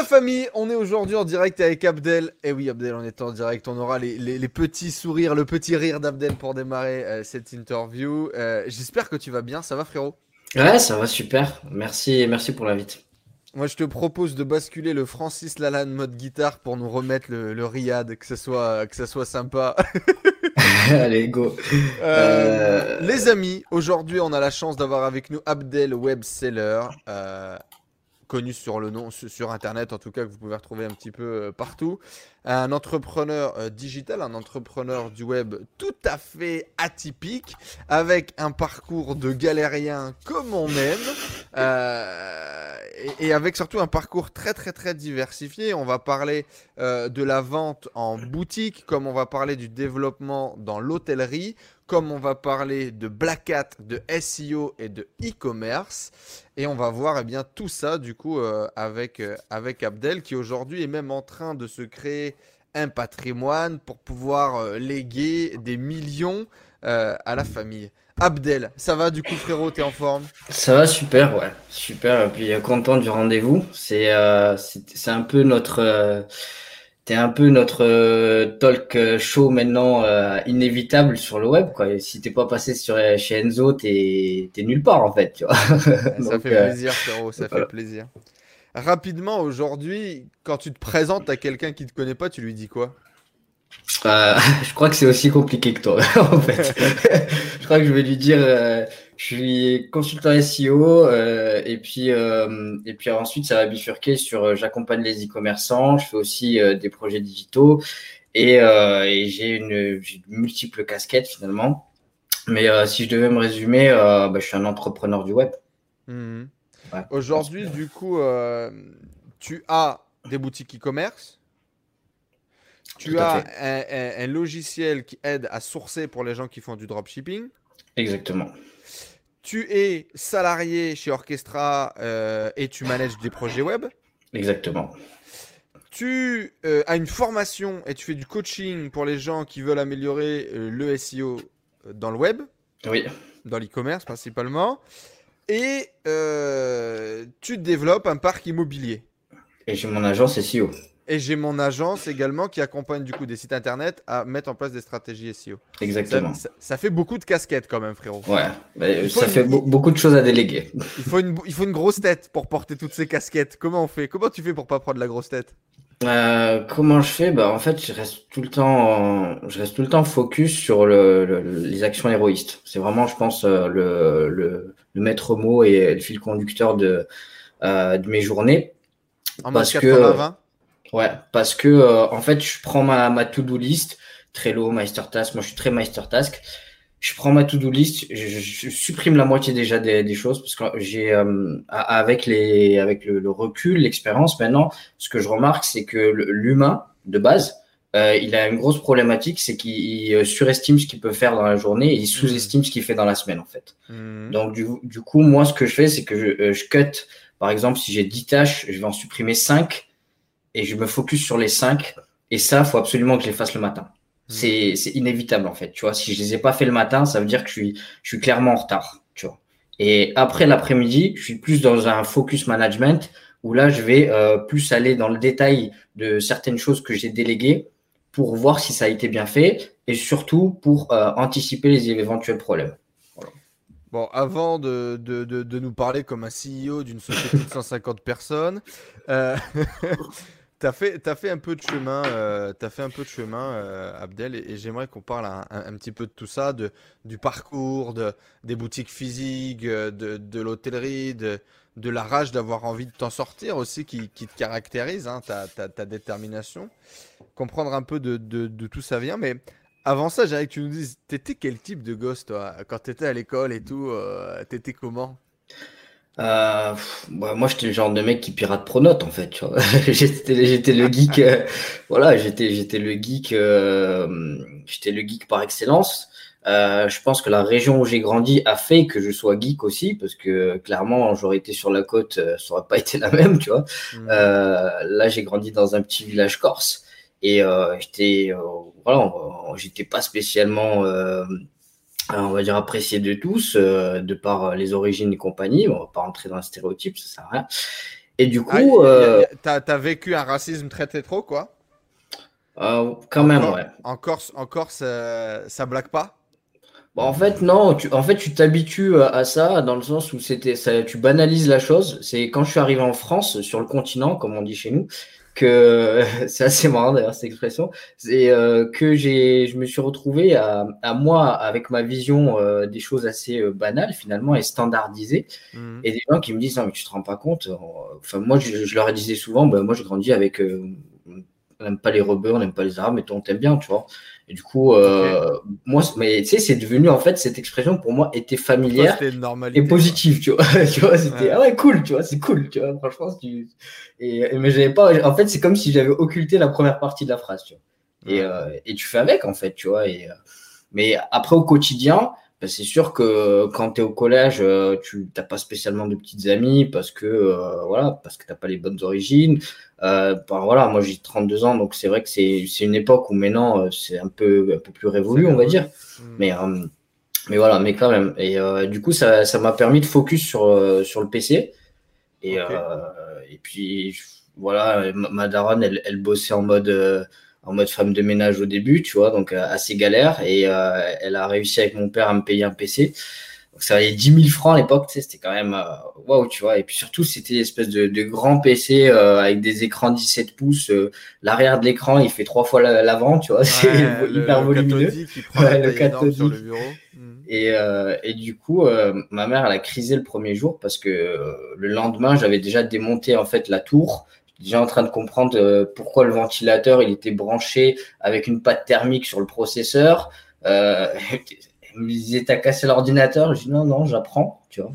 la famille, on est aujourd'hui en direct avec Abdel. Et oui Abdel, on est en direct, on aura les, petits sourires, le petit rire d'Abdel pour démarrer euh, cette interview. Euh, j'espère que tu vas bien, ça va frérot? Ouais, ça va super. Merci, merci pour l'invite. Moi, je te propose de basculer le Francis Lalanne mode guitare pour nous remettre le, le Riyad, que ce soit, que ça soit sympa. Allez, go. Euh, les amis, aujourd'hui, on a la chance d'avoir avec nous Abdel Webseller. Euh, connu sur le nom, sur Internet en tout cas, que vous pouvez retrouver un petit peu euh, partout. Un entrepreneur euh, digital, un entrepreneur du web tout à fait atypique, avec un parcours de galérien comme on aime, euh, et, avec surtout un parcours très très très diversifié. On va parler de la vente en boutique, comme on va parler du développement dans l'hôtellerie, comme on va parler de Black Hat, de SEO et de e-commerce. Et on va voir eh bien, tout ça du coup euh, avec, euh, avec Abdel qui aujourd'hui est même en train de se créer un patrimoine pour pouvoir euh, léguer des millions à la famille. Abdel, ça va du coup frérot, t'es en forme? Ça va super, ouais, super. Et puis content du rendez-vous. C'est c'est un peu notre c'est un peu notre euh, talk show maintenant euh, inévitable sur le web. Quoi. Et si t'es pas passé sur, chez Enzo, t'es es nulle part en fait. Tu vois ça fait euh, plaisir, frérot, ça fait plaisir. Rapidement, aujourd'hui, quand tu te présentes à quelqu'un qui te connaît pas, tu lui dis quoi? Je crois que c'est aussi compliqué que toi, en fait. je crois que je vais lui dire je suis consultant SEO euh, et puis euh, et puis ensuite ça va bifurquer sur euh, j'accompagne les e-commerçants, je fais aussi des projets digitaux et, et j'ai une, multiples casquettes finalement. Mais si je devais me résumer, bah, je suis un entrepreneur du web. Mmh. Aujourd'hui, du coup, tu as des boutiques e-commerce. Tu as un, un, logiciel qui aide à sourcer pour les gens qui font du dropshipping. Exactement tu es salarié chez Orchestra euh, et tu manages des projets web. Exactement. Tu euh, as une formation et tu fais du coaching pour les gens qui veulent améliorer euh, le SEO dans le web. Oui. Dans l'e-commerce principalement. Et tu développes un parc immobilier. Et j'ai mon agence SEO. Et j'ai mon agence également qui accompagne du coup des sites internet à mettre en place des stratégies SEO. Exactement. Ça, fait beaucoup de casquettes quand même, frérot. Ouais, ça fait beaucoup de choses à déléguer. Il faut, une, il faut une grosse tête pour porter toutes ces casquettes. Comment on fait? Comment tu fais pour pas prendre la grosse tête? Euh, comment je fais? Bah en fait je reste tout le temps je reste tout le temps focus sur le, les actions héroïstes c'est vraiment je pense euh, le, le, maître mot et le fil conducteur de euh, de mes journées en parce 80 20 Ouais, parce que euh, en fait, je prends ma, ma to-do list, Trello, Task. Moi, je suis très Task. Je prends ma to-do list, je, supprime la moitié déjà des, des choses parce que j'ai euh, avec les avec le, recul, l'expérience maintenant, ce que je remarque, c'est que l'humain de base, euh, il a une grosse problématique, c'est qu'il surestime ce qu'il peut faire dans la journée et il sous-estime ce qu'il fait dans la semaine en fait. Mmh. Donc du, du coup, moi, ce que je fais, c'est que je, je cut. Par exemple, si j'ai 10 tâches, je vais en supprimer 5 et je me focus sur les cinq. Et ça, faut absolument que je les fasse le matin. Hmm. C'est, c'est inévitable en fait. Tu vois, si je les ai pas fait le matin, ça veut dire que je suis, je suis clairement en retard. Tu vois. Et après l'après-midi, je suis plus dans un focus management où là, je vais euh, plus aller dans le détail de certaines choses que j'ai déléguées pour voir si ça a été bien fait et surtout pour euh, anticiper les éventuels problèmes. Bon, avant de, de, de, nous parler comme un CEO d'une société de 150 personnes, euh, fait, as fait un peu de chemin, euh, fait un peu de chemin, euh, Abdel, et, j'aimerais qu'on parle un, petit peu de tout ça, de, du parcours, de, des boutiques physiques, euh, de l'hôtellerie, de, de la rage d'avoir envie de t'en sortir aussi, qui, qui te caractérise, hein, ta, ta, ta, détermination. Comprendre un peu de, de, de tout ça vient, mais avant ça, j'aimerais que tu nous dises, t'étais quel type de gosse, toi, quand t'étais à l'école et tout, t'étais comment? Euh, bah, moi, j'étais le genre de mec qui pirate Pronote, en fait. j'étais, le geek. Euh, voilà, j'étais, le geek. Euh, j'étais le geek par excellence. Euh, je pense que la région où j'ai grandi a fait que je sois geek aussi, parce que clairement, j'aurais été sur la côte, ça aurait pas été la même, tu vois. Mmh. là, j'ai grandi dans un petit village corse et j'étais, voilà, j'étais pas spécialement on va dire apprécié de tous, euh, de par les origines et compagnie. On va pas rentrer dans un stéréotype, ça sert à rien. Et du ah, coup. t'as as vécu un racisme très trop, quoi? Quand même, ouais. En Corse, en Corse ça blague pas? En fait, non. Tu, en fait, tu t'habitues à ça dans le sens où c'était, ça, tu banalises la chose. C'est quand je suis arrivé en France, sur le continent, comme on dit chez nous, que c'est assez marrant d'ailleurs cette expression. C'est euh, que j'ai, je me suis retrouvé à, à moi avec ma vision euh, des choses assez euh, banales finalement et standardisées, mmh. et des gens qui me disent non mais tu te rends pas compte. Enfin moi je, je leur disais souvent, ben, moi j'ai grandi avec on n'aime pas les rebeux, on n'aime pas les arabes, mais toi on t'aime bien, tu vois. Et du coup, euh, moi, mais tu sais, c'est devenu en fait cette expression pour moi était familière et positive, tu vois. tu vois, c'était ah ouais cool, tu vois, c'est cool, tu vois. Franchement, tu... et, mais j'avais pas. En fait, c'est comme si j'avais occulté la première partie de la phrase, tu vois. Et, euh, et tu fais avec en fait, tu vois. Et euh, mais après au quotidien, bah, c'est sûr que quand tu es au collège, euh, tu n'as pas spécialement de petites amies parce que euh, voilà, parce que tu n'as pas les bonnes origines. Euh, bah, voilà, moi j'ai 32 ans, donc c'est vrai que c'est une époque où maintenant c'est un peu, un peu plus révolu, on va dire. Hmm. Mais, mais voilà, mais quand même. Et du coup, ça m'a permis de focus sur, sur le PC. Et, et puis voilà, ma daronne, elle, elle bossait en mode en mode femme de ménage au début, tu vois, donc euh, assez galère. Et euh, elle a réussi avec mon père à me payer un PC. Donc ça valait 10 000 francs à l'époque, tu sais, c'était quand même euh, waouh, tu vois. Et puis surtout, c'était une espèce de, de grand PC avec des écrans 17 pouces. L'arrière de l'écran, il fait trois fois l'avant, tu vois. c'est hyper volumineux. le cathodique. Mm. Et, et, du coup, ma mère, elle a crisé le premier jour parce que le lendemain, j'avais déjà démonté en fait la tour déjà en train de comprendre euh, pourquoi le ventilateur il était branché avec une pâte thermique sur le processeur. Euh, il me disait t'as cassé l'ordinateur. Je dis non non j'apprends, tu vois.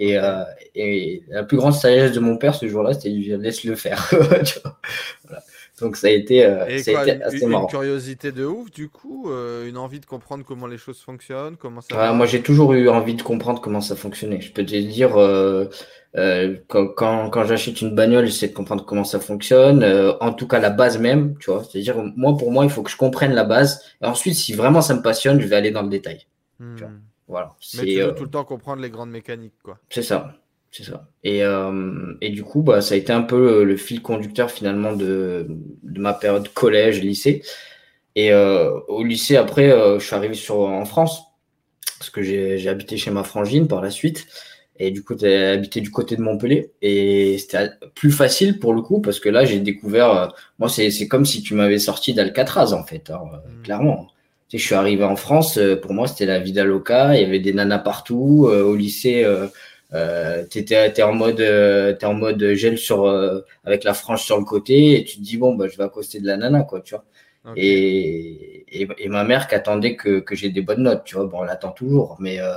Et, euh, et, la plus grande sagesse de mon père ce jour-là, c'était de laisse le faire. tu vois voilà. Donc ça a été, euh, ça a été assez une, marrant. Une curiosité de ouf, du coup, euh, une envie de comprendre comment les choses fonctionnent, comment ça. moi, j'ai toujours eu envie de comprendre comment ça fonctionnait. Je peux te dire, euh, euh quand, quand, quand j'achète une bagnole, j'essaie de comprendre comment ça fonctionne. Euh, en tout cas, la base même, tu vois. C'est-à-dire, moi, pour moi, il faut que je comprenne la base. Et ensuite, si vraiment ça me passionne, je vais aller dans le détail. Hmm. Voilà. Mais tu veux tout le temps comprendre les grandes mécaniques, quoi. C'est ça. C'est ça. Et, euh, et, du coup, bah, ça a été un peu le, fil conducteur finalement de, de, ma période collège, lycée. Et euh, au lycée, après, euh, je suis arrivé sur, en France, parce que j'ai habité chez ma frangine par la suite. Et du coup, j'ai habité du côté de Montpellier. Et c'était plus facile pour le coup, parce que là, j'ai découvert. Euh, moi, c'est comme si tu m'avais sorti d'Alcatraz, en fait, hein, mmh. clairement. Tu sais, je suis arrivé en France, pour moi, c'était la vida loca. Il y avait des nanas partout. au lycée, euh, t'es en mode euh, es en mode gel sur euh, avec la frange sur le côté et tu te dis bon bah je vais accoster de la nana quoi tu vois et, et, ma mère qui attendait que, que j'ai des bonnes notes tu vois bon elle attend toujours mais euh...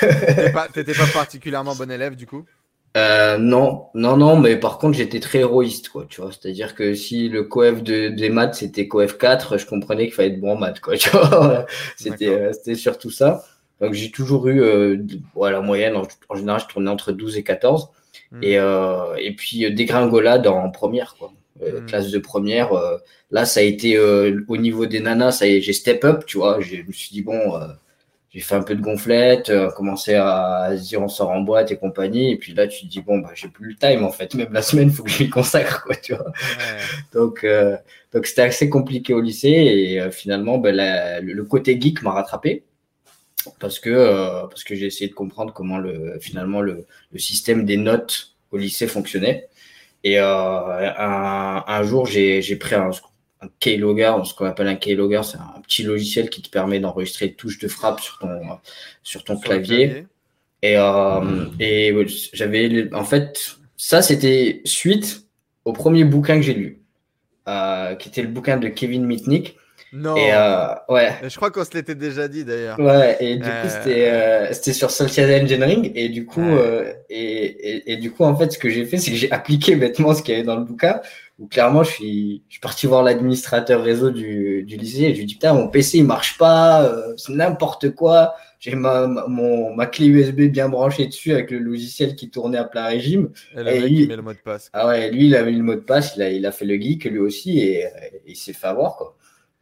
t'étais pas, pas particulièrement bon élève du coup? Euh, non, non, non, mais par contre, j'étais très héroïste, quoi, tu vois. C'est-à-dire que si le coef de, des maths, c'était coef 4, je comprenais qu'il fallait être bon en maths, quoi, tu vois. C'était, c'était surtout ça. Donc j'ai toujours eu euh, la moyenne, en, général je tournais entre 12 et 14. Hmm. Et, euh, et puis euh, dégringolade en première, quoi. Euh, hmm. Classe de première. Euh, là, ça a été au niveau des nanas, ça j'ai step up, tu vois. Je me suis dit, bon, j'ai fait un peu de gonflette, commencé à, se dire on sort en boîte et compagnie. Et puis là, tu te dis, bon, bah, j'ai plus le time en fait. Même la semaine, il faut que je m'y consacre, quoi, tu vois. donc, donc c'était assez compliqué au lycée. Et finalement, ben, le côté geek m'a rattrapé parce que, euh, parce que j'ai essayé de comprendre comment le, finalement le, le, système des notes au lycée fonctionnait. Et euh, un, un, jour, j'ai pris un, un keylogger, ce qu'on appelle un keylogger, c'est un petit logiciel qui te permet d'enregistrer les touches de frappe sur ton, sur ton clavier. Et, euh, et j'avais, en fait, ça c'était suite au premier bouquin que j'ai lu, euh, qui était le bouquin de Kevin Mitnick non. Et euh, ouais. Je crois qu'on se l'était déjà dit d'ailleurs. Ouais, et du coup, euh, c'était euh, c'était sur Social Engineering. Et du coup, et, et, et, du coup, en fait, ce que j'ai fait, c'est que j'ai appliqué bêtement ce qu'il y avait dans le bouquin. Où clairement, je suis, je suis parti voir l'administrateur réseau du, du lycée et je lui dis Putain, mon PC il marche pas, c'est n'importe quoi. J'ai ma, mon, ma clé USB bien branchée dessus avec le logiciel qui tournait à plein régime. Et, lui, met le mot de passe. Ah ouais, lui, il avait le mot de passe, il a, il a fait le geek lui aussi et, et il s'est fait avoir quoi.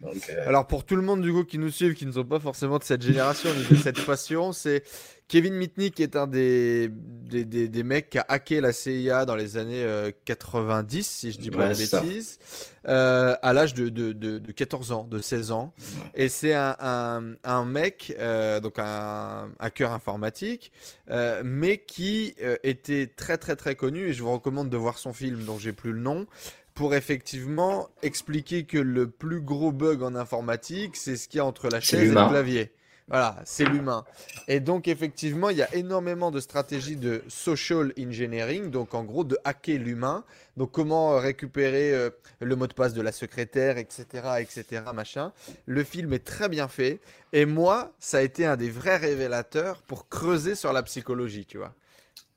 Euh, Alors pour tout le monde du coup qui nous suivent, qui ne sont pas forcément de cette génération ni de cette passion, c'est Kevin Mitnick est un des, des, des, mecs qui a hacké la CIA dans les années 90, euh, si je dis pas de bêtises, euh, à l'âge de, de, de, de, 14 ans, de 16 ans. Et c'est un, un, un, mec, euh, donc un hacker informatique, euh, mais qui était très très très connu, et je vous recommande de voir son film dont j'ai plus le nom, pour effectivement expliquer que le plus gros bug en informatique, c'est ce qu'il y a entre la chaise et le clavier. Voilà, c'est l'humain. Et donc, effectivement, il y a énormément de stratégies de social engineering, donc en gros de hacker l'humain. Donc, comment récupérer euh, le mot de passe de la secrétaire, etc., etc., machin. Le film est très bien fait. Et moi, ça a été un des vrais révélateurs pour creuser sur la psychologie, tu vois.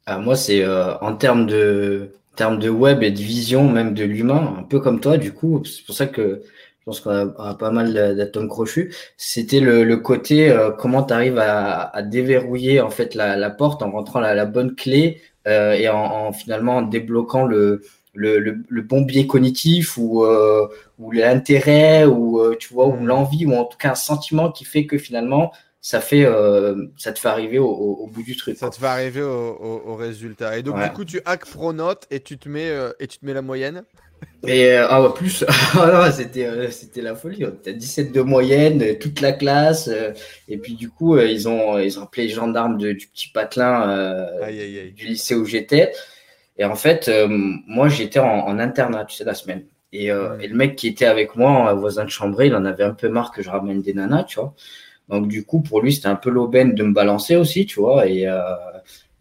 Ah, moi, c'est euh, en termes de, termes de web et de vision, même de l'humain, un peu comme toi, du coup. C'est pour ça que je pense qu'on a, pas mal d'atomes crochus, c'était le, côté euh, comment tu arrives à, déverrouiller en fait la, porte en rentrant la, la bonne clé euh, et en, finalement débloquant le, le, bon biais cognitif ou, euh, ou l'intérêt ou tu vois ou l'envie ou en tout cas un sentiment qui fait que finalement ça fait ça te fait arriver au, bout du truc. Ça te fait arriver au, résultat. Et donc du coup tu hack Pronote et tu te mets et tu te mets la moyenne. Et euh, ah, plus, ah, c'était euh, c'était la folie. Tu as 17 de moyenne, euh, toute la classe. et puis du coup, ils ont ils ont appelé les gendarmes de, du petit patelin du lycée où j'étais. Et en fait, moi, j'étais en, internat, tu sais, la semaine. Et, et, le mec qui était avec moi, voisin de chambre, il en avait un peu marre que je ramène des nanas, tu vois. Donc du coup, pour lui, c'était un peu l'aubaine de me balancer aussi, tu vois. Et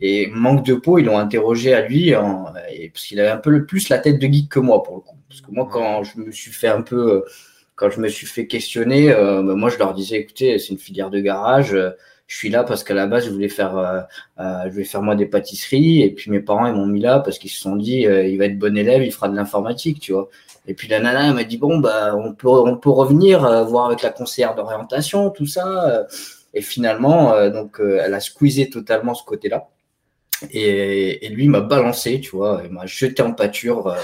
et manque de peau, ils l'ont interrogé à lui, en, parce qu'il avait un peu le plus la tête de geek que moi, pour le coup. Parce que moi, quand je me suis fait un peu, euh, quand je me suis fait questionner, euh, bah, moi, je leur disais, écoutez, c'est une filière de garage. Euh, je suis là parce qu'à la base, je voulais faire, euh, je voulais faire moi des pâtisseries. Et puis mes parents, ils m'ont mis là parce qu'ils se sont dit, il va être bon élève, il fera de l'informatique, tu vois. Et puis la nana, m'a dit, bon, bah, on peut, on peut revenir voir avec la conseillère d'orientation, tout ça. Et finalement, donc, elle a squeezé totalement ce côté-là. Et, et lui m'a balancé, tu vois, il m'a jeté en pâture. Euh,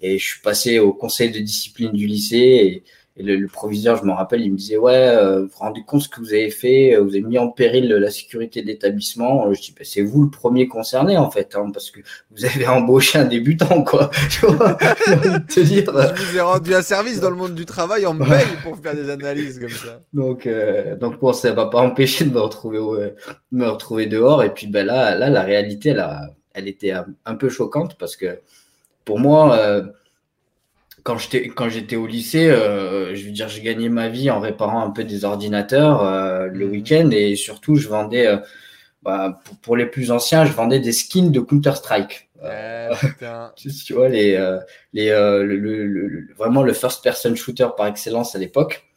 et je suis passé au conseil de discipline du lycée. Et le, proviseur, je me rappelle, il me disait Ouais, euh, vous vous rendez compte ce que vous avez fait Vous avez mis en péril la sécurité de l'établissement. Je dis bah, C'est vous le premier concerné, en fait, hein, parce que vous avez embauché un débutant, quoi. Te dire, Je vous ai rendu un service dans le monde du travail en mail pour faire des analyses comme ça. Donc, euh, donc bon, ça va pas empêcher de me retrouver, me retrouver dehors. Et puis ben, là, là, la réalité, là, elle était un, peu choquante parce que pour moi, euh, quand j'étais quand j'étais au lycée, euh, je veux dire, j'ai gagné ma vie en réparant un peu des ordinateurs euh, le mhm. week-end et surtout, je vendais, euh, bah, pour, les plus anciens, je vendais des skins de Counter Strike. tu vois les les le, vraiment le first person shooter par excellence à l'époque.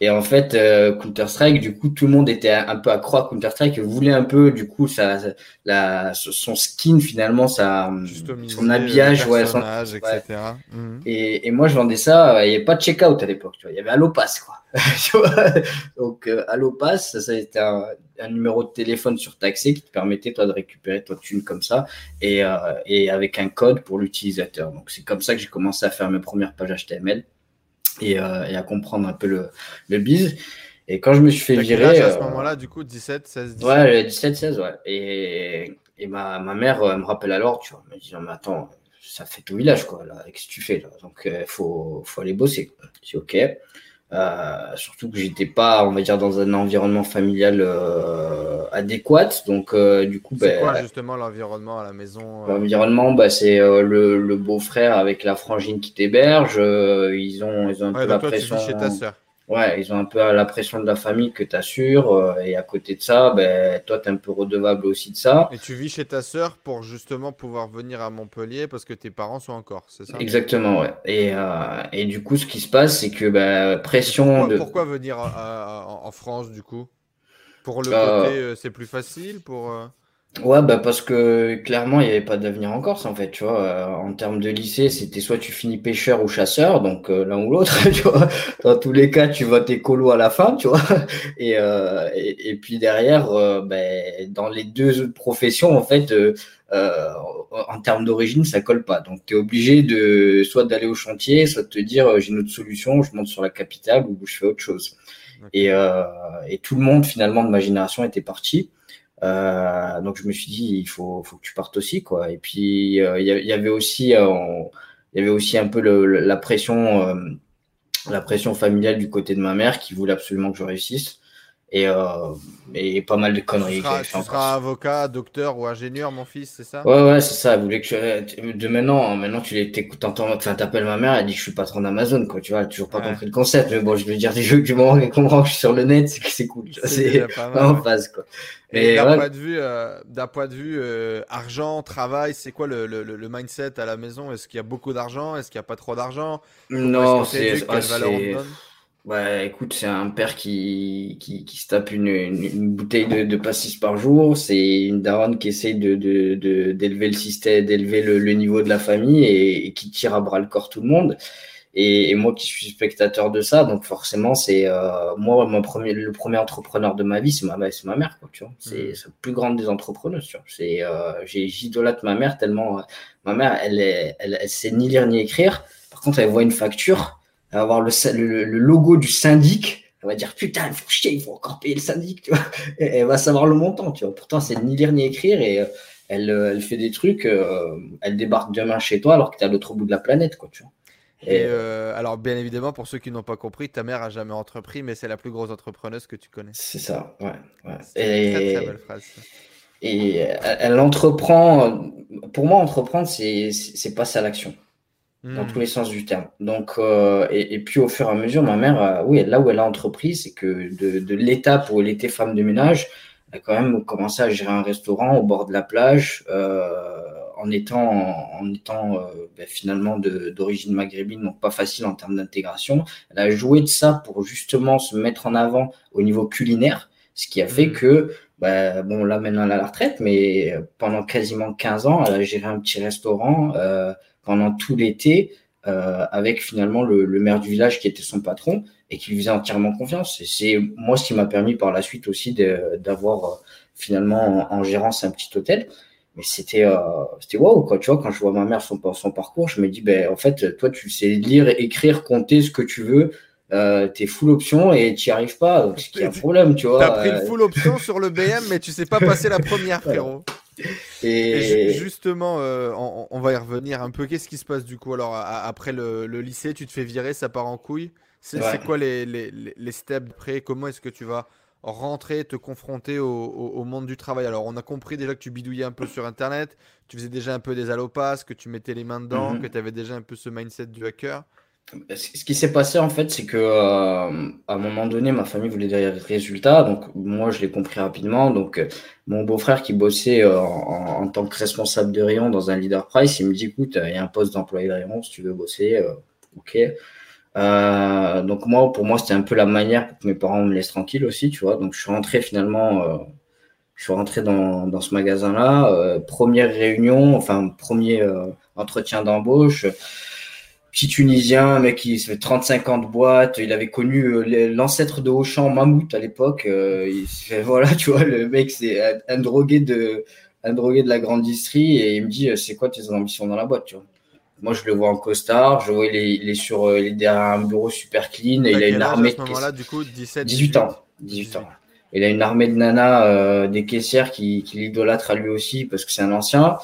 Et en fait, euh, Counter-Strike, du coup, tout le monde était un peu accro à Counter-Strike et voulait un peu, du coup, la, son skin, finalement, ça, son habillage, ouais, son, etc. Mhm. Et, et, moi, je vendais ça, il n'y avait pas de checkout à l'époque, il y avait Allopass, quoi. Donc, euh, Allopass, ça, ça a été un, un, numéro de téléphone surtaxé qui te permettait, toi, de récupérer ta thune comme ça et, euh, et avec un code pour l'utilisateur. Donc, c'est comme ça que j'ai commencé à faire mes premières pages HTML et, euh, et, à comprendre un peu le, le biz. Et quand je me suis fait virer. à ce euh, moment-là, du coup, 17, 16, 17 Ouais, 17, 16, ouais. Et, et ma, ma mère elle me rappelle alors, tu vois, elle me dit, non, mais attends, ça fait tout village, quoi, là, qu'est-ce que tu fais, là? Donc, il euh, faut, faut aller bosser. Je dis, ok. Euh, surtout que j'étais pas, on va dire, dans un environnement familial euh, adéquat. Donc, euh, du coup, c'est ben, quoi justement l'environnement à la maison L'environnement, bah, c'est le, le beau-frère avec la frangine qui t'héberge. ils ont, ils ont un peu la pression. chez ta sœur. Ouais, ils ont un peu la pression de la famille que tu assures. Euh, et à côté de ça, ben, toi, tu es un peu redevable aussi de ça. Et tu vis chez ta sœur pour justement pouvoir venir à Montpellier parce que tes parents sont encore, c'est ça? Exactement, ouais. Et, euh, et, du coup, ce qui se passe, c'est que ben, pression pourquoi, de. Pourquoi venir en France, du coup? Pour le euh, côté, c'est plus facile pour. Ouais, bah parce que clairement, il n'y avait pas d'avenir en Corse, en fait, tu vois. Euh, en termes de lycée, c'était soit tu finis pêcheur ou chasseur, donc euh, l'un ou l'autre, tu vois. Dans tous les cas, tu votes écolo à la fin, tu vois. Et, euh, et, puis derrière, ben, dans les deux autres professions, en fait, en termes d'origine, ça colle pas. Donc, tu es obligé de soit d'aller au chantier, soit de te dire, j'ai une autre solution, je monte sur la capitale ou je fais autre chose. Et, et tout le monde, finalement, de ma génération était parti. Donc je me suis dit, il faut, faut que tu partes aussi, quoi. Et puis il y, avait aussi, il y avait aussi un peu la pression, la pression familiale du côté de ma mère qui voulait absolument que je réussisse et, euh, et pas mal de conneries. Tu seras, avocat, docteur ou ingénieur, mon fils, c'est ça? Ouais, ouais, c'est ça. Elle voulait que je... De maintenant, maintenant tu l'écoutes, enfin, t'appelles ma mère, elle dit que je suis patron d'Amazon, quoi. Tu vois, toujours pas compris le concept. Mais bon, je veux dire des jeux que du moment qu'elle comprend que je suis sur le net, c'est que c'est cool. C'est en phase, quoi. Et, d'un point de vue, euh, d'un point de vue euh, argent, travail, c'est quoi le, le, le, mindset à la maison? Est-ce qu'il y a beaucoup d'argent? Est-ce qu'il n'y a pas trop d'argent? Non, c'est. Ouais, écoute, c'est un père qui, qui, qui, se tape une, une, bouteille de, de, pastis par jour. C'est une daronne qui essaye de, de, d'élever le système, d'élever le, le, niveau de la famille et, qui tire à bras le corps tout le monde. Et, et, moi qui suis spectateur de ça, donc forcément, c'est euh, moi mon premier, le premier entrepreneur de ma vie, c'est ma, c'est ma mère, quoi, tu vois. C'est mmh. la plus grande des entrepreneuses, tu vois. C'est, euh, j'idolâtre ma mère tellement. Euh, ma mère, elle, est, elle, elle sait ni lire ni écrire. Par contre, elle voit une facture avoir le, le, logo du syndic, elle va dire putain, il faut chier, il faut encore payer le syndic, tu vois. Et elle va savoir le montant, tu vois. Pourtant, c'est ni lire ni écrire et euh, elle, euh, elle fait des trucs, euh, elle débarque demain chez toi alors que tu es à l'autre bout de la planète, quoi, tu vois. Et, alors, bien évidemment, pour ceux qui n'ont pas compris, ta mère a jamais entrepris, mais c'est la plus grosse entrepreneuse que tu connais. C'est ça, ouais. ouais. Et... Très, très belle phrase. Et elle entreprend. Pour moi, entreprendre, c'est passer à l'action dans tous hmm. les sens du terme. Donc, euh, et, puis au fur et à mesure, ma mère, euh, oui, là où elle a entrepris, c'est que de, de l'étape où elle était femme de ménage, elle a quand même commencé à gérer un restaurant au bord de la plage, euh, en étant, en étant ben, finalement d'origine maghrébine, donc pas facile en termes d'intégration. Elle a joué de ça pour justement se mettre en avant au niveau culinaire, ce qui a fait hmm. que ben, bon, là maintenant elle a la retraite, mais pendant quasiment 15 ans, elle a géré un petit restaurant euh, pendant tout l'été euh, avec finalement le, maire du village qui était son patron et qui lui faisait entièrement confiance. Et c'est moi ce qui m'a permis par la suite aussi d'avoir euh, finalement en, gérance un petit hôtel. Mais c'était euh, c'était waouh quoi, tu vois, quand je vois ma mère son, son parcours, je me dis ben en fait toi tu sais lire, écrire, compter ce que tu veux. Euh, t'es full option et tu n'y arrives pas, donc c'est un problème, tu vois. T'as pris le full option sur le BM, mais tu sais pas passer la première, frérot. Et, justement, euh, on, va y revenir un peu. Qu'est-ce qui se passe du coup Alors, après le, lycée, tu te fais virer, ça part en couille. C'est quoi les, les, les steps d'après? Comment est-ce que tu vas rentrer, te confronter au, monde du travail? Alors, on a compris déjà que tu bidouillais un peu sur Internet, tu faisais déjà un peu des allopas, que tu mettais les mains dedans, mhm. que tu avais déjà un peu ce mindset du hacker. Ce qui s'est passé en fait, c'est que euh, à un moment donné, ma famille voulait des résultats, donc moi je l'ai compris rapidement. Donc euh, mon beau-frère qui bossait euh, en, tant que responsable de rayon dans un leader price, il me dit écoute, il y a un poste d'employé de rayon si tu veux bosser, ok. donc moi, pour moi, c'était un peu la manière pour que mes parents me laissent tranquille aussi, tu vois. Donc je suis rentré finalement, je suis rentré dans, dans ce magasin-là, première réunion, enfin premier entretien d'embauche petit Tunisien, un mec qui fait 35 ans de boîte, il avait connu euh, l'ancêtre de Auchan, Mammouth à l'époque. Euh, voilà, tu vois, le mec c'est un, drogué de un drogué de la grande distrie et il me dit c'est quoi tes ambitions dans la boîte, tu vois. Moi je le vois en costard, je vois il est, il est sur il est derrière un bureau super clean et il a une armée. À ce moment-là, du coup, 17, 18, ans, 18, ans. Il a une armée de nanas, euh, des caissières qui, qui l'idolâtrent à lui aussi parce que c'est un ancien.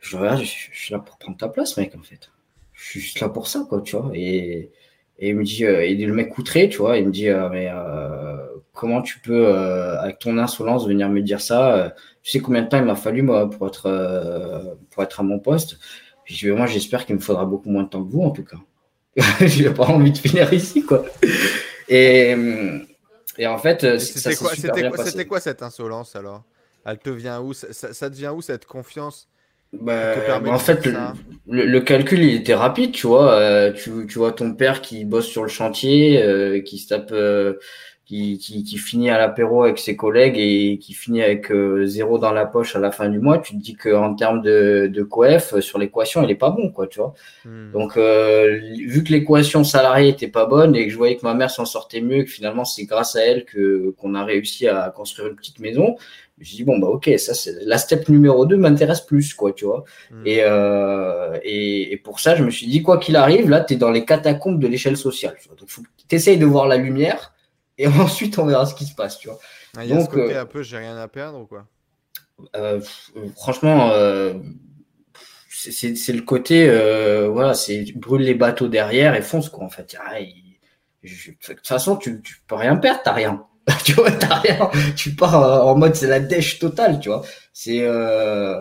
Je regarde, je suis là pour prendre ta place, mec, en fait je suis juste là pour ça, quoi, tu vois. Et, et il me dit, euh, et le mec outré, tu vois, il me dit, euh, mais euh, comment tu peux, avec ton insolence, venir me dire ça Tu sais combien de temps il m'a fallu, moi, pour être, pour être à mon poste? Puis je dis, moi, j'espère qu'il me faudra beaucoup moins de temps que vous, en tout cas. J'ai pas envie de finir ici, quoi. Et, et en fait, c'était quoi, quoi, quoi, cette insolence alors? Elle te vient où? Ça, ça, devient où cette confiance? Bah, bah, en fait, le, calcul il était rapide, tu vois. Euh, tu, tu, vois ton père qui bosse sur le chantier, euh, qui se tape, euh, qui, qui, qui, finit à l'apéro avec ses collègues et qui finit avec zéro dans la poche à la fin du mois. Tu te dis qu'en termes de, de coef, sur l'équation, il est pas bon, quoi, tu vois. Hmm. Donc, vu que l'équation salariée était pas bonne et que je voyais que ma mère s'en sortait mieux, que finalement c'est grâce à elle que qu'on a réussi à construire une petite maison, je dis bon bah ok ça c'est la step numéro 2 m'intéresse plus quoi tu vois hmm. euh, et, et, pour ça je me suis dit quoi qu'il arrive là tu es dans les catacombes de l'échelle sociale tu vois. donc faut que tu essayes de voir la lumière et ensuite on verra ce qui se passe tu vois ah, donc euh, un peu j'ai rien à perdre ou quoi? Franchement, c'est le côté, voilà, c'est brûle les bateaux derrière et fonce, quoi, en fait. Ah, de toute façon, tu, tu peux rien perdre, t'as rien. tu vois, t'as rien. Tu pars en mode c'est la dèche totale, tu vois. C'est euh...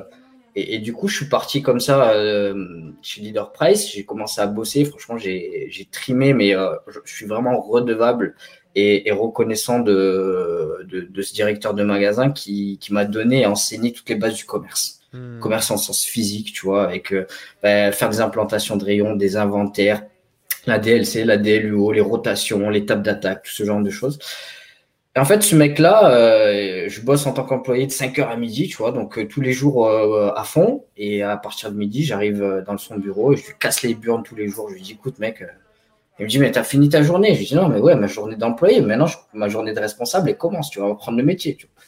et, et, du coup, je suis parti comme ça euh, chez Leader Price. J'ai commencé à bosser. Franchement, j'ai trimé, mais euh, je, suis vraiment redevable et, et reconnaissant de, de, de, ce directeur de magasin qui, qui m'a donné et enseigné toutes les bases du commerce. Hmm. Commerce en sens physique, tu vois, avec euh, bah, faire des implantations de rayons, des inventaires, la DLC, la DLUO, les rotations, les tables d'attaque, tout ce genre de choses. Et en fait, ce mec-là, euh, je bosse en tant qu'employé de 5h à midi, tu vois, donc euh, tous les jours euh, à fond. Et à partir de midi, j'arrive dans son bureau et je lui casse les burnes tous les jours. Je lui dis, écoute, mec, il me dit, mais t'as fini ta journée Je lui dis, non, mais ouais, ma journée d'employé, maintenant, ma journée de responsable, elle commence, tu vas reprendre le métier, tu vois.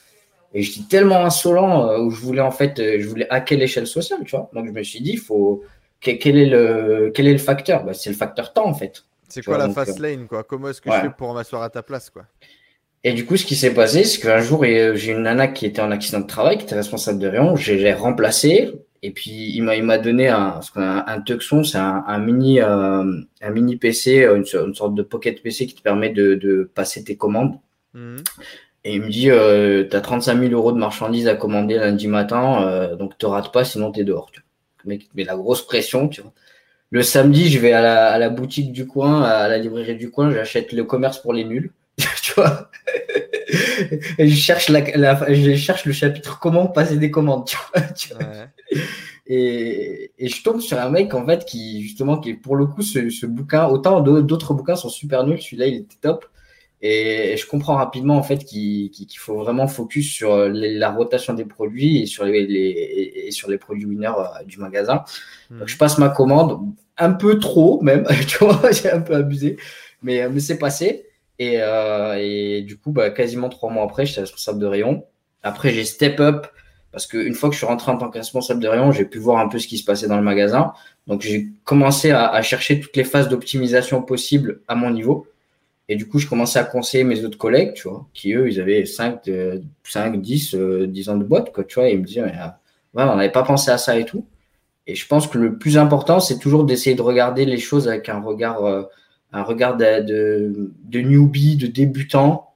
Et je dis tellement insolent où je voulais, en fait, je voulais hacker l'échelle sociale, tu vois. Donc, je me suis dit, il faut. Quel est le, quel est le facteur? Bah, C'est le facteur temps, en fait. C'est quoi la fast lane, quoi? Comment est-ce que je fais pour m'asseoir à ta place, quoi? Et du coup, ce qui s'est passé, c'est qu'un jour, j'ai une nana qui était en accident de travail, qui était responsable de rayon. Je l'ai remplacée. Et puis, il m'a, donné un, un Tucson, c'est un, un, mini, euh, un mini PC, une, une, sorte de pocket PC qui te permet de, de passer tes commandes. Mmh. Et il me dit, euh, tu as 35 000 euros de marchandises à commander lundi matin, euh, donc te rate pas, sinon tu es dehors. Tu vois. Mais, la grosse pression, tu vois. Le samedi, je vais à la, à la boutique du coin, à la librairie du coin, j'achète le commerce pour les nuls. Tu vois et je cherche la, je cherche le chapitre comment passer des commandes tu vois, Et, et, je tombe sur un mec en fait qui justement qui est pour le coup ce, ce bouquin. Autant d'autres bouquins sont super nuls celui-là il était top. Et, je comprends rapidement en fait qu'il faut vraiment focus sur la rotation des produits et sur les, les et sur les produits winners euh, du magasin. Hmm. Donc je passe ma commande. Un peu trop même, tu vois, j'ai un peu abusé, mais mais c'est passé. Et, euh, et du coup, bah, quasiment trois mois après, j'étais responsable de rayon. Après, j'ai step up parce qu'une fois que je suis rentré en tant que responsable de rayon, j'ai pu voir un peu ce qui se passait dans le magasin. Donc, j'ai commencé à, à, chercher toutes les phases d'optimisation possibles à mon niveau. Et du coup, je commençais à conseiller mes autres collègues, tu vois, qui eux, ils avaient 5, 5 10, 10 ans de boîte, quoi, tu vois, et ils me disaient, euh, ouais, on n'avait pas pensé à ça et tout. Et je pense que le plus important, c'est toujours d'essayer de regarder les choses avec un regard euh, un regard de, de, de newbie, de débutant,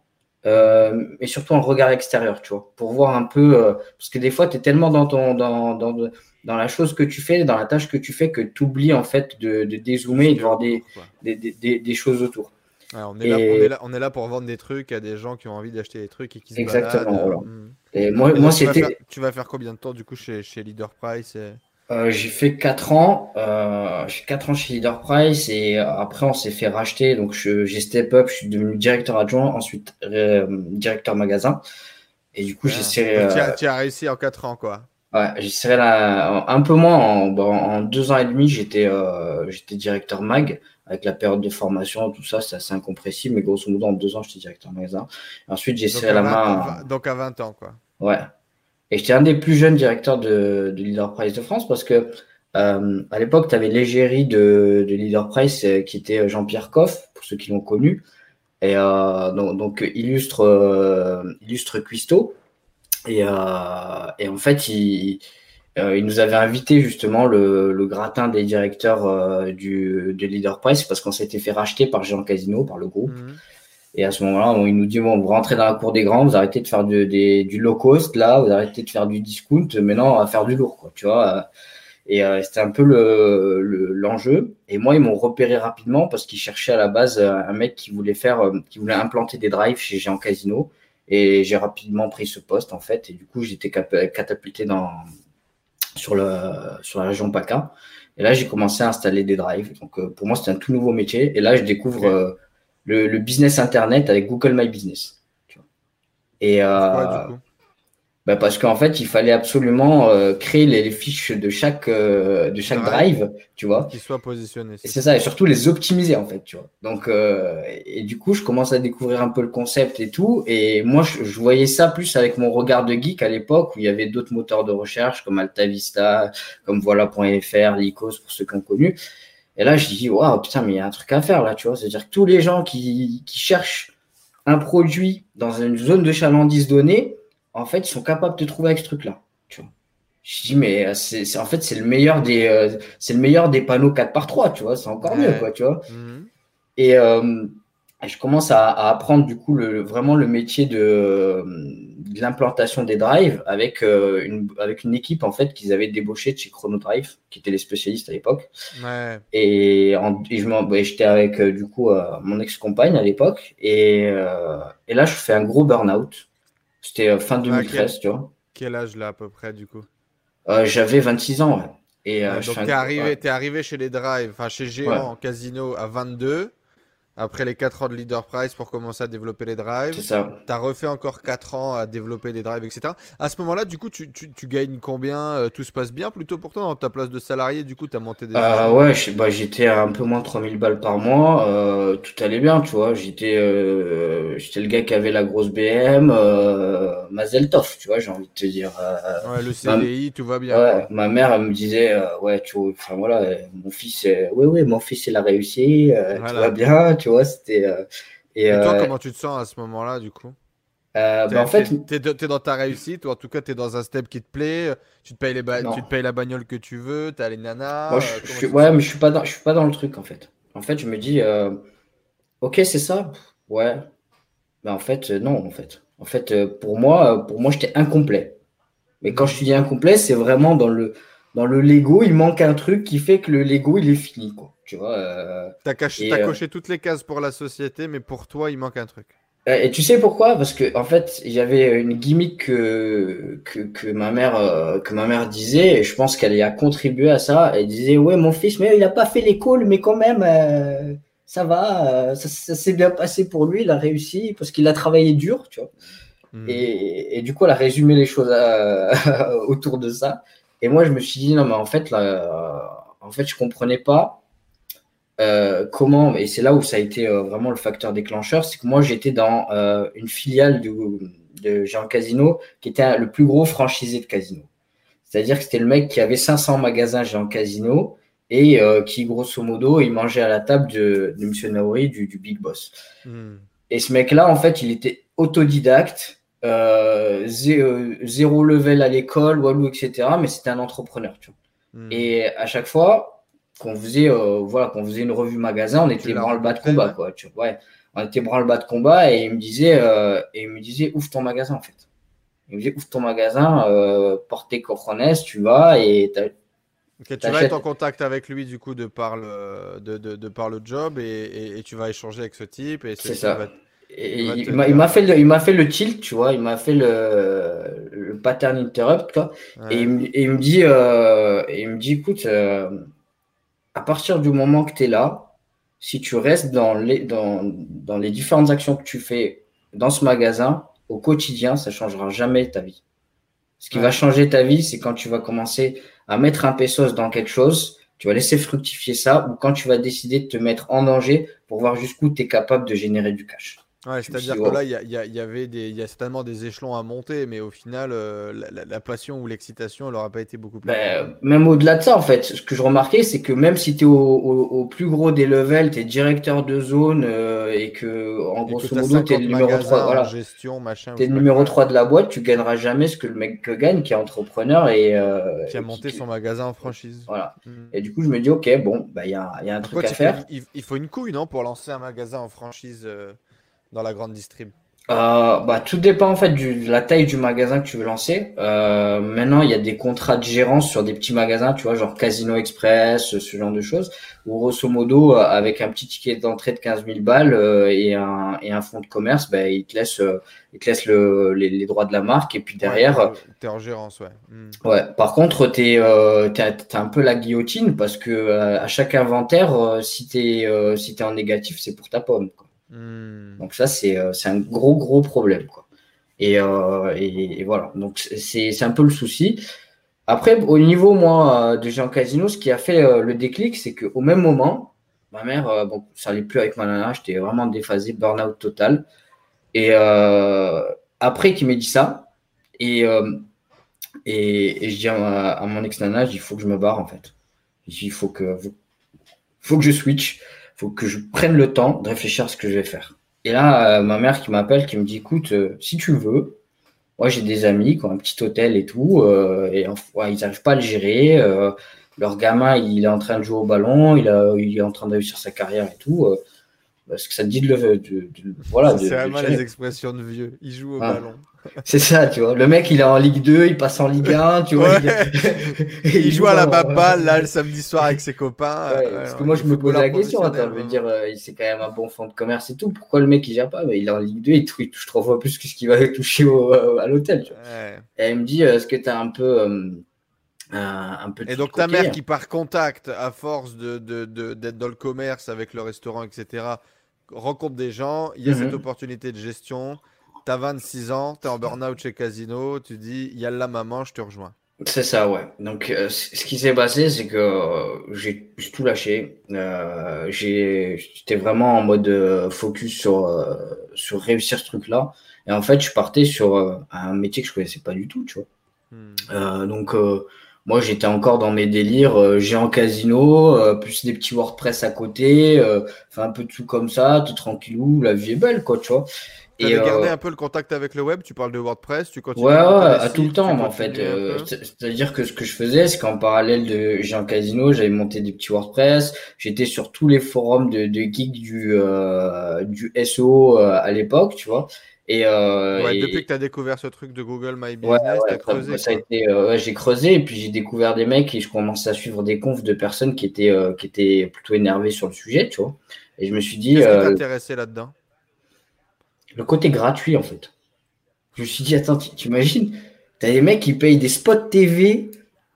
euh, et surtout un regard extérieur, tu vois, pour voir un peu, euh, parce que des fois, tu es tellement dans, ton, dans, dans, dans la chose que tu fais, dans la tâche que tu fais, que tu oublies en fait de, de dézoomer et de voir des, des, des, des, choses autour. on, est là, on, est là, on, est là, pour vendre des trucs à des gens qui ont envie d'acheter des trucs et qui se Exactement. Voilà. Hmm. Et moi, moi c'était. Tu vas faire combien de temps du coup chez, chez Leader Price et... Euh, j'ai fait 4 ans, euh, j'ai 4 ans chez Leader Price et après on s'est fait racheter. Donc j'ai step up, je suis devenu directeur adjoint, ensuite euh, directeur magasin. Et du coup, j'ai serré. Euh, tu, as, réussi en 4 ans quoi. Ouais, j'ai serré la, un peu moins. En, bon, en deux ans et demi, j'étais euh, j'étais directeur mag avec la période de formation, tout ça, c'est assez incompressible. Mais grosso modo, en deux ans, j'étais directeur magasin. Et ensuite, j'ai serré la main. Donc à 20 ans quoi. Ouais, et j'étais un des plus jeunes directeurs de, de Leader Price de France parce que euh, à l'époque, tu avais l'égérie de, de Leader Price euh, qui était Jean-Pierre Coff, pour ceux qui l'ont connu. Et euh, donc, illustre, euh, illustre cuistot. Et, euh, en fait, il, euh, nous avait invité justement le, le gratin des directeurs du, de Leader Price parce qu'on s'était fait racheter par Jean Casino, par le groupe. Mmh. Et à ce moment-là, il nous dit bon, vous rentrez dans la cour des grands, vous arrêtez de faire du, du low cost, là, vous arrêtez de faire du discount, maintenant on va faire du lourd, quoi, tu vois. Et euh, c'était un peu le, l'enjeu. et moi, ils m'ont repéré rapidement parce qu'ils cherchaient à la base un mec qui voulait faire, euh, qui voulait implanter des drives chez Géant Casino. Et j'ai rapidement pris ce poste en fait. Et du coup, j'étais catapulté dans sur le sur la région PACA. Et là, j'ai commencé à installer des drives. Donc euh, pour moi, c'était un tout nouveau métier. Et là, je découvre le, le, business internet avec Google My Business. Tu vois. Et euh, bah parce qu'en fait, il fallait absolument euh, créer les, fiches de chaque euh, de chaque drive, tu vois, qui soient positionnés. Et c'est ça, et surtout les optimiser en fait, tu vois. Donc euh, et du coup, je commence à découvrir un peu le concept et tout. Et moi, je, je voyais ça plus avec mon regard de geek à l'époque où il y avait d'autres moteurs de recherche comme AltaVista, comme Voilà.fr, Lycos pour ceux qui ont connu. Et là, je dis, waouh, putain, mais il y a un truc à faire là, tu vois. C'est-à-dire que tous les gens qui, qui cherchent un produit dans une zone de chalandise donnée, en fait, ils sont capables de trouver avec ce truc-là. Je dis, mais c'est, en fait, c'est le meilleur des, c'est le meilleur des panneaux 4 par 3 tu vois, c'est encore mieux, quoi, tu vois. Mhm. Et, je commence à, apprendre du coup le, vraiment le métier de, l'implantation des drives avec, euh, une, avec une équipe en fait qu'ils avaient débauché de chez Chrono Drive, qui étaient les spécialistes à l'époque. Et, je j'étais avec euh, du coup euh, mon ex-compagne à l'époque et, et, là je fais un gros burn-out. C'était fin 2013, quel, tu vois. Quel âge là à peu près du coup? J'avais 26 ans. Et, donc tu es, arrivé, es arrivé chez les drives, enfin chez Géant en casino à 22 après les 4 ans de leader price pour commencer à développer les drives. C'est ça. Tu as refait encore 4 ans à développer les drives, etc. À ce moment-là, du coup, tu, tu, tu gagnes combien euh, Tout se passe bien plutôt pour toi dans ta place de salarié? Du coup, tu as monté des. Ah ouais, bah, j'étais à un peu moins de 3000 balles par mois. Euh, tout allait bien, tu vois. J'étais euh, j'étais le gars qui avait la grosse BM, euh, Mazeltov, tu vois, j'ai envie de te dire. ouais, le CDI, tout va bien. Ouais, ma mère, elle me disait, ouais, tu vois, enfin voilà, mon fils, oui, oui, mon fils, il a réussi, tout va bien, tu vois, c'était. Euh, et, toi, euh, comment tu te sens à ce moment-là, du coup? Euh, bah, en fait, tu es, dans ta réussite, ou en tout cas, tu es dans un step qui te plaît, tu te payes, les tu te payes la bagnole que tu veux, tu as les nanas. Moi, je, ouais, mais je suis, pas dans, je suis pas dans le truc en fait. En fait, je me dis, ok, c'est ça, ouais. Mais en fait, non, en fait. En fait, pour moi, pour moi j'étais incomplet. Mais quand je dis incomplet, c'est vraiment dans le, dans le Lego, il manque un truc qui fait que le Lego, il est fini. Quoi. Tu vois. Euh, t'as euh, coché toutes les cases pour la société, mais pour toi, il manque un truc. Euh, et tu sais pourquoi? Parce que en fait, j'avais une gimmick que, que, ma mère que ma mère disait, et je pense qu'elle y a contribué à ça. Elle disait ouais, mon fils, mais il n'a pas fait l'école, mais quand même, ça va, ça, s'est bien passé pour lui, il a réussi parce qu'il a travaillé dur, tu vois. Hmm. Et, et, du coup, elle a résumé les choses autour de ça. Et moi, je me suis dit non, mais en fait, là, en fait, je comprenais pas euh, comment, et c'est là où ça a été euh, vraiment le facteur déclencheur, c'est que moi j'étais dans euh, une filiale de, de Jean Casino qui était le plus gros franchisé de casino. C'est-à-dire que c'était le mec qui avait 500 magasins Jean Casino et qui, grosso modo, il mangeait à la table de, de M. Naori, du, du Big Boss. Hmm. Et ce mec-là, en fait, il était autodidacte, zéro level à l'école, walou, etc. Mais c'était un entrepreneur. Tu vois. Hmm. Et à chaque fois, qu'on faisait, euh, voilà, qu'on faisait une revue magasin, on était branle-bas de combat, quoi. Tu ouais, on était branle-bas de combat et il me disait, euh, et il me disait, ouvre ton magasin, en fait. Il me disait, ouvre ton magasin, euh, porte tes tu vas et tu vas être en contact avec lui du coup de par le, de, de, de par le job et, et, tu vas échanger avec ce type. Et c'est ça. Et il m'a fait le, il m'a fait le tilt, tu vois, il m'a fait le, le pattern interrupt, quoi. Et, il, il, me dit, euh, il me dit, écoute, à partir du moment que tu es là, si tu restes dans les, dans, dans les différentes actions que tu fais dans ce magasin, au quotidien, ça ne changera jamais ta vie. Ce qui va changer ta vie, c'est quand tu vas commencer à mettre un pesos dans quelque chose, tu vas laisser fructifier ça, ou quand tu vas décider de te mettre en danger pour voir jusqu'où tu es capable de générer du cash. Ouais, c'est-à-dire que là, il y, avait des, y a certainement des échelons à monter, mais au final, euh, la, passion ou l'excitation, elle n'aura pas été beaucoup plus. Ben, même au-delà de ça, en fait, ce que je remarquais, c'est que même si tu es au, plus gros des levels, tu es directeur de zone euh, et que, en grosso modo, tu es le numéro 3, voilà, gestion, machin, es le numéro 3 de la boîte, tu gagneras jamais ce que le mec gagne, qui est entrepreneur et. Euh, qui a monté son magasin en franchise. Voilà. Hmm. Et du coup, je me dis, ok, bon, bah, il y, a, y a un truc à faire. Il, faut une couille, non, pour lancer un magasin en franchise dans la grande distrib? Euh, bah, tout dépend en fait de la taille du magasin que tu veux lancer. Euh, maintenant, il y a des contrats de gérance sur des petits magasins, tu vois, genre Casino Express, ce genre de choses, où grosso modo, euh, avec un petit ticket d'entrée de 15 000 balles et, un, et un fonds de commerce, bah, ils te laissent, ils te laissent le, les, droits de la marque et puis derrière. Ouais, t'es en gérance, ouais. Hmm. Ouais. Par contre, t'es es, un peu la guillotine parce que à chaque inventaire, si t'es si es en négatif, c'est pour ta pomme. Quoi. Hmm. Donc ça, euh, c'est un gros, gros problème. Quoi. Et, euh, et, voilà, donc c'est un peu le souci. Après, au niveau, moi, euh, de Jean Casino, ce qui a fait le déclic, c'est qu'au même moment, ma mère, bon, ça allait plus avec ma nana, j'étais vraiment déphasé, burn-out total. Et après qu'il m'ait dit ça, et, et, et, je dis à, mon ex-nana, il faut que je me barre, en fait. Il faut que, faut que je switch faut que je prenne le temps de réfléchir à ce que je vais faire. Et là, euh, ma mère qui m'appelle, qui me dit, écoute, euh, si tu veux, Moi, j'ai des amis qui ont un petit hôtel et tout, et ils n'arrivent pas à le gérer. leur gamin, il est en train de jouer au ballon, il, a, il est en train de réussir sa carrière et tout. parce que ça te dit de le. voilà, c'est vraiment les expressions de vieux. Il joue au ah. ballon. C'est ça, tu vois. Le mec, il est en Ligue 2, il passe en Ligue 1, tu vois. Il, joue, à la baballe, là, le samedi soir avec ses copains. parce que moi, je me pose la question, attends, je veux dire, euh, c'est quand même un bon fond de commerce et tout. Pourquoi le mec, il gère pas? Mais Il est en Ligue 2, il, touche trois fois plus que ce qu'il va toucher euh, à l'hôtel, tu vois. Et elle me dit, euh, est-ce que tu as un peu. un peu et donc ta mère qui par contact à force de, d'être de, dans le commerce avec le restaurant etc rencontre des gens il y a cette mhm. opportunité de gestion T'as 26 ans, t'es en burn-out chez Casino, tu dis, y a la maman, je te rejoins. C'est ça, ouais. Donc, euh, ce qui s'est passé, c'est que euh, j'ai tout lâché. Euh, J'étais vraiment en mode focus sur, sur réussir ce truc-là. Et en fait, je partais sur un métier que je connaissais pas du tout, tu vois. Hmm. donc, moi, j'étais encore dans mes délires. j'ai en casino, plus des petits WordPress à côté, enfin un peu de tout comme ça, tout tranquillou. La vie est belle, quoi, tu vois. Tu avais gardé euh, un peu le contact avec le web, tu parles de WordPress, tu continues Ouais, à tout le temps, en fait. Euh, c'est-à-dire que ce que je faisais, c'est qu'en parallèle de Jean Casino, j'avais monté des petits WordPress, j'étais sur tous les forums de, de geeks du, euh, du SEO à l'époque, tu vois. Et, depuis que tu as découvert ce truc de Google My Business, as creusé. Ça été, j'ai creusé et puis j'ai découvert des mecs et je commençais à suivre des confs de personnes qui étaient, qui étaient plutôt énervées sur le sujet, tu vois. Et je me suis dit. Qu'est-ce qui t'intéressait là-dedans? le côté gratuit en fait. Je me suis dit, attends, tu imagines, tu as des mecs qui payent des spots TV,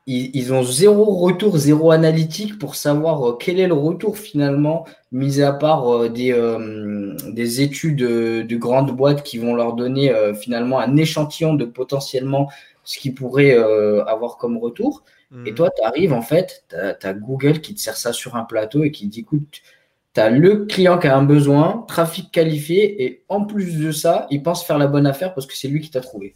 ils, ont zéro retour, zéro analytique pour savoir euh, quel est le retour finalement, mis à part euh, des, euh, des études de grandes boîtes qui vont leur donner finalement un échantillon de potentiellement ce qu'ils pourraient avoir comme retour. Et hmm. toi, tu arrives en fait, tu as, Google qui te sert ça sur un plateau et qui dit, écoute, tu as le client qui a un besoin, trafic qualifié, et en plus de ça, il pense faire la bonne affaire parce que c'est lui qui t'a trouvé.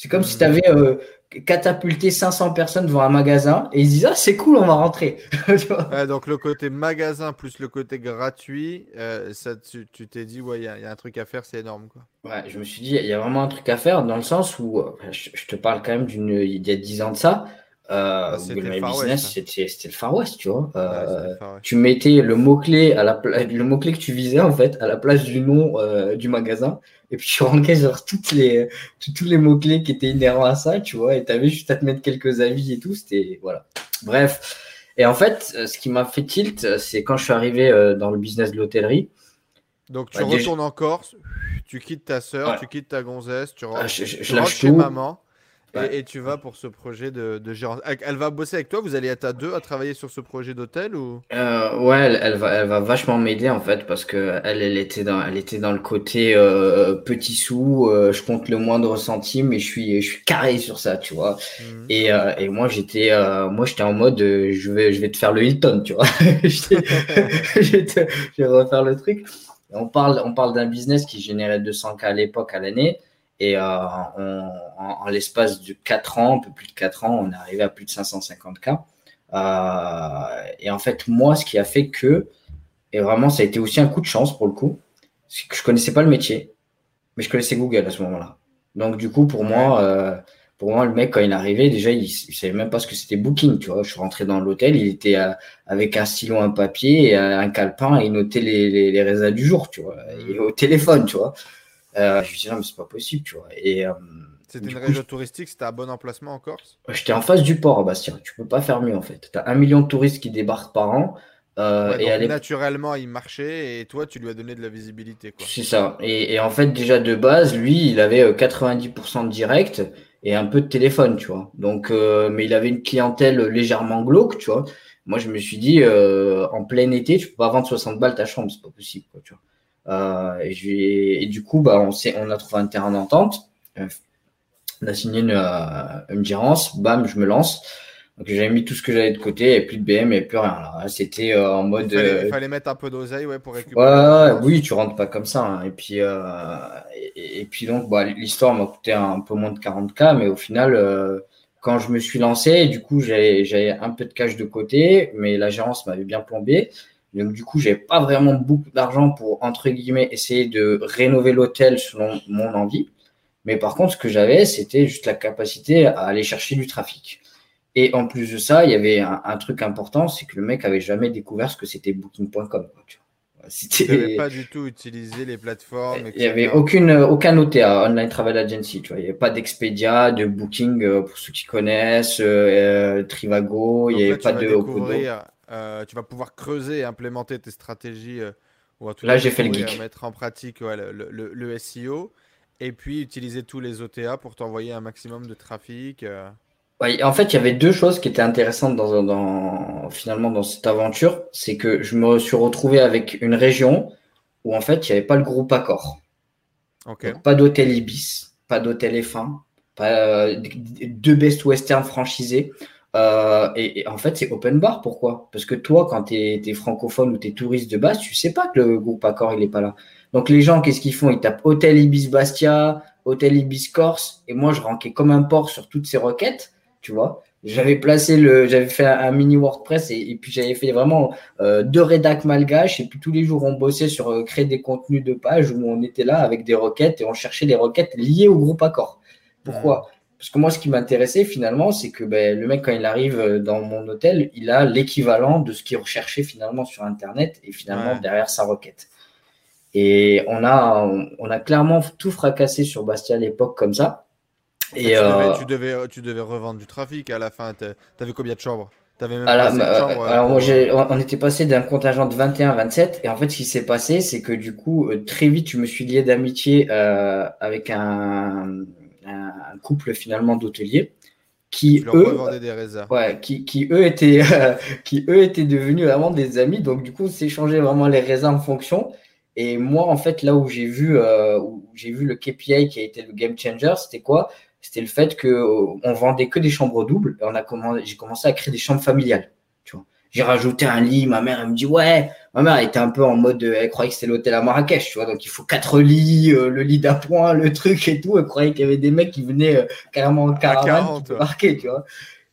C'est comme si tu avais euh, catapulté 500 personnes devant un magasin et ils disent Ah, c'est cool, on va rentrer. donc le côté magasin plus le côté gratuit, euh, ça, tu t'es dit Ouais, il y, a un truc à faire, c'est énorme. Quoi. Ouais, je me suis dit Il y a vraiment un truc à faire dans le sens où, euh, je, je te parle quand même d'une il y a 10 ans de ça. Euh, Google My Business, c'était le Far West, tu vois. Euh, tu mettais le mot-clé à la le mot-clé que tu visais, en fait, à la place du nom euh, du magasin. Et puis, tu rentrais sur toutes les, tous les mots-clés qui étaient inhérents à ça, tu vois. Et tu avais juste à te mettre quelques avis et tout. C'était, voilà. Bref. Et en fait, ce qui m'a fait tilt, c'est quand je suis arrivé dans le business de l'hôtellerie. Donc, tu bah, retournes en Corse, tu quittes ta soeur, tu quittes ta gonzesse, tu rentres, ah, je, rentres chez maman. Et, tu vas pour ce projet de, de gérance. Elle va bosser avec toi Vous allez être à deux à travailler sur ce projet d'hôtel ou? Euh, Ouais, elle, va, elle va vachement m'aider en fait parce que elle, elle, était, dans, elle était dans le côté euh, petit sous, euh, je compte le moindre centime et je suis, je suis carré sur ça, tu vois. Mhm. Et, et, moi j'étais moi j'étais en mode je, vais, je vais te faire le Hilton, tu vois. je, vais je vais refaire le truc. On parle, on parle d'un business qui générait 200K à l'époque à l'année. Et euh, en, l'espace de 4 ans, un peu plus de 4 ans, on est arrivé à plus de 550 cas. Euh, et en fait, moi, ce qui a fait que, et vraiment, ça a été aussi un coup de chance pour le coup, c'est que je connaissais pas le métier, mais je connaissais Google à ce moment-là. Donc, du coup, pour moi, euh, pour moi, le mec, quand il est arrivé, déjà, il, ne savait même pas ce que c'était Booking, tu vois. Je suis rentré dans l'hôtel, il était avec un stylo, un papier un calepin et il notait les, les, résas du jour, tu vois, et au téléphone, tu vois. Euh, je me dit, non, mais c'est pas possible, tu vois. Et, euh, c'était une région touristique, c'était un bon emplacement en Corse? J'étais en face du port, Bastien. Tu peux pas faire mieux, en fait. Tu as un million de touristes qui débarquent par an. Euh, et naturellement, il marchait et toi, tu lui as donné de la visibilité. C'est ça. Et, en fait, déjà de base, lui, il avait 90% de direct et un peu de téléphone, tu vois. Donc, mais il avait une clientèle légèrement glauque, tu vois. Moi, je me suis dit, en plein été, tu peux pas vendre 60 balles ta chambre, c'est pas possible, quoi, tu vois. Euh, et, et, du coup, bah, on, on a trouvé un terrain d'entente. Euh, on a signé une, euh, une gérance. Bam, je me lance. Donc j'avais mis tout ce que j'avais de côté et plus de BM et plus rien. C'était en mode. Il fallait, mettre un peu d'oseille ouais, pour récupérer. Ouais, oui, tu rentres pas comme ça. Hein. Et puis et, puis donc bah, l'histoire m'a coûté un, peu moins de 40K, mais au final, quand je me suis lancé, du coup j'avais un peu de cash de côté, mais la gérance m'avait bien plombé. Donc du coup, j'avais pas vraiment beaucoup d'argent pour entre guillemets essayer de rénover l'hôtel selon mon envie. Mais par contre, ce que j'avais, c'était juste la capacité à aller chercher du trafic. Et en plus de ça, il y avait un, truc important, c'est que le mec avait jamais découvert ce que c'était booking.com. Tu n'avais pas du tout utilisé les plateformes. Il n'y avait aucune, aucun OTA, Online Travel Agency. Tu vois. Il n'y avait pas d'Expedia, de Booking, euh, pour ceux qui connaissent, euh, Trivago, il n'y avait pas de. Euh, tu vas pouvoir creuser et implémenter tes stratégies. ou là, j'ai fait le geek. Mettre en pratique le, le, le, SEO et puis utiliser tous les OTA pour t'envoyer un maximum de trafic en fait, il y avait deux choses qui étaient intéressantes dans, finalement dans cette aventure. C'est que je me suis retrouvé avec une région où en fait, il n'y avait pas le groupe Accor. pas d'hôtel Ibis, pas d'hôtel F1, pas euh, deux Best Western franchisés. Euh, et, en fait, c'est open bar. Pourquoi? Parce que toi, quand tu es, francophone ou tu es touriste de base, tu sais pas que le groupe Accor, il n'est pas là. Donc les gens, qu'est-ce qu'ils font? Ils tapent Hôtel Ibis Bastia, Hôtel Ibis Corse, et moi, je ranquais comme un porc sur toutes ces requêtes tu vois. J'avais placé le, j'avais fait un, mini WordPress et, puis j'avais fait vraiment euh, deux rédacs malgaches et puis tous les jours on bossait sur euh, créer des contenus de page où on était là avec des requêtes et on cherchait des requêtes liées au groupe Accord. Pourquoi? Parce que moi ce qui m'intéressait finalement c'est que ben, le mec quand il arrive euh, dans mon hôtel il a l'équivalent de ce qu'il recherchait finalement sur internet et finalement derrière sa requête. Et on a, on a clairement tout fracassé sur Bastia à l'époque comme ça. Et euh, tu, devais, tu, devais, revendre du trafic à la fin. Tu avais combien de chambres? Avais même alors, euh, alors moi, on était passé d'un contingent de 21 à 27. Et en fait, ce qui s'est passé, c'est que du coup, euh, très vite, je me suis lié d'amitié avec un, un, couple finalement d'hôteliers qui eux, des ouais, qui, qui, eux étaient, qui eux étaient devenus vraiment des amis. Donc du coup, on s'échangeait vraiment les raisins en fonction. Et moi, en fait, là où j'ai vu, où j'ai vu le KPI qui a été le game changer, c'était quoi? C'était le fait que euh, on vendait que des chambres doubles. Et on a commencé, j'ai commencé à créer des chambres familiales. Tu vois. J'ai rajouté un lit. Ma mère, elle me dit ouais. Ma mère était un peu en mode, elle croyait que c'était l'hôtel à Marrakech, tu vois. Donc il faut quatre lits, euh, le lit d'appoint, le truc et tout. Elle croyait qu'il y avait des mecs qui venaient euh, carrément en caravane marquer, tu vois.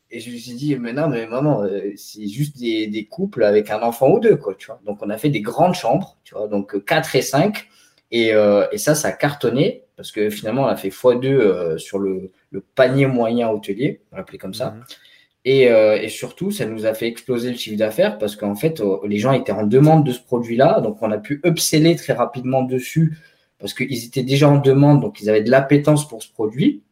Et je me suis dit, mais non, mais maman, c'est juste des, des, couples avec un enfant ou deux, quoi, tu vois. Donc, on a fait des grandes chambres, tu vois, donc 4 et 5. Et, et ça, ça a cartonné parce que finalement, on a fait x2 euh, sur le, panier moyen hôtelier, on l'appelait comme ça. Mhm. Euh, et, surtout, ça nous a fait exploser le chiffre d'affaires parce qu'en fait, euh, les gens étaient en demande de ce produit-là. Donc, on a pu upseller très rapidement dessus parce qu'ils étaient déjà en demande, donc ils avaient de l'appétence pour ce produit.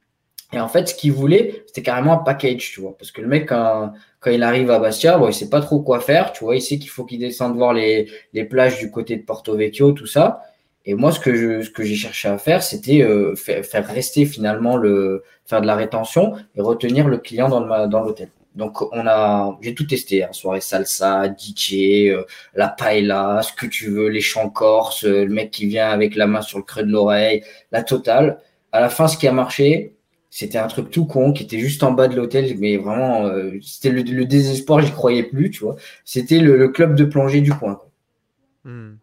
Et en fait, ce qu'ils voulaient, c'était carrément un package, tu vois. Parce que le mec, quand, il arrive à Bastia, bon, il sait pas trop quoi faire, tu vois. Il sait qu'il faut qu'il descende voir les, les plages du côté de Porto Vecchio, tout ça. Et moi, ce que je, ce que j'ai cherché à faire, c'était euh, faire, rester finalement le, faire de la rétention et retenir le client dans le, dans l'hôtel. Donc, on a, j'ai tout testé, hein, soirée salsa, DJ, euh, la paella, ce que tu veux, les chants corse, euh, le mec qui vient avec la main sur le creux de l'oreille, la totale. À la fin, ce qui a marché, c'était un truc tout con qui était juste en bas de l'hôtel, mais vraiment, c'était le, le, désespoir, j'y croyais plus, tu vois. C'était le, club de plongée du coin. Quoi. Hmm.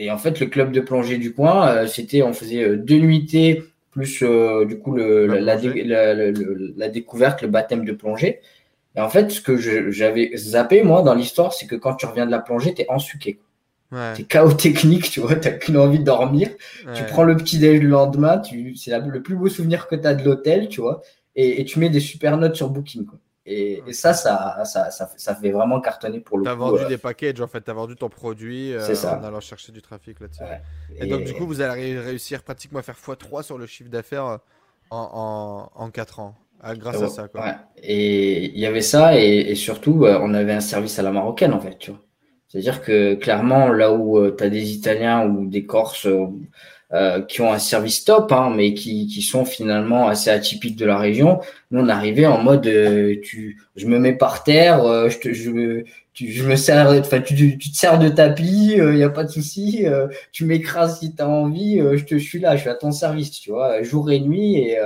Et en fait, le club de plongée du coin, euh, c'était, on faisait euh, deux nuitées plus euh, du coup le, la, découverte, le baptême de plongée. Et en fait, ce que j'avais zappé moi dans l'histoire, c'est que quand tu reviens de la plongée, tu es ensuqué. Ouais. es chaos technique, tu vois, t'as qu'une envie de dormir. Tu prends le petit déj le lendemain, tu, c'est le plus beau souvenir que tu as de l'hôtel, tu vois, et, et, tu mets des super notes sur Booking. Quoi. Et, ça, ça, ça, ça, fait vraiment cartonner pour le coup. Tu as vendu euh, des packages, en fait, tu as vendu ton produit euh, en allant chercher du trafic là-dessus. Et, donc, du coup, vous allez réussir pratiquement à faire x3 sur le chiffre d'affaires euh, en, en, 4 ans. grâce à ça. Quoi. Et il y avait ça, et, surtout, on avait un service à la marocaine, en fait. Tu vois. C'est-à-dire que clairement, là où tu as des Italiens ou des Corses euh, qui ont un service top, hein, mais qui, qui sont finalement assez atypiques de la région. Nous, on arrivait en mode, euh, tu, je me mets par terre, euh, je, te, je, tu, me sers, enfin, tu, te sers de tapis, il n'y a pas de souci, tu m'écrases si tu as envie, je, te, suis là, je suis à ton service, tu vois, jour et nuit. Et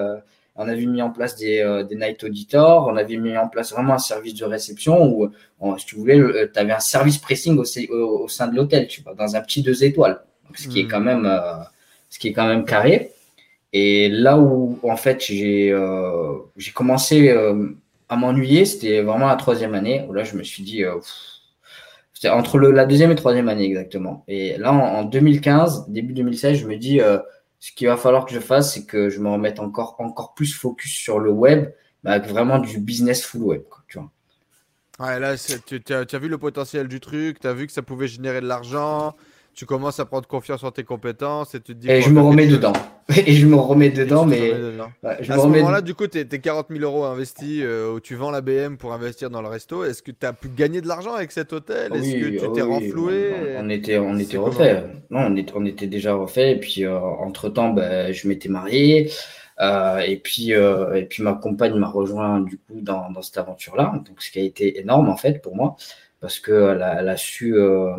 on avait mis en place des, des night auditors, on avait mis en place vraiment un service de réception où, si tu voulais, tu avais un service pressing au, au, sein de l'hôtel, tu vois, dans un petit deux étoiles. ce qui est hmm. quand même ce qui est quand même carré. Et là où, en fait, j'ai euh, commencé euh, à m'ennuyer, c'était vraiment la troisième année, où là, je me suis dit, euh, c'était entre le, la deuxième et troisième année exactement. Et là, en, 2015, début 2016, je me dis, ce qu'il va falloir que je fasse, c'est que je me remette encore, encore plus focus sur le web, mais avec vraiment du business full web. Tu vois. Ouais, là, tu as, vu le potentiel du truc, tu as vu que ça pouvait générer de l'argent, tu commences à prendre confiance en tes compétences et tu te dis. Et je me remets dedans. et je me remets dedans, mais. à ce moment-là, du coup, tes 40 000 euros investis euh, où tu vends la BM pour investir dans le resto, est-ce que tu as pu gagner de l'argent avec cet hôtel? Est-ce que tu t'es renfloué? On était, on était refait. Non, on était, on était déjà refait. Et puis, euh, entre-temps, ben, je m'étais marié. Euh, et puis, et puis ma compagne m'a rejoint du coup dans, dans cette aventure-là, donc ce qui a été énorme en fait pour moi parce qu'elle a, elle a, su, euh,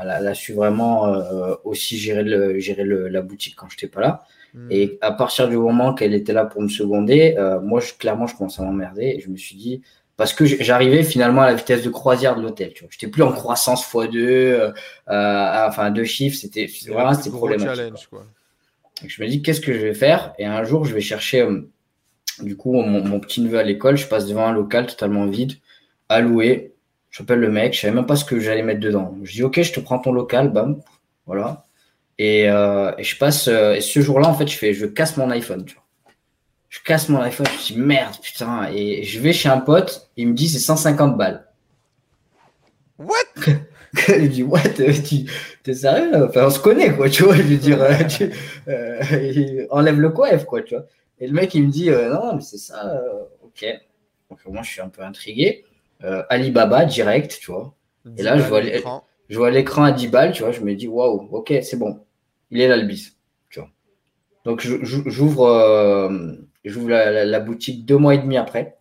elle, a, su vraiment euh, aussi gérer, le, gérer le, la boutique quand je n'étais pas là. Hmm. Et à partir du moment qu'elle était là pour me seconder, euh, moi, je, clairement, je commençais à m'emmerder. Et je me suis dit, parce que j'arrivais finalement à la vitesse de croisière de l'hôtel. Je n'étais plus en croissance x2, enfin deux chiffres. C'était vraiment c'était problématique. Quoi. je me dis, qu'est-ce que je vais faire? Et un jour, je vais chercher, du coup, mon, mon petit neveu à l'école. Je passe devant un local totalement vide, à louer J'appelle le mec, je savais même pas ce que j'allais mettre dedans. Je dis ok, je te prends ton local, bam, voilà. Et, euh, je passe. Euh, et ce jour-là, en fait, je fais, je casse mon iPhone. Tu vois. Je casse mon iPhone. Je dis merde, putain. Et je vais chez un pote. Il me dit c'est 150 balles. What? Il dit what? T'es sérieux? Enfin, on se connaît quoi. Tu vois Je dire, euh, enlève le coif quoi. Tu vois Et le mec il me dit non, mais c'est ça. ok. Donc moi je suis un peu intrigué. Euh, Alibaba direct, tu vois. Et là, je vois, je vois l'écran à 10 balles, tu vois. Je me dis, waouh, ok, c'est bon. Il est là le bis, tu vois. Donc, j'ouvre euh, la, boutique deux mois et demi après.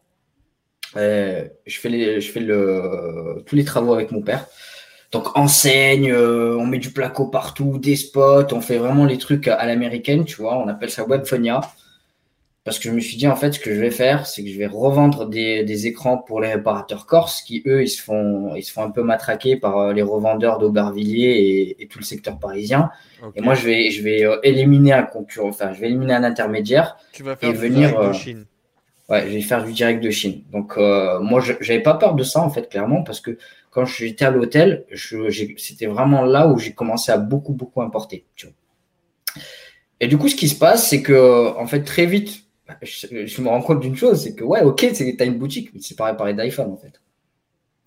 Euh, je fais, les, je fais le, tous les travaux avec mon père. Donc, enseigne, on met du placo partout, des spots, on fait vraiment les trucs à l'américaine, tu vois. On appelle ça Webphonia parce que je me suis dit en fait ce que je vais faire c'est que je vais revendre des, des, écrans pour les réparateurs corses qui eux ils se font ils se font un peu matraquer par euh, les revendeurs d'Aubervilliers et, et, tout le secteur parisien. Et moi je vais je vais euh, éliminer un concurrent enfin je vais éliminer un intermédiaire tu vas faire et du venir direct de euh, Chine. ouais je vais faire du direct de Chine. Donc euh, moi j'avais pas peur de ça en fait clairement parce que quand j'étais à l'hôtel c'était vraiment là où j'ai commencé à beaucoup beaucoup importer tu vois. et du coup ce qui se passe c'est que en fait très vite je, me rends compte d'une chose, c'est que ouais, ok, tu as une boutique, mais c'est pas réparé d'iPhone en fait.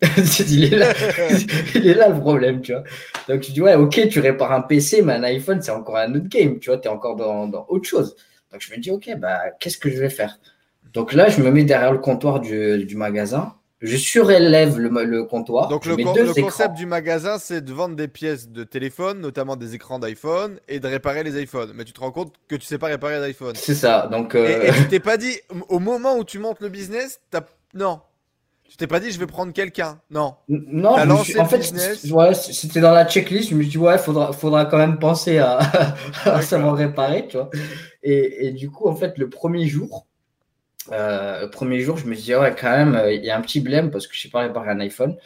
il, est là, il est là le problème, tu vois. Donc tu dis ouais, ok, tu répares un PC, mais un iPhone, c'est encore un autre game, tu vois, tu es encore dans, dans, autre chose. Donc je me dis ok, bah qu'est-ce que je vais faire? Donc là, je me mets derrière le comptoir du, du magasin je surélève le, le comptoir. Donc le, le concept du magasin, c'est de vendre des pièces de téléphone, notamment des écrans d'iPhone, et de réparer les iPhones. Mais tu te rends compte que tu sais pas réparer d'iPhone. C'est ça. Donc euh... et, tu t'es pas dit au moment où tu montes le business, as... non. Tu t'es pas dit je vais prendre quelqu'un. Non. Non. en fait, ouais, c'était dans la checklist. Je me suis dit ouais, faudra, faudra quand même penser à, à savoir réparer, tu vois. Et, et du coup, en fait, le premier jour euh, le premier jour, je me disais, ouais, quand même, euh, il y a un petit blême parce que je sais pas réparer un iPhone.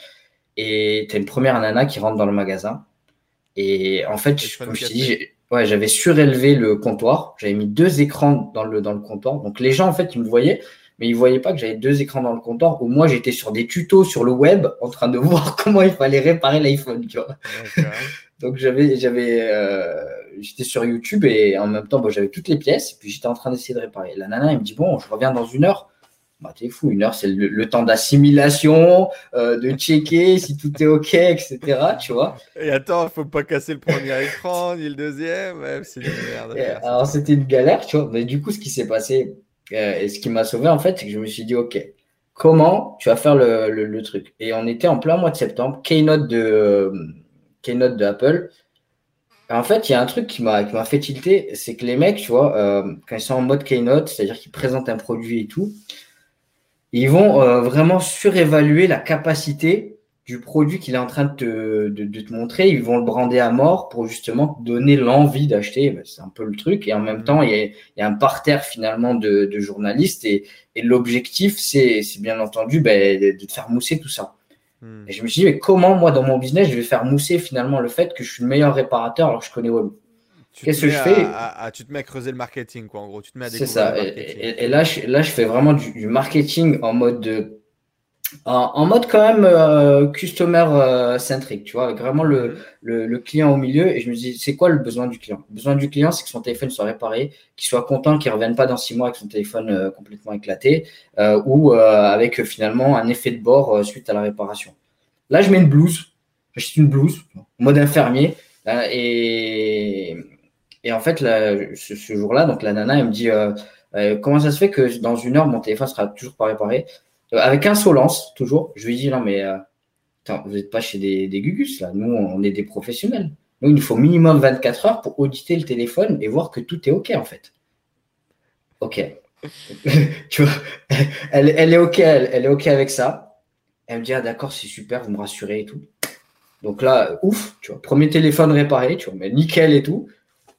Et tu as une première nana qui rentre dans le magasin. Et en fait, comme je t'ai dit, ouais, j'avais surélevé le comptoir. J'avais mis deux écrans dans le, dans le comptoir. Donc les gens, en fait, ils me voyaient, mais ils voyaient pas que j'avais deux écrans dans le comptoir. Où moi, j'étais sur des tutos sur le web en train de voir comment il fallait réparer l'iPhone, tu vois. Donc j'avais, j'avais, euh, j'étais sur YouTube et en même temps, bon, j'avais toutes les pièces. Et puis j'étais en train d'essayer de réparer. La nana, elle me dit bon, je reviens dans une heure. Bah, t'es fou, une heure, c'est le, temps d'assimilation, euh, de checker si tout est OK, etc. Tu vois. Et attends, faut pas casser le premier écran, ni le deuxième. c'est une merde. alors, c'était une galère, tu vois. Mais du coup, ce qui s'est passé, euh, et ce qui m'a sauvé, en fait, c'est que je me suis dit, OK, comment tu vas faire le, le, le, truc? Et on était en plein mois de septembre, keynote de keynote de Apple. En fait, il y a un truc qui m'a fait tilter, c'est que les mecs, tu vois, euh, quand ils sont en mode keynote, c'est-à-dire qu'ils présentent un produit et tout, ils vont euh, vraiment surévaluer la capacité du produit qu'il est en train de te, de, te, montrer. Ils vont le brander à mort pour justement te donner l'envie d'acheter. Ben, c'est un peu le truc. Et en même temps, il y a, il y a un parterre finalement de, de journalistes. Et, et l'objectif, c'est bien entendu ben, de te faire mousser tout ça. Hmm. Et je me suis dit, mais comment moi dans mon business, je vais faire mousser finalement le fait que je suis le meilleur réparateur alors que je connais Web? Qu'est-ce que je fais? Tu te mets à creuser le marketing, quoi, en gros. Tu te mets à C'est ça. Et, là, je, là, je fais vraiment du, marketing en mode de en, mode quand même euh, customer euh, centric, tu vois, vraiment le, client au milieu. Et je me dis, c'est quoi le besoin du client? Le besoin du client, c'est que son téléphone soit réparé, qu'il soit content, qu'il ne revienne pas dans six mois avec son téléphone euh, complètement éclaté ou avec finalement un effet de bord suite à la réparation. Là, je mets une blouse, j'achète une blouse, mode infirmier. et, en fait, ce, jour-là, donc la nana, elle me dit, comment ça se fait que dans une heure, mon téléphone sera toujours pas réparé? Avec insolence, toujours, je lui dis non, mais euh, vous n'êtes pas chez des, gugus là. Nous, on est des professionnels. Nous, il nous faut minimum 24 heures pour auditer le téléphone et voir que tout est OK en fait. OK. tu vois, elle, elle, est OK, elle, est OK avec ça. Elle me dit, ah d'accord, c'est super, vous me rassurez et tout. Donc là, ouf, tu vois, premier téléphone réparé, tu vois, mais nickel et tout.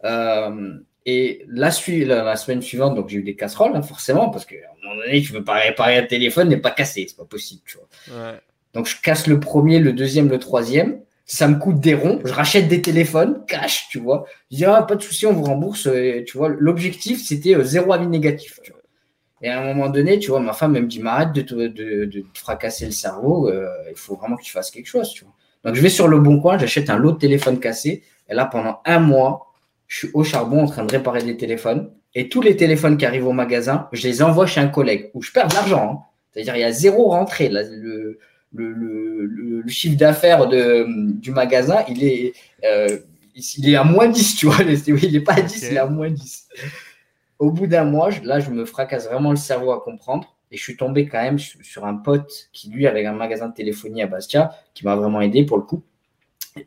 Euh, et la, la, semaine suivante, donc j'ai eu des casseroles, hein, forcément, parce qu'à un moment donné, tu veux pas réparer un téléphone, n'est pas cassé, c'est pas possible, tu vois. Donc je casse le premier, le deuxième, le troisième. Ça me coûte des ronds. Je rachète des téléphones, cash, tu vois. Je dis, ah, pas de souci, on vous rembourse. Tu vois, l'objectif, c'était euh, zéro avis négatif. Tu vois. Et à un moment donné, tu vois, ma femme, elle me dit, m'arrête de te, de, de fracasser le cerveau. Euh, il faut vraiment que tu fasses quelque chose, tu vois. Donc je vais sur le bon coin, j'achète un lot de téléphones cassés. Et là, pendant un mois, je suis au charbon en train de réparer des téléphones. Et tous les téléphones qui arrivent au magasin, je les envoie chez un collègue où je perds de l'argent. Hein. C'est-à-dire, il y a zéro rentrée. le, le, chiffre d'affaires du magasin, il est, euh, il est à moins 10, tu vois. Il n'est pas à 10, il est à moins 10. Au bout d'un mois, là, je me fracasse vraiment le cerveau à comprendre. Et je suis tombé quand même sur un pote qui, lui, avait un magasin de téléphonie à Bastia, qui m'a vraiment aidé pour le coup.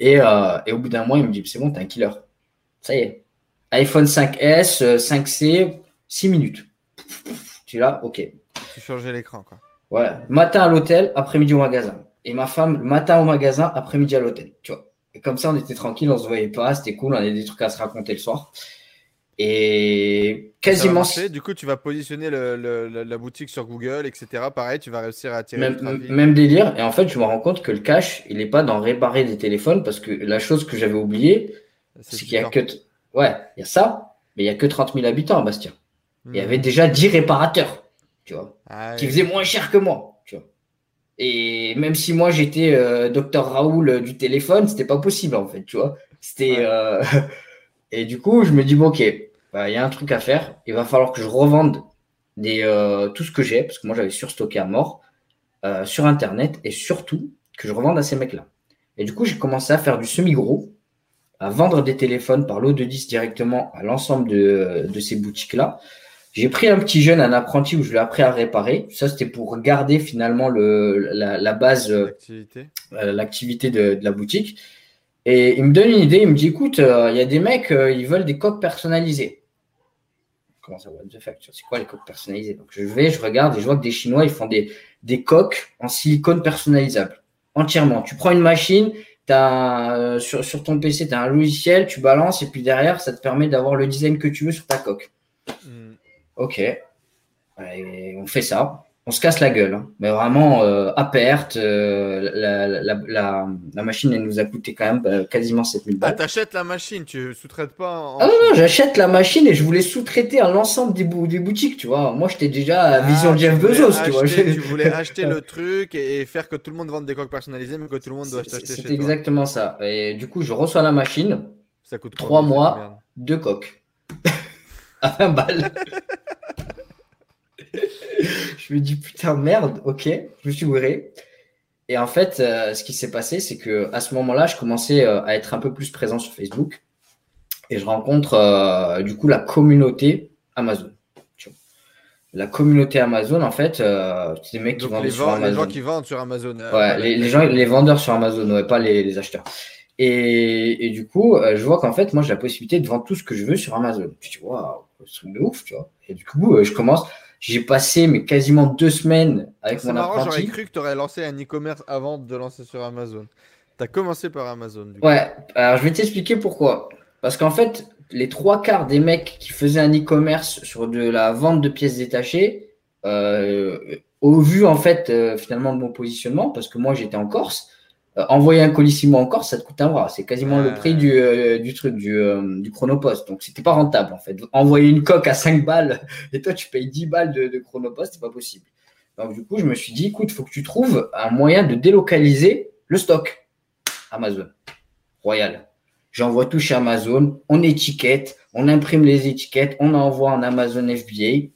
Et, euh, et au bout d'un mois, il me dit C'est bon, t'es un killer. Ça y est. iPhone 5S, 5C, 6 minutes. Tu l'as Ok. Tu changeais l'écran, quoi. Ouais. Matin à l'hôtel, après-midi au magasin. Et ma femme, matin au magasin, après-midi à l'hôtel. Tu vois. Et comme ça, on était tranquille, on se voyait pas, c'était cool, on avait des trucs à se raconter le soir. Et quasiment. du coup, tu vas positionner la boutique sur Google, etc. Pareil, tu vas réussir à attirer même, Même délire. Et en fait, je me rends compte que le cash, il n'est pas dans réparer des téléphones parce que la chose que j'avais oubliée, c'est qu'il y a que. Ouais, il y a ça, mais il y a que 30 000 habitants à Bastia. Il y avait hmm. déjà 10 réparateurs, tu vois, ah qui faisaient moins cher que moi, tu vois. Et même si moi j'étais euh, docteur Raoul euh, du téléphone, c'était pas possible en fait, tu vois. C'était. Euh, et du coup, je me dis, bon, ok, bah, il y a un truc à faire. Il va falloir que je revende des, tout ce que j'ai, parce que moi j'avais surstocké à mort, sur Internet, et surtout que je revende à ces mecs-là. Et du coup, j'ai commencé à faire du semi-gros à vendre des téléphones par lot de 10 directement à l'ensemble de, de ces boutiques-là. J'ai pris un petit jeune, un apprenti où je l'ai appris à réparer. Ça, c'était pour garder finalement le, la, la base, euh, l'activité de, de, la boutique. Et il me donne une idée. Il me dit, écoute, euh, il y a des mecs, euh, ils veulent des coques personnalisées. Comment ça, what the fuck C'est quoi les coques personnalisées? Donc, je vais, je regarde et je vois que des Chinois, ils font des, des coques en silicone personnalisables. Entièrement. Tu prends une machine, euh, sur, sur ton PC, tu as un logiciel, tu balances et puis derrière, ça te permet d'avoir le design que tu veux sur ta coque. Hmm. Ok. on fait ça on se casse la gueule. Hein. Mais vraiment, euh, à perte, euh, la, machine, elle nous a coûté quand même bah, quasiment 7000 balles. Ah, t'achètes la machine, tu sous-traites pas en... Ah non, non, j'achète la machine et je voulais sous-traiter à l'ensemble des, des, boutiques, tu vois. Moi, j'étais déjà à ah, Vision Jeff Bezos, tu vois. Tu voulais acheter le truc et faire que tout le monde vende des coques personnalisées, mais que tout le monde doit acheter C'est exactement ça. Et du coup, je reçois la machine. Ça coûte 3 mois, deux coques. à 20 balles. je me dis putain merde, ok, je me suis gouré. Et en fait, euh, ce qui s'est passé, c'est que à ce moment-là, je commençais euh, à être un peu plus présent sur Facebook et je rencontre euh, du coup la communauté Amazon. La communauté Amazon, en fait, c'est des mecs qui vendent sur Amazon. Les gens qui vendent sur Amazon. Ouais, les, gens, les vendeurs sur Amazon, ouais, pas les, acheteurs. Et, du coup, je vois qu'en fait, moi, j'ai la possibilité de vendre tout ce que je veux sur Amazon. Je dis, waouh, c'est de ouf, tu vois. Et du coup, je commence. J'ai passé mais quasiment deux semaines avec mon marrant, apprenti. J'aurais cru que tu aurais lancé un e-commerce avant de lancer sur Amazon. Tu as commencé par Amazon. Du ouais, alors je vais t'expliquer pourquoi. Parce qu'en fait, les trois quarts des mecs qui faisaient un e-commerce sur de la vente de pièces détachées, euh, au vu en fait euh, finalement de mon positionnement, parce que moi j'étais en Corse, envoyer un colissimo en Corse, ça te coûte un bras. C'est quasiment le prix du, euh, du truc, du, euh, du chronopost. Donc, c'était pas rentable, en fait. Envoyer une coque à 5 balles et toi, tu payes 10 balles de, de chronopost, c'est pas possible. Donc, du coup, je me suis dit, écoute, il faut que tu trouves un moyen de délocaliser le stock. Amazon. Royal. J'envoie tout chez Amazon, on étiquette, on imprime les étiquettes, on envoie en Amazon FBA.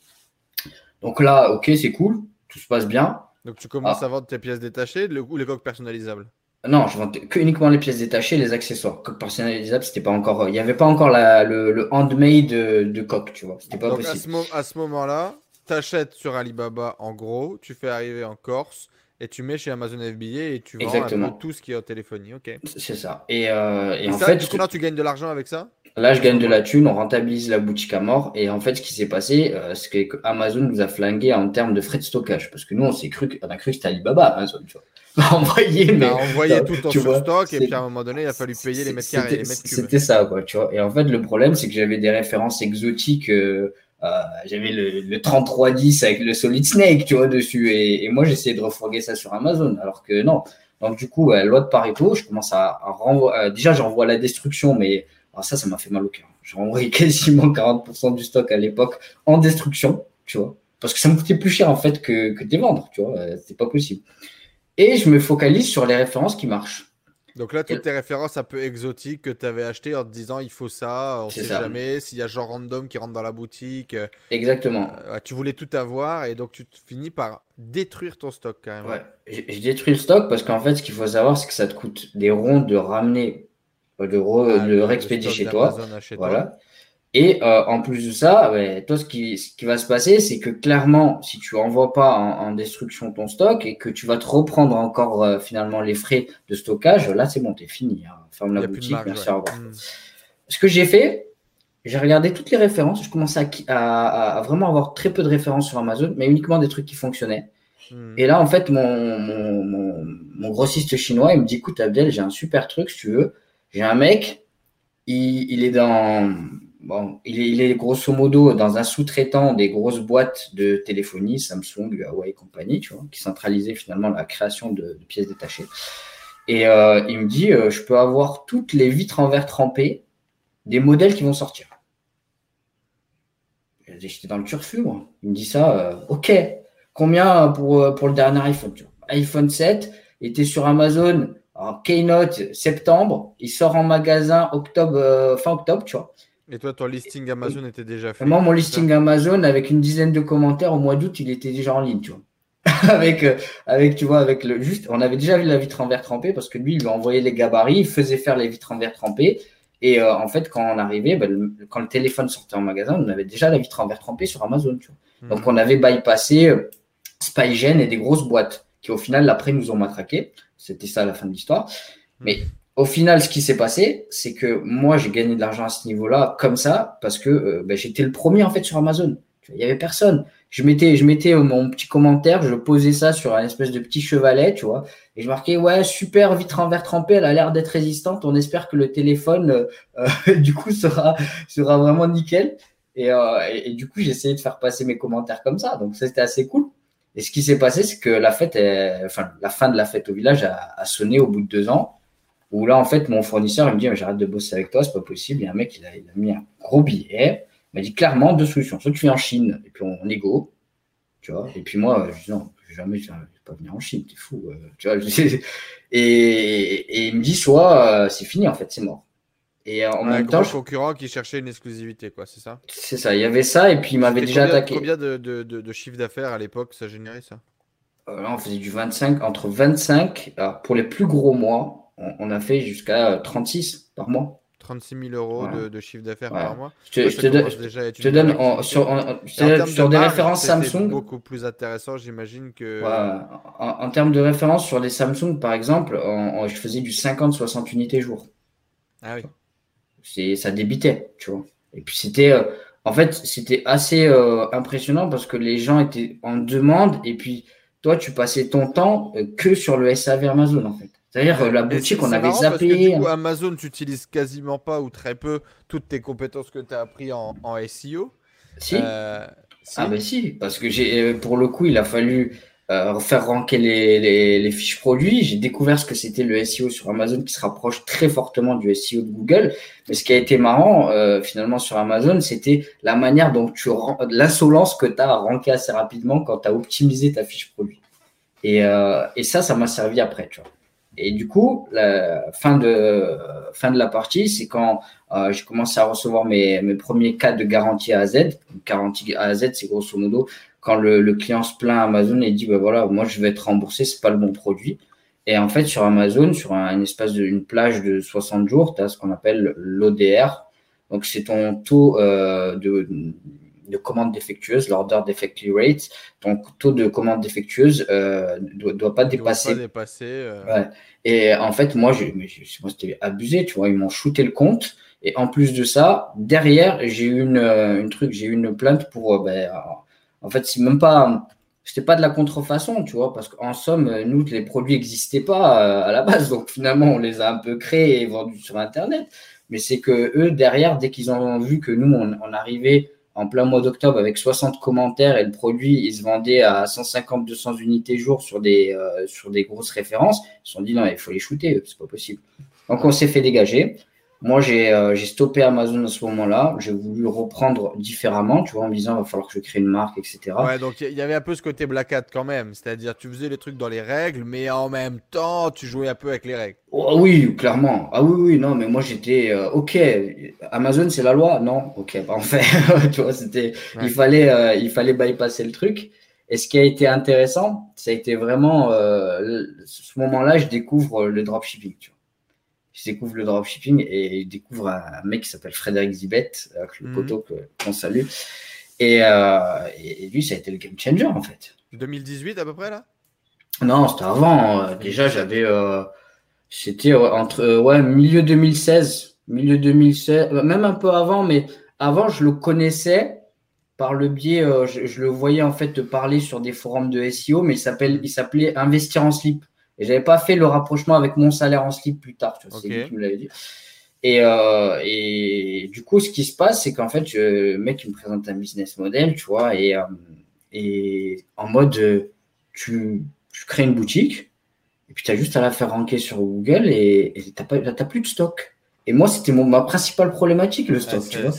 Donc là, ok, c'est cool, tout se passe bien. Donc tu commences ah. à vendre tes pièces détachées ou les coques personnalisables Non, je vends que uniquement les pièces détachées, les accessoires. Coques personnalisables, c'était pas encore, il n'y avait pas encore le, handmade de, de coque, tu vois. C'était pas Donc À ce, moment-là, tu achètes sur Alibaba en gros, tu fais arriver en Corse et tu mets chez Amazon FBA et tu vends tout ce qui est en téléphonie. Ok. C'est ça. Et, euh, en fait, du coup, là, tu gagnes de l'argent avec ça? Là, je gagne de la thune, on rentabilise la boutique à mort. Et en fait, ce qui s'est passé, euh, c'est que Amazon nous a flingué en termes de frais de stockage. Parce que nous, on s'est cru, on a cru que c'était Alibaba, Amazon. Tu vois. On a envoyé, mais. envoyé tout en stock et puis à un moment donné, il a fallu payer les mètres carrés. C'était ça, quoi. Tu vois. Et en fait, le problème, c'est que j'avais des références exotiques. Euh, euh, j'avais le, le 3310 avec le Solid Snake, tu vois, dessus. Et, moi, j'essayais de refourguer ça sur Amazon. Alors que non. Donc, du coup, loi de Pareto, je commence à, à renvoyer. déjà, j'envoie la destruction, mais alors ça, ça m'a fait mal au cœur. J'ai envoyé quasiment 40% du stock à l'époque en destruction, tu vois. Parce que ça me coûtait plus cher en fait que, que des vendre, tu vois. Euh, c'est pas possible. Et je me focalise sur les références qui marchent. Donc là, toutes tes références un peu exotiques que tu avais achetées en te disant il faut ça, on sait jamais, s'il y a genre random qui rentre dans la boutique. Euh, Exactement. Euh, tu voulais tout avoir et donc tu finis par détruire ton stock quand même. Ouais, je détruis le stock parce qu'en fait, ce qu'il faut savoir, c'est que ça te coûte des ronds de ramener de, re, ah, réexpédier chez toi. voilà. Et euh, en plus de ça, toi, ce qui, ce qui va se passer, c'est que clairement, si tu envoies pas en, destruction ton stock et que tu vas te reprendre encore euh, finalement les frais de stockage, là, c'est bon, t'es fini. Hein. Ferme la boutique, merci, au revoir. Ce que j'ai fait, j'ai regardé toutes les références. Je commençais à, à, vraiment avoir très peu de références sur Amazon, mais uniquement des trucs qui fonctionnaient. Hmm. Et là, en fait, mon, mon, mon, mon, grossiste chinois, il me dit, écoute, Abdel, j'ai un super truc, si tu veux j'ai un mec, il, est dans. Bon, il est, grosso modo dans un sous-traitant des grosses boîtes de téléphonie, Samsung, Huawei et compagnie, tu vois, qui centralisait finalement la création de, pièces détachées. Et euh, il me dit, euh, je peux avoir toutes les vitres en verre trempé des modèles qui vont sortir. J'étais dans le turfu, moi. Il me dit ça, euh, ok, combien pour, pour le dernier iPhone iPhone 7 était sur Amazon en Keynote septembre, il sort en magasin octobre, fin octobre, tu vois. Et toi, ton listing Amazon était déjà fait Moi, mon listing Amazon, avec une dizaine de commentaires au mois d'août, il était déjà en ligne, tu vois. avec, euh, avec, tu vois, avec le juste, on avait déjà vu la vitre en verre trempé parce que lui, il lui envoyé les gabarits, il faisait faire les vitres en verre trempé. Et euh, en fait, quand on arrivait, ben, quand le téléphone sortait en magasin, on avait déjà la vitre en verre trempé sur Amazon, tu vois. Hmm. Donc, on avait bypassé Spygen et des grosses boîtes qui, au final, après, nous ont matraqué. C'était ça la fin de l'histoire. Hmm. Mais au final, ce qui s'est passé, c'est que moi, j'ai gagné de l'argent à ce niveau-là comme ça parce que euh, ben, j'étais le premier en fait sur Amazon. Il n'y avait personne. Je mettais, je mettais euh, mon petit commentaire, je posais ça sur un espèce de petit chevalet, tu vois, et je marquais ouais super vitre en verre trempé, elle a l'air d'être résistante. On espère que le téléphone euh, du coup sera sera vraiment nickel. Et, du coup, j'essayais de faire passer mes commentaires comme ça. Donc c'était assez cool. Et ce qui s'est passé, c'est que la fête, enfin, la fin de la fête au village a, sonné au bout de deux ans. Où là, en fait, mon fournisseur, il me dit, j'arrête de bosser avec toi, c'est pas possible. Il y a un mec, il a, mis un gros billet. Il m'a dit clairement deux solutions. Soit tu viens en Chine, et puis on, négo, tu vois. Et puis moi, je dis non, jamais, je vais pas venir en Chine, t'es fou. Euh, tu vois, et, et, il me dit, soit euh, c'est fini, en fait, c'est mort. Et en même temps. Un concurrent qui cherchait une exclusivité, quoi, c'est ça? C'est ça, il y avait ça, et puis il m'avait déjà attaqué. Combien de, de, de, chiffre d'affaires à l'époque ça générait ça? Euh, Là, on faisait du 25, entre 25, alors pour les plus gros mois, on, a fait jusqu'à 36 par mois. 36 000 euros de, chiffre d'affaires par mois. Je te, je te donne en, sur, sur des références Samsung. beaucoup plus intéressant, j'imagine que. En, termes de références sur les Samsung, par exemple, je faisais du 50-60 unités jour. Ah oui c'est ça débitait, tu vois. Et puis c'était, euh, en fait, c'était assez euh, impressionnant parce que les gens étaient en demande et puis toi, tu passais ton temps euh, que sur le SAV Amazon, en fait. C'est-à-dire la boutique, on avait zappé. Parce que, du coup, Amazon, tu n'utilises quasiment pas ou très peu toutes tes compétences que tu as appris en, SEO. Si. Ah, mais si, parce que j'ai, pour le coup, il a fallu euh, faire ranker les, les, fiches produits. J'ai découvert ce que c'était le SEO sur Amazon qui se rapproche très fortement du SEO de Google. Mais ce qui a été marrant euh, finalement sur Amazon, c'était la manière dont tu l'insolence que tu as à ranker assez rapidement quand tu as optimisé ta fiche produit. Et, euh, et ça, ça m'a servi après, tu vois. Et du coup, la fin de, fin de la partie, c'est quand euh, j'ai commencé à recevoir mes, mes premiers cas de garantie à Z. Garantie à Z, c'est grosso modo quand le, client se plaint à Amazon et dit bah voilà, moi je vais être remboursé, c'est pas le bon produit. Et en fait, sur Amazon, sur un, espace de une plage de 60 jours, tu as ce qu'on appelle l'ODR. Donc, c'est ton taux euh, de, de commande défectueuse, l'order defective rate. Ton taux de commande défectueuse euh, doit, doit pas dépasser. Doit pas dépasser euh... ouais. Et en fait, moi, je, moi c'était abusé, tu vois, ils m'ont shooté le compte. Et en plus de ça, derrière, j'ai eu une, une truc, j'ai eu une plainte pour, euh, ben, en fait, c'est même pas, c'était pas de la contrefaçon, tu vois, parce qu'en somme, nous, les produits n'existaient pas euh, à la base, donc finalement, on les a un peu créés et vendus sur Internet. Mais c'est que eux, derrière, dès qu'ils ont vu que nous, on, on arrivait en plein mois d'octobre avec 60 commentaires et le produit, il se vendait à 150-200 unités jour sur des, euh, sur des grosses références, ils se sont dit non, il faut les shooter, c'est pas possible. Donc on s'est fait dégager. Moi, euh, j'ai stoppé Amazon à ce moment-là. J'ai voulu reprendre différemment, tu vois, en me disant, il va falloir que je crée une marque, etc. Ouais, donc il y avait un peu ce côté black hat quand même. C'est-à-dire, tu faisais les trucs dans les règles, mais en même temps, tu jouais un peu avec les règles. Oh, oui, clairement. Ah oui, oui, non, mais moi, j'étais, euh, OK, Amazon, c'est la loi Non, OK, pas en fait. tu vois, c'était, il, fallait, euh, il fallait bypasser le truc. Et ce qui a été intéressant, ça a été vraiment, ce moment-là, je découvre le dropshipping, tu vois je découvre le dropshipping et je découvre un, mec qui s'appelle Frédéric Zibet, avec le mhm. poteau qu'on salue. Et, euh, et, lui, ça a été le game changer en fait. 2018 à peu près là? Non, c'était avant. Euh, déjà, j'avais. Euh, c'était entre. ouais, milieu 2016. Milieu 2016. Même un peu avant, mais avant, je le connaissais par le biais. Je, je, le voyais en fait parler sur des forums de SEO, mais il s'appelait Investir en slip. Et j'avais pas fait le rapprochement avec mon salaire en slip plus tard. Tu vois, C'est qui me l'avait dit. Et, euh, et, du coup, ce qui se passe, c'est qu'en fait, le mec il me présente un business model, tu vois, et, euh, et en mode, euh, tu, tu, crées une boutique, et puis tu as juste à la faire ranker sur Google et tu n'as plus de stock. Et moi, c'était ma principale problématique, le stock, tu vois.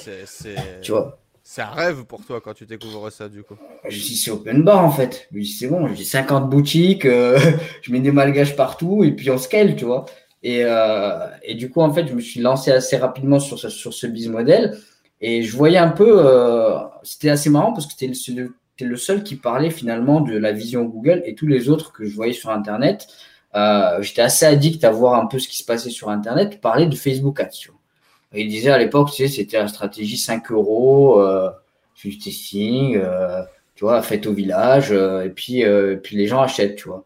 Tu vois. C'est un rêve pour toi quand tu découvres ça, du coup. Je dis, c'est open bar, en fait. Je dis, c'est bon, j'ai 50 boutiques, euh, je mets des malgaches partout, et puis on scale, tu vois. Et, euh, et, du coup, en fait, je me suis lancé assez rapidement sur ce, biz model. Et je voyais un peu, euh, c'était assez marrant parce que c'était le, le, seul qui parlait finalement de la vision Google et tous les autres que je voyais sur Internet. J'étais assez addict à voir un peu ce qui se passait sur Internet, parler de Facebook Ads. Il disait à l'époque, tu sais, c'était la stratégie 5 euros, euh, testing, euh, tu vois, faites au village, euh, et puis, puis les gens achètent, tu vois.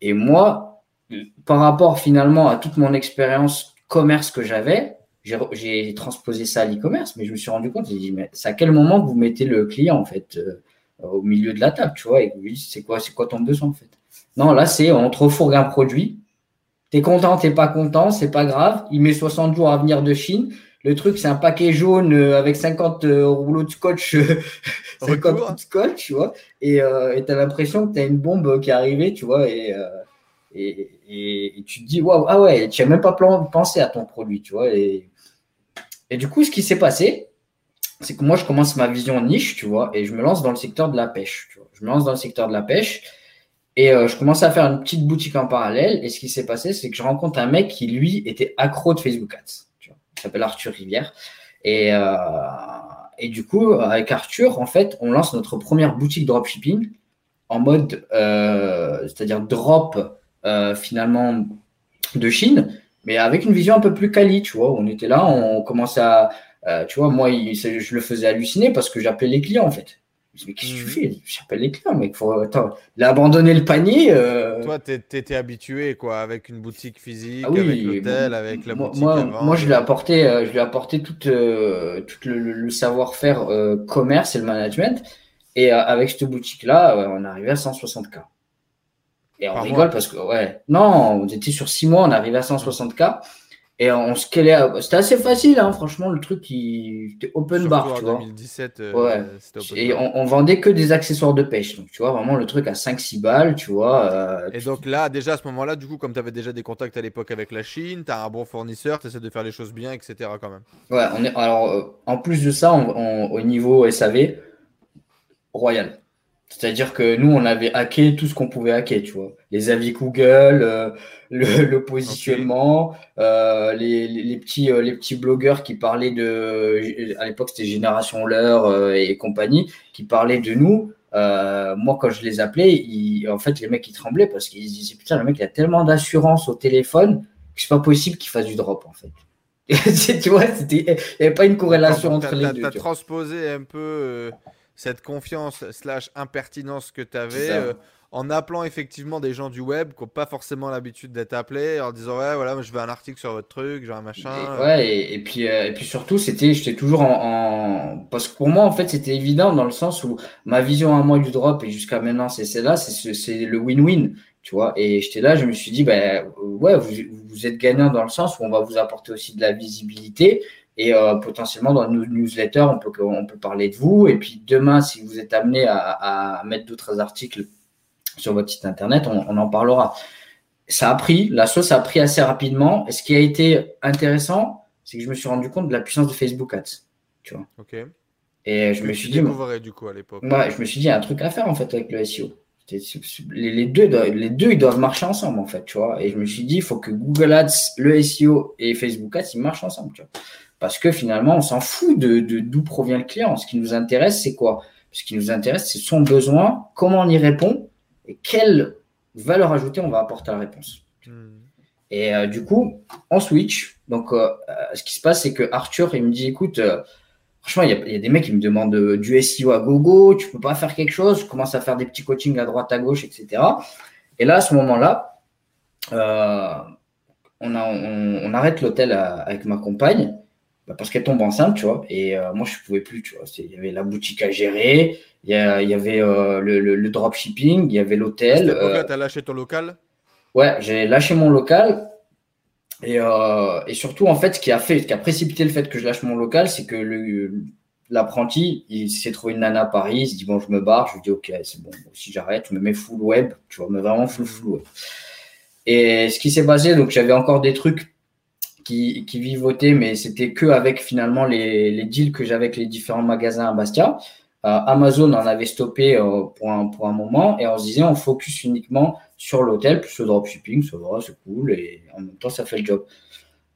Et moi, par rapport finalement à toute mon expérience commerce que j'avais, j'ai transposé ça à l'e-commerce, mais je me suis rendu compte, j'ai dit, mais c'est à quel moment vous mettez le client, en fait, euh, au milieu de la table, tu vois, et dites, c'est quoi, c'est quoi ton besoin, en fait? Non, là, c'est on te refourgue un produit, T'es content, t'es pas content, c'est pas grave. Il met 60 jours à venir de Chine. Le truc, c'est un paquet jaune euh, avec 50 euh, rouleaux de scotch, 50 euh, de scotch, tu vois. Et tu as l'impression que tu as une bombe qui est arrivée, tu vois. Et, et, tu te dis, waouh, ah ouais, tu n'as même pas pensé à ton produit, tu vois. Et, et du coup, ce qui s'est passé, c'est que moi, je commence ma vision niche, tu vois, et je me lance dans le secteur de la pêche. Tu vois. Je me lance dans le secteur de la pêche. Et euh, je commence à faire une petite boutique en parallèle. Et ce qui s'est passé, c'est que je rencontre un mec qui, lui, était accro de Facebook Ads. Tu vois. Il s'appelle Arthur Rivière. Et, euh, et du coup, avec Arthur, en fait, on lance notre première boutique dropshipping en mode, euh, c'est-à-dire drop euh, finalement de Chine, mais avec une vision un peu plus quali, tu vois. On était là, on commençait à, euh, tu vois, moi, je le faisais halluciner parce que j'appelais les clients, en fait. Je mais qu'est-ce que tu mhm. fais? J'appelle les clients, mec. Faut... Attends, il a abandonné le panier. Euh... Toi, t'étais habitué, quoi, avec une boutique physique, ah oui, avec l'hôtel, avec la boutique. Moi, moi, je lui ai apporté, euh, je lui ai apporté tout, euh, tout le, le savoir-faire euh, commerce et le management. Et euh, avec cette boutique-là, on est arrivé à 160K. Et on rigole parce que, ouais, non, on était sur six mois, on est arrivé à 160K. Et on se calait. C'était assez facile, hein, franchement, le truc qui était open bar. Tu en 2017, euh, ouais. Et on, vendait que des accessoires de pêche. Donc, tu vois, vraiment le truc à 5-6 balles, tu vois. Euh, et donc là, déjà à ce moment-là, du coup, comme tu avais déjà des contacts à l'époque avec la Chine, tu as un bon fournisseur, tu essaies de faire les choses bien, etc. quand même. Ouais, on est, alors euh, en plus de ça, au niveau SAV, royal. C'est-à-dire que nous, on avait hacké tout ce qu'on pouvait hacker, tu vois. Les avis Google, euh, le, positionnement, euh, les, petits, euh, les petits blogueurs qui parlaient de. À l'époque, c'était Génération L'heure et compagnie, qui parlaient de nous. moi, quand je les appelais, en fait, les mecs, ils tremblaient parce qu'ils disaient Putain, le mec, il a tellement d'assurance au téléphone que c'est pas possible qu'il fasse du drop, en fait. tu vois, il n'y avait pas une corrélation entre les deux. Tu as transposé un peu cette confiance slash impertinence que tu avais euh, en appelant effectivement des gens du web qui n'ont pas forcément l'habitude d'être appelés, en disant ouais voilà je veux un article sur votre truc, j'ai un machin. Et, ouais et, puis euh, et puis surtout c'était j'étais toujours en, parce que pour moi en fait c'était évident dans le sens où ma vision à moi du drop et jusqu'à maintenant c'est celle-là c'est le win-win tu vois et j'étais là je me suis dit ben ouais vous, vous êtes gagnant dans le sens où on va vous apporter aussi de la visibilité et euh, potentiellement, dans nos newsletters, on peut, on peut parler de vous. Et puis demain, si vous êtes amené à, à mettre d'autres articles sur votre site internet, on, on, en parlera. Ça a pris, la sauce a pris assez rapidement. Et ce qui a été intéressant, c'est que je me suis rendu compte de la puissance de Facebook Ads. Tu vois. Ok. Et je me suis dit. du coup à l'époque. Ouais, je me suis dit, il y a un truc à faire en fait avec le SEO. Les, deux, les deux, ils doivent marcher ensemble en fait, tu vois. Et je me suis dit, il faut que Google Ads, le SEO et Facebook Ads, ils marchent ensemble, tu vois. Parce que finalement, on s'en fout de d'où provient le client. Ce qui nous intéresse, c'est quoi? Ce qui nous intéresse, c'est son besoin, comment on y répond et quelle valeur ajoutée on va apporter à la réponse. Hmm. Et euh, du coup, on switch. Donc, euh, euh, ce qui se passe, c'est que Arthur, il me dit, écoute, franchement, il y, a des mecs qui me demandent du SEO à gogo, tu peux pas faire quelque chose, je commence à faire des petits coachings à droite, à gauche, etc. Et là, à ce moment-là, on, on, arrête l'hôtel avec ma compagne bah, parce qu'elle tombe enceinte, tu vois. Et euh, moi, je ne pouvais plus, tu vois. Il y avait la boutique à gérer, il y, avait euh, le, le, dropshipping, il y avait l'hôtel. Euh... tu as lâché ton local? Ouais, j'ai lâché mon local. Et, euh, et, surtout, en fait, ce qui a fait, ce qui a précipité le fait que je lâche mon local, c'est que l'apprenti, il s'est trouvé une nana à Paris, il se dit, bon, je me barre, je lui dis, ok, c'est bon, si j'arrête, je me mets full web, tu vois, mais vraiment full, full web. Et ce qui s'est passé, donc j'avais encore des trucs qui, qui vivotait, mais c'était que avec finalement les, les deals que j'avais avec les différents magasins à Bastia. Euh, Amazon en avait stoppé euh, pour, un, pour un moment et on se disait on focus uniquement sur l'hôtel plus le dropshipping, ça va, c'est cool et en même temps ça fait le job.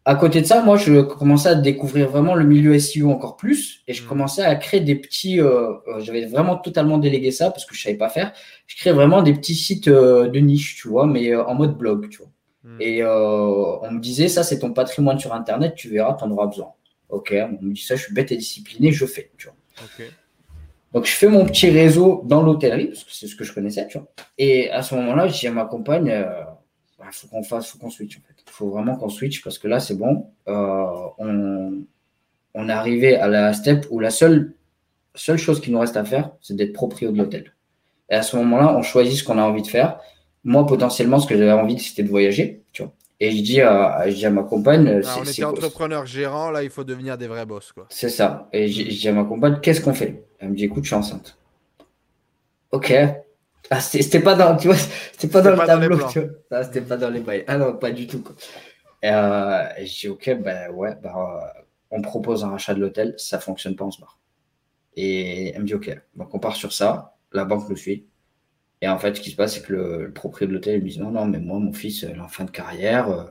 À côté de ça, moi je commençais à découvrir vraiment le milieu SEO encore plus et je mmh. commençais à créer des petits. Euh, j'avais vraiment totalement délégué ça parce que je savais pas faire. Je créais vraiment des petits sites de niche, tu vois, mais en mode blog, tu vois. Hmm. Et euh, on me disait, ça, c'est ton patrimoine sur Internet, tu verras, tu en auras besoin. Ok, on me dit ça, je suis bête et discipliné, je fais. Tu vois. Donc, je fais mon petit réseau dans l'hôtellerie, parce que c'est ce que je connaissais. Tu vois. Et à ce moment-là, je dis à ma compagne, il euh, bah, faut qu'on fasse, faut qu'on switch. En fait. Il faut vraiment qu'on switch, parce que là, c'est bon. Euh, on, on est arrivé à la step où la seule, seule chose qui nous reste à faire, c'est d'être proprio de l'hôtel. Et à ce moment-là, on choisit ce qu'on a envie de faire moi, potentiellement, ce que j'avais envie, c'était de voyager. Tu vois. Et je dis, à, je dis à ma compagne. Ah, on était entrepreneur gérant, là, il faut devenir des vrais boss. C'est ça. Et je, dis à ma compagne, qu'est-ce qu'on fait? Elle me dit, écoute, je suis enceinte. Ok. Ah, c'était pas dans, tu vois, c'était pas dans le tableau. tu vois. Ah, c'était pas dans les bails. Ah non, pas du tout. Quoi. Et, euh, je dis, ok, ben ouais, ben, euh, on propose un rachat de l'hôtel, ça fonctionne pas, on se barre. Et elle me dit, ok, donc on part sur ça. La banque nous suit. Et en fait, ce qui se passe, c'est que le, propriétaire de l'hôtel me dit non, non, mais moi, mon fils, il est en fin de carrière. Euh,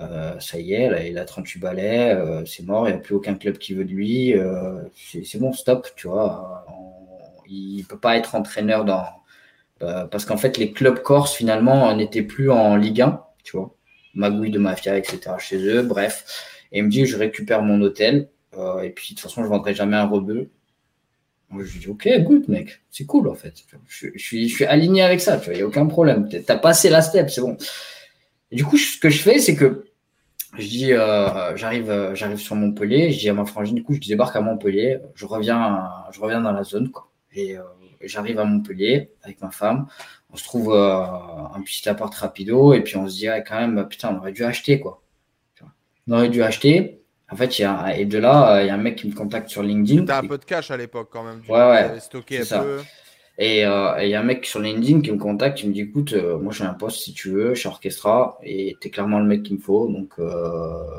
euh, ça y est, il a 38 balais, euh, c'est mort, il n'y a plus aucun club qui veut de lui. c'est bon, stop, tu vois. il ne peut pas être entraîneur dans. parce qu'en fait, les clubs corses, finalement, n'étaient plus en Ligue 1, tu vois. Magouille de mafia, etc. chez eux, bref. Et il me dit je récupère mon hôtel. et puis, de toute façon, je ne vendrai jamais un rebeu je dis, ok, good, mec, c'est cool en fait. Je, suis, aligné avec ça, il n'y a aucun problème. Tu as passé la step, c'est bon. du coup, ce que je fais, c'est que je dis, euh, j'arrive, euh, j'arrive sur Montpellier, je dis à ma frangine, du coup, je débarque à Montpellier, je reviens, je reviens dans la zone, quoi. Et euh, j'arrive à Montpellier avec ma femme, on se trouve un petit appart rapido, et puis on se dit, quand même, putain, on aurait dû acheter, quoi. on aurait dû acheter. En fait, y a, et de là, il y a un mec qui me contacte sur LinkedIn. T'as un peu de cash à l'époque quand même. ouais, ouais. Stocké un peu. Et il y a un mec sur LinkedIn qui me contacte, qui me dit écoute, moi j'ai un poste si tu veux chez Orchestra et t'es clairement le mec qu'il me faut, donc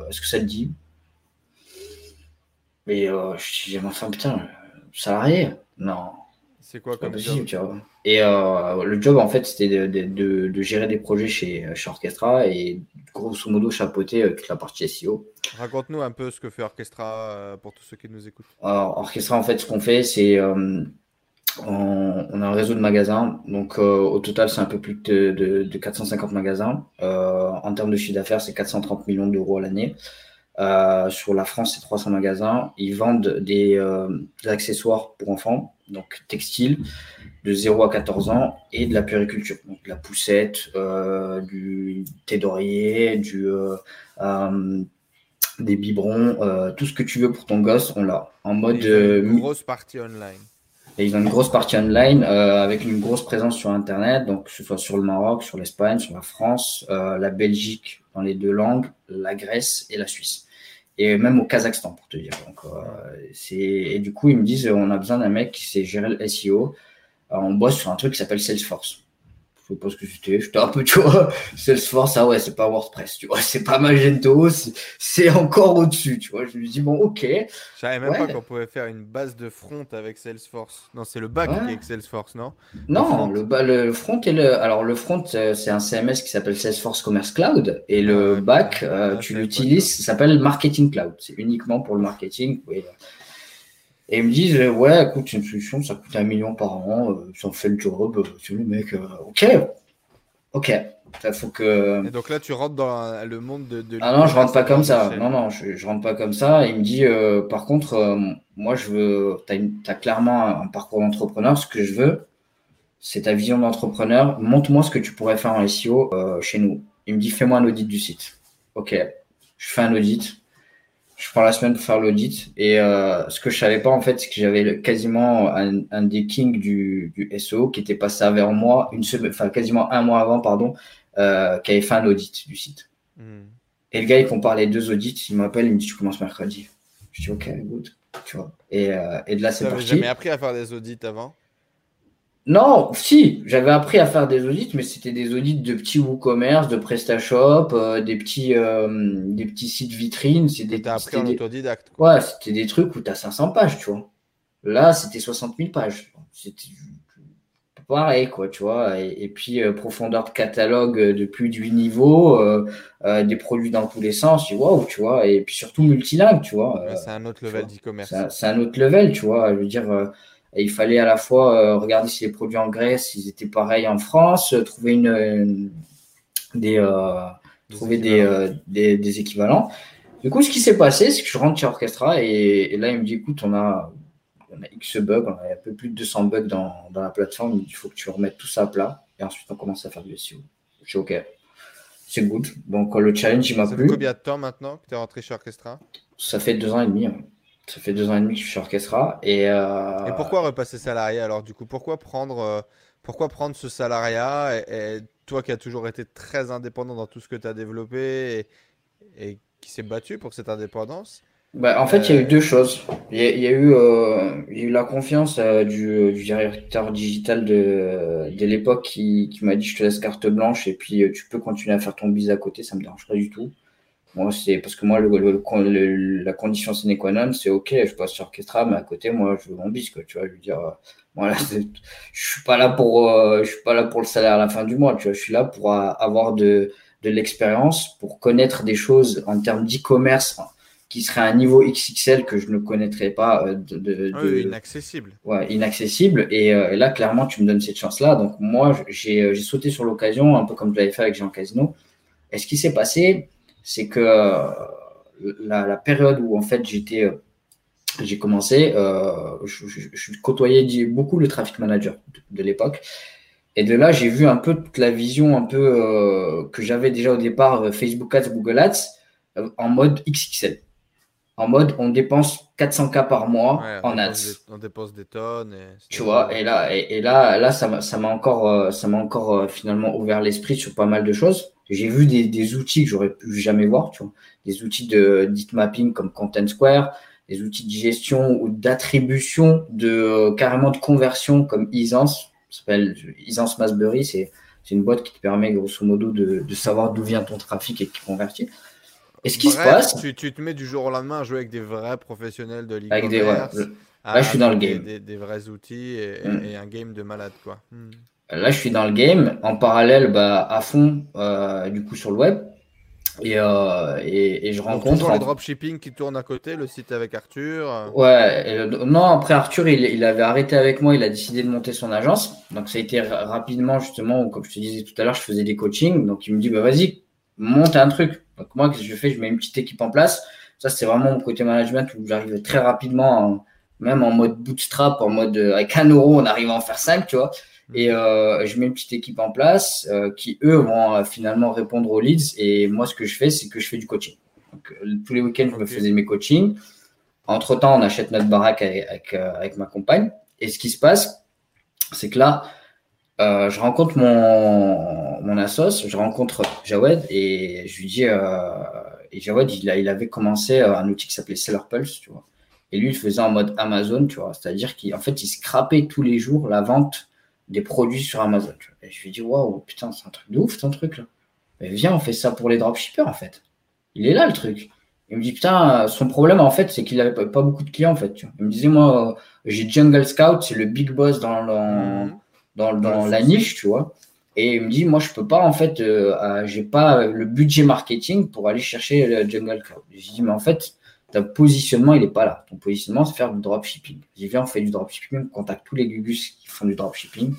est-ce que ça te dit? Mais je dis enfin putain, salarié? Non. C'est quoi comme job? Et euh, le job, en fait, c'était de, gérer des projets chez, chez Orchestra et grosso modo chapeauter euh, toute la partie SEO. Raconte-nous un peu ce que fait Orchestra euh, pour tous ceux qui nous écoutent. Alors, Orchestra, en fait, ce qu'on fait, c'est on, a un réseau de magasins. Donc, au total, c'est un peu plus de, de 450 magasins. en termes de chiffre d'affaires, c'est 430 millions d'euros à l'année. Euh, sur la France, c'est 300 magasins. Ils vendent des, euh, accessoires pour enfants, donc textiles, de 0 à 14 ans, et de la puriculture, donc de la poussette, euh, du thé d'oreiller, du, des biberons, tout ce que tu veux pour ton gosse, on l'a. En mode. une grosse partie online. Et ils ont une grosse partie online avec une grosse présence sur Internet, donc que ce soit sur le Maroc, sur l'Espagne, sur la France, la Belgique dans les deux langues, la Grèce et la Suisse et même au Kazakhstan pour te dire. Donc, euh, et du coup ils me disent on a besoin d'un mec qui sait gérer le SEO. on bosse sur un truc qui s'appelle Salesforce je sais pas ce que c'était, j'étais un peu, tu vois, Salesforce, ah ouais, c'est pas WordPress, tu vois, c'est pas Magento, c'est encore au-dessus, tu vois. Je me dis, bon, ok. Je savais même pas qu'on pouvait faire une base de front avec Salesforce. Non, c'est le back qui est avec Salesforce, non? Non, le, le, front et le. Alors, le front, euh, c'est un CMS qui s'appelle Salesforce Commerce Cloud, et le back, euh, tu l'utilises, ça s'appelle Marketing Cloud. C'est uniquement pour le marketing. Et ils me disent, euh, ouais, écoute, c'est une solution, ça coûte un million par an, euh, ça fait le job, c'est euh, le mec, ok, ok. Ça faut que. Et donc là, tu rentres dans le monde de. ah non, je rentre pas comme ça. Non, non, je, je rentre pas comme ça. il me dit, par contre, moi, je veux. Tu as, as, clairement un, parcours d'entrepreneur. Ce que je veux, c'est ta vision d'entrepreneur. Montre-moi ce que tu pourrais faire en SEO chez nous. Il me dit, fais-moi un audit du site. Ok. Je fais un audit je prends la semaine pour faire l'audit. Et euh, ce que je savais pas, en fait, c'est que j'avais quasiment un, un des kings du, du, SEO qui était passé vers moi une semaine, enfin quasiment un mois avant, pardon, euh, qui avait fait un audit du site. Hmm. Et le gars, il compare les deux audits. Il m'appelle, il me dit Tu commences mercredi. Je dis Ok, good. Tu vois. Et, euh, et de là, c'est parti. Tu jamais appris à faire des audits avant? Non, si, j'avais appris à faire des audits, mais c'était des audits de petits WooCommerce, de PrestaShop, euh, des petits euh, des petits sites vitrines. C'est des. T'as appris en autodidacte. Ouais, c'était des trucs où tu as 500 pages, tu vois. Là, c'était 60 000 pages. C'était pareil, quoi, tu vois. Et, puis, euh, profondeur de catalogue de plus de 8 niveaux, des produits dans tous les sens, vois, tu vois. Et puis surtout multilingue, tu vois. c'est un autre level d'e-commerce. C'est un autre level, tu vois. Je veux dire et il fallait à la fois euh, regarder si les produits en Grèce, ils étaient pareils en France, euh, trouver une, des, euh, trouver des, des, équivalents. Du coup, ce qui s'est passé, c'est que je rentre chez Orchestra et, là, il me dit écoute, on a, on a X bugs, on a un peu plus de 200 bugs dans, dans la plateforme, il faut que tu remettes tout ça à plat et ensuite on commence à faire du SEO. Je suis OK. C'est good. Donc, le challenge, il m'a plu. Ça fait combien de temps maintenant que tu es rentré chez Orchestra? Ça fait deux ans et demi. Hein. Ça fait deux ans et demi que je suis Orchestra. Et, euh, et pourquoi repasser salarié alors du coup? Pourquoi prendre, euh, pourquoi prendre ce salariat et, toi qui as toujours été très indépendant dans tout ce que tu as développé et, qui s'est battu pour cette indépendance bah, en fait, il y a eu euh, deux choses. Il y a, eu, y a eu la confiance du, du, directeur digital de, de l'époque qui, qui m'a dit je te laisse carte blanche et puis tu peux continuer à faire ton biz à côté, ça me dérange pas du tout. Moi, c'est parce que moi, le, la condition sine qua non, c'est OK, je passe sur Orchestra, mais à côté, moi, je veux mon bisque, tu vois. Je veux dire, euh, voilà, je suis pas là pour, euh, je suis pas là pour le salaire à la fin du mois, tu vois. Je suis là pour euh, avoir de, de l'expérience, pour connaître des choses en termes d'e-commerce qui serait à un niveau XXL que je ne connaîtrais pas. De, de, ah inaccessible. Ouais, inaccessible. Et, et, là, clairement, tu me donnes cette chance-là. Donc, moi, j'ai sauté sur l'occasion, un peu comme tu l'avais fait avec Jean Casino. Et ce qui s'est passé, c'est que euh, la, période où en fait j'étais euh, j'ai commencé, euh, je, côtoyais beaucoup le traffic manager de, l'époque. Et de là, j'ai vu un peu toute la vision un peu que j'avais déjà au départ Facebook Ads, Google Ads en mode XXL. En mode, on dépense 400K par mois en ads. on dépense des tonnes. tu vois, et là, et, là, là ça m'a encore, ça m'a encore finalement ouvert l'esprit sur pas mal de choses j'ai vu des, des, outils que j'aurais pu jamais voir, tu vois, des outils de mapping comme Content Square, des outils de gestion ou d'attribution de euh, carrément de conversion comme Isance, s'appelle Isance Masbury, c'est une boîte qui te permet grosso modo de, de savoir d'où vient ton trafic et qui convertit. Et ce qui se passe, tu, tu, te mets du jour au lendemain à jouer avec des vrais professionnels de l'e-commerce. Avec des Là, je suis dans le game. Des, vrais outils mm. et, un game de malade, quoi. Mm. Là, je suis dans le game. En parallèle, bah, à fond, euh, du coup, sur le web. Et, euh, et, je rencontre. Toujours les dropshipping qui tournent à côté, le site avec Arthur. Ouais, non, après Arthur, il, il, avait arrêté avec moi, il a décidé de monter son agence. Donc ça a été rapidement, justement, comme je te disais tout à l'heure, je faisais des coachings. Donc il me dit, bah vas-y, monte un truc. Donc moi, qu'est-ce que je fais Je mets une petite équipe en place. Ça, c'est vraiment mon côté management où j'arrive très rapidement, même en mode bootstrap, en mode avec un euro, on arrive à en faire cinq, tu vois. Et euh, je mets une petite équipe en place euh, qui, eux, vont euh, finalement répondre aux leads. Et moi, ce que je fais, c'est que je fais du coaching. Donc, tous les week-ends, je me faisais mes coachings. Entre-temps, on achète notre baraque avec, avec, ma compagne. Et ce qui se passe, c'est que là, je rencontre mon, mon assos, je rencontre Jawed et je lui dis, et Jawed, il, il avait commencé un outil qui s'appelait Seller Pulse, tu vois. Et lui, il faisait en mode Amazon, tu vois. C'est-à-dire qu'en fait, il scrapait tous les jours la vente des produits sur Amazon. Et je lui dis, waouh, putain, c'est un truc de ouf, ton truc là. Mais viens, on fait ça pour les dropshippers en fait. Il est là le truc. Il me dit, putain, son problème en fait, c'est qu'il avait pas beaucoup de clients en fait. Il me disait, moi, j'ai Jungle Scout, c'est le big boss dans, mhm. dans, dans, la niche, tu vois. Et il me dit, moi, je peux pas, en fait, euh, j'ai pas le budget marketing pour aller chercher le Jungle Scout. Je lui dis, mais en fait, ton positionnement, il n'est pas là. Ton positionnement, c'est faire du dropshipping. J'ai viens, on fait du dropshipping, on contacte tous les gugus qui font du dropshipping.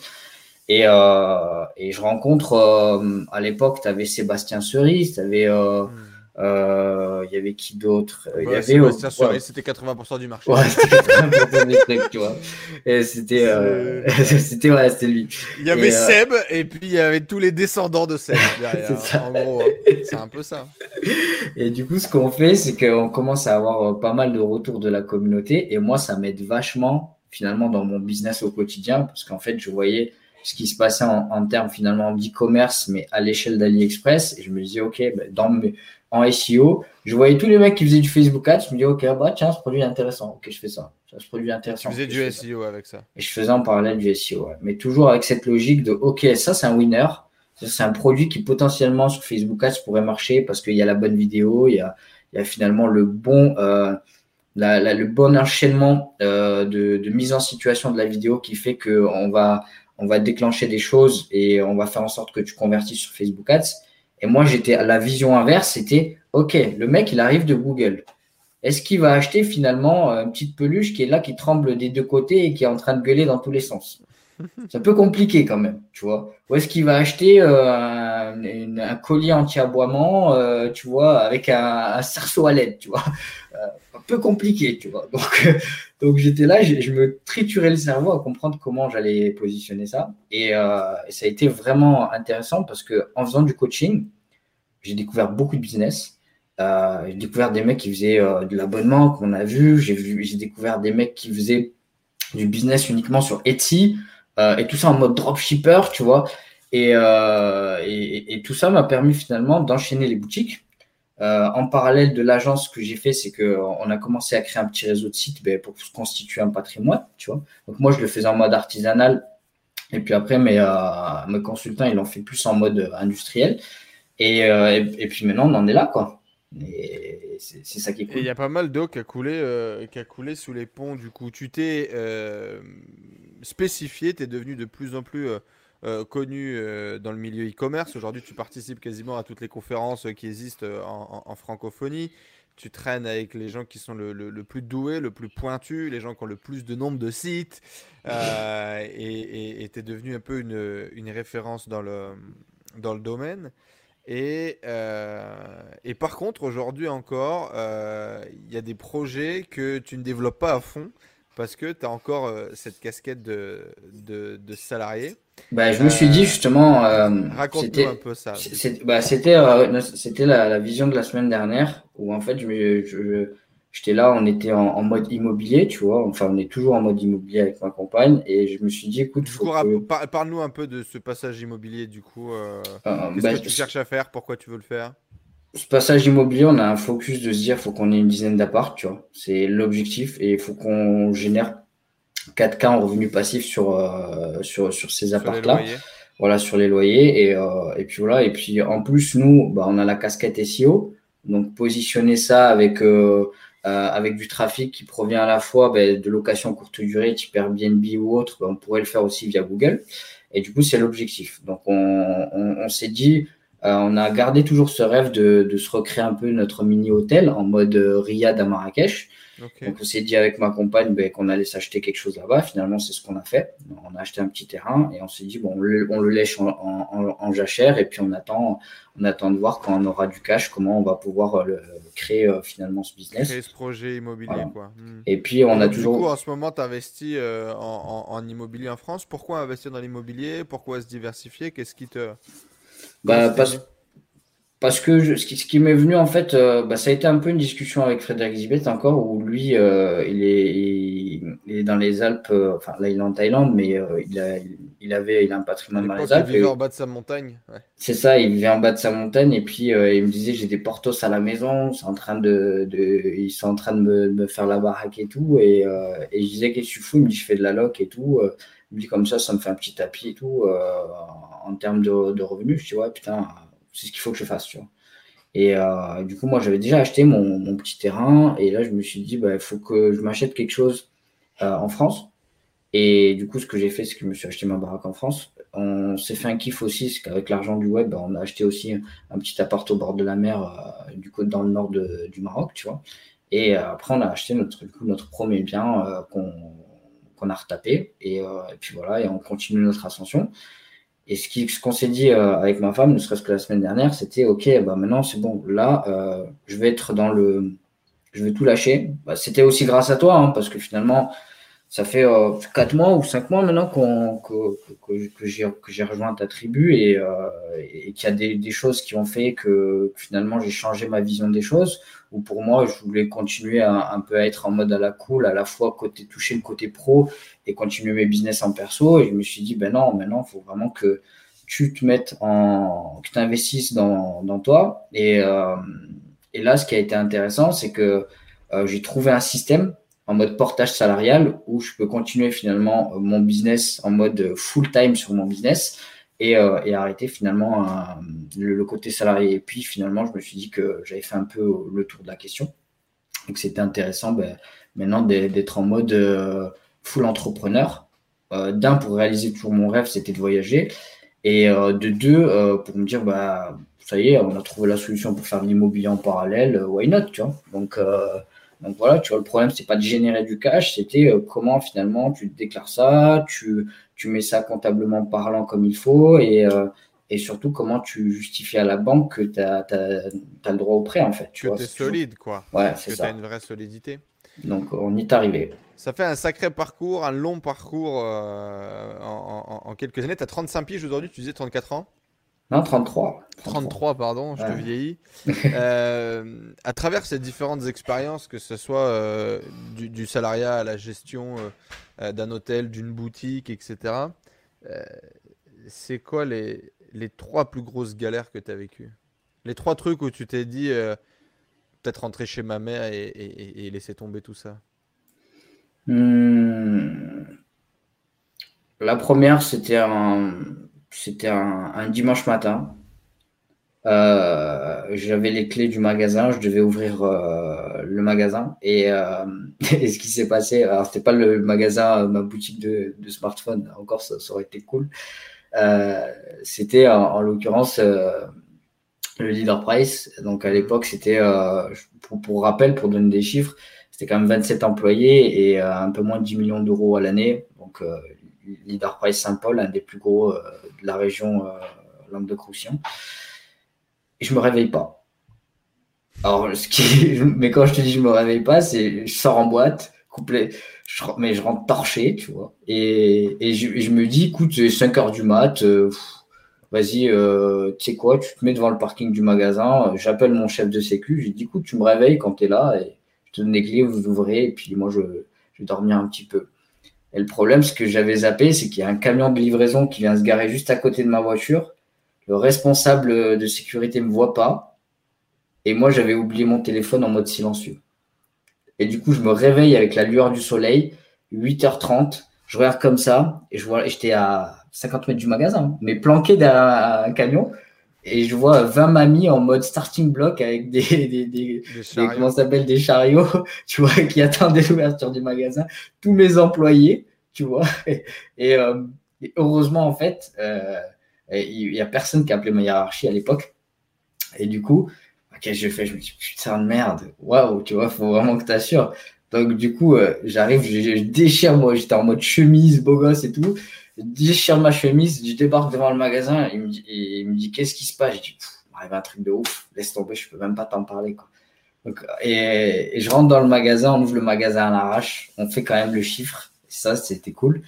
Et, euh, je rencontre, euh, à l'époque, tu avais Sébastien Cerise, tu avais euh, hmm. Il y avait qui d'autre? Il y avait c'était 80% du marché. Ouais, c'était 80% des trucs, tu vois. Et c'était, euh... c'était ouais, c'était lui. Il y avait euh, Seb et puis il y avait tous les descendants de Seb derrière. en gros, hein. c'est un peu ça. Et du coup, ce qu'on fait, c'est qu'on commence à avoir euh, pas mal de retours de la communauté et moi, ça m'aide vachement finalement dans mon business au quotidien parce qu'en fait, je voyais ce qui se passait en, en termes finalement d'e-commerce, mais à l'échelle d'AliExpress. Et je me disais, OK, ben, dans mes, en SEO. Je voyais tous les mecs qui faisaient du Facebook Ads. Je me dis, OK, bah, tiens, ce produit est intéressant. OK, je fais ça. Ce produit est intéressant. Tu faisais du SEO avec ça. Et je faisais en parallèle du SEO. Mais toujours avec cette logique de, OK, ça, c'est un winner. C'est un produit qui potentiellement sur Facebook Ads pourrait marcher parce qu'il y a la bonne vidéo, il y a, il y a finalement le bon, euh, la, le bon enchaînement euh, de, de, mise en situation de la vidéo qui fait qu'on va, on va déclencher des choses et on va faire en sorte que tu convertis sur Facebook Ads. Et moi, j'étais à la vision inverse, c'était OK, le mec, il arrive de Google. Est-ce qu'il va acheter finalement une petite peluche qui est là, qui tremble des deux côtés et qui est en train de gueuler dans tous les sens? C'est un peu compliqué quand même, tu vois. Ou est-ce qu'il va acheter euh, un, collier anti-aboiement, euh, tu vois, avec un, cerceau à LED, tu vois? Euh, peu compliqué, tu vois. Donc, donc j'étais là, je, me triturais le cerveau à comprendre comment j'allais positionner ça. Et, ça a été vraiment intéressant parce que en faisant du coaching, j'ai découvert beaucoup de business. j'ai découvert des mecs qui faisaient de l'abonnement qu'on a vu. J'ai découvert des mecs qui faisaient du business uniquement sur Etsy. Euh, et tout ça en mode dropshipper, tu vois. Euh, et, et, tout ça m'a permis finalement d'enchaîner les boutiques. Euh, en parallèle de l'agence, ce que j'ai fait, c'est qu'on a commencé à créer un petit réseau de sites ben, pour se constituer un patrimoine, tu vois. Donc moi, je le faisais en mode artisanal. Et puis après, mes, mes consultants, ils l'ont fait plus en mode industriel. Et, et, puis maintenant, on en est là, quoi. Et c'est ça qui est cool. il y a pas mal d'eau qui a coulé, qui a coulé sous les ponts. Du coup, tu t'es spécifié, tu es devenu de plus en plus euh, euh, connu euh, dans le milieu e-commerce. Aujourd'hui, tu participes quasiment à toutes les conférences qui existent en, francophonie. Tu traînes avec les gens qui sont le, plus doués, le plus pointus, les gens qui ont le plus de nombre de sites. et tu es devenu un peu une, une, référence dans le, dans le domaine. Et, et par contre, aujourd'hui encore, il y a des projets que tu ne développes pas à fond parce que tu as encore euh, cette casquette de, de, de salarié. Bah, je me suis dit justement. Euh, Raconte-nous un peu ça. Bah, c'était bah, c'était la, la, vision de la semaine dernière où en fait je, je, j'étais là, on était en, mode immobilier, tu vois. Enfin, on est toujours en mode immobilier avec ma compagne. Et je me suis dit, écoute, parle-nous un peu de ce passage immobilier, du coup. Euh, Qu'est-ce bah, que tu cherches à faire? Pourquoi tu veux le faire? Ce passage immobilier, on a un focus de se dire, faut qu'on ait une dizaine d'appart, tu vois. C'est l'objectif et il faut qu'on génère 4K en revenus passifs sur, euh, sur, sur ces apparts-là. Voilà, sur les loyers. Et, euh, et puis voilà. Et puis en plus, nous, bah, on a la casquette SEO. Donc positionner ça avec euh, euh, avec du trafic qui provient à la fois ben, de location courte durée, type Airbnb ou autre, ben, on pourrait le faire aussi via Google. Et du coup, c'est l'objectif. Donc, on, on, s'est dit, on a gardé toujours ce rêve de, de, se recréer un peu notre mini hôtel en mode euh, Riyad à Marrakech. Donc on s'est dit avec ma compagne ben, qu'on allait s'acheter quelque chose là-bas. Finalement, c'est ce qu'on a fait. On a acheté un petit terrain et on s'est dit bon, on le, lèche en, en, jachère et puis on attend, on attend de voir quand on aura du cash comment on va pouvoir euh, le, créer euh, finalement ce business. Créer ce projet immobilier quoi. Hmm. Et puis on a toujours. Du coup, en ce moment, tu investis euh, en, immobilier en France. Pourquoi investir dans l'immobilier? Pourquoi se diversifier? Qu'est-ce qui te bah, parce, parce que ce qui, ce qui m'est venu, en fait, euh, bah, ça a été un peu une discussion avec Frédéric Zibet encore, où lui, euh, il, est, il, est dans les Alpes, euh, enfin là, il est en Thaïlande, mais il, a, il, avait il a un patrimoine dans les Alpes. Il vivait en bas de sa montagne. C'est ça, il vivait en bas de sa montagne, et puis il me disait j'ai des portos à la maison, en train de, de, ils sont en train de me, me faire la baraque et tout, et, et je disais qu'est-ce que tu fous? Il me dit je fais de la loc et tout. il me dit comme ça, ça me fait un petit tapis et tout, en termes de, revenus. Je dis ouais, putain c'est ce qu'il faut que je fasse, tu vois. Et euh, du coup, moi, j'avais déjà acheté mon, petit terrain. Et là, je me suis dit, bah, il faut que je m'achète quelque chose euh, en France. Et du coup, ce que j'ai fait, c'est que je me suis acheté ma baraque en France. On s'est fait un kiff aussi, c'est qu'avec l'argent du web, bah, on a acheté aussi un petit appart au bord de la mer, euh, du côté dans le nord du Maroc, tu vois. Et après, on a acheté notre, notre premier bien qu'on a retapé. Et, et, puis voilà, et on continue notre ascension. Et ce qu'on s'est dit euh, avec ma femme, ne serait-ce que la semaine dernière, c'était OK, bah maintenant c'est bon, là, euh, je vais être dans le. Je vais tout lâcher. Bah, c'était aussi grâce à toi, hein, parce que finalement, ça fait euh, 4 mois ou 5 mois maintenant qu'on, que, que, que j'ai rejoint ta tribu et, euh, et qu'il y a des, des, choses qui ont fait que, finalement j'ai changé ma vision des choses. Ou pour moi, je voulais continuer à, un peu à être en mode à la cool, à la fois côté toucher le côté pro et continuer mes business en perso. Et je me suis dit, ben non, maintenant, il faut vraiment que tu te mettes en. que tu investisses dans, dans toi. Et, euh, et là, ce qui a été intéressant, c'est que euh, j'ai trouvé un système en mode portage salarial où je peux continuer finalement euh, mon business en mode full time sur mon business et, euh, arrêter finalement le, côté salarié. Et puis finalement, je me suis dit que j'avais fait un peu le tour de la question et c'était intéressant ben, maintenant d'être en mode euh, full entrepreneur. D'un, pour réaliser toujours mon rêve, c'était de voyager. Et de deux, pour me dire, bah, ça y est, on a trouvé la solution pour faire de l'immobilier en parallèle, why not, tu vois. Donc, donc voilà, tu vois, le problème, c'est pas de générer du cash, c'était euh, comment finalement tu déclares ça, tu, tu mets ça comptablement parlant comme il faut et, euh, et surtout comment tu justifies à la banque que tu as, le droit au prêt en fait. Tu que es solide quoi. Ouais, c'est ça. tu as une vraie solidité. Donc on y est arrivé. Ça fait un sacré parcours, un long parcours euh, en, en, quelques années. Tu as 35 piges aujourd'hui, tu disais 34 ans? Non, 33. 33, pardon, je te vieillis. euh, à travers ces différentes expériences, que ce soit euh, du, salariat à la gestion euh, d'un hôtel, d'une boutique, etc., c'est quoi les, les trois plus grosses galères que tu as vécues? Les trois trucs où tu t'es dit, peut-être rentrer chez ma mère et, laisser tomber tout ça? Hmm. La première, c'était un c'était un, dimanche matin. Euh, j'avais les clés du magasin, je devais ouvrir euh, le magasin et, euh, et ce qui s'est passé, alors c'était pas le magasin, ma boutique de, smartphone, encore ça, aurait été cool. c'était en, l'occurrence le leader price. Donc à l'époque, c'était pour, pour, rappel, pour donner des chiffres, c'était quand même 27 employés et un peu moins de 10 millions d'euros à l'année. Donc leader price Saint-Paul, un des plus gros de la région euh, Languedoc-Roussillon. Et je me réveille pas. Alors, ce qui, mais quand je te dis je me réveille pas, c'est je sors en boîte, complet, mais je rentre torché, tu vois. Et, et, je, me dis, écoute, c'est 5 heures du mat, euh, vas-y, euh, tu sais quoi, tu te mets devant le parking du magasin, j'appelle mon chef de sécu, je lui dis, écoute, tu me réveilles quand tu es là et je te donne les clés, vous ouvrez, et puis moi, je, je vais dormir un petit peu. Et le problème, ce que j'avais zappé, c'est qu'il y a un camion de livraison qui vient se garer juste à côté de ma voiture. Le responsable de sécurité me voit pas. Et moi, j'avais oublié mon téléphone en mode silencieux. Et du coup, je me réveille avec la lueur du soleil, 8h30. Je regarde comme ça, et je vois, j'étais à 50 mètres du magasin, mais planqué derrière un camion. Et je vois 20 mamies en mode starting block avec des, des, des, comment s'appelle, des chariots, tu vois, qui attendaient l'ouverture du magasin. Tous mes employés, tu vois. Et, euh, heureusement, en fait, euh, il n'y a personne qui a appelé ma hiérarchie à l'époque. Et du coup, qu'est-ce que je fais Je me dis, putain de merde, waouh, tu vois, faut vraiment que tu assures. Donc, du coup, euh, j'arrive, je, je, déchire, moi, j'étais en mode chemise, beau gosse et tout. Déchire ma chemise, je débarque devant le magasin, il me dit, il me dit qu'est-ce qui se passe? Je dis, il m'arrive un truc de ouf, laisse tomber, je peux même pas t'en parler. Quoi. Donc, et, je rentre dans le magasin, on ouvre le magasin à l'arrache, on fait quand même le chiffre, ça, c'était cool.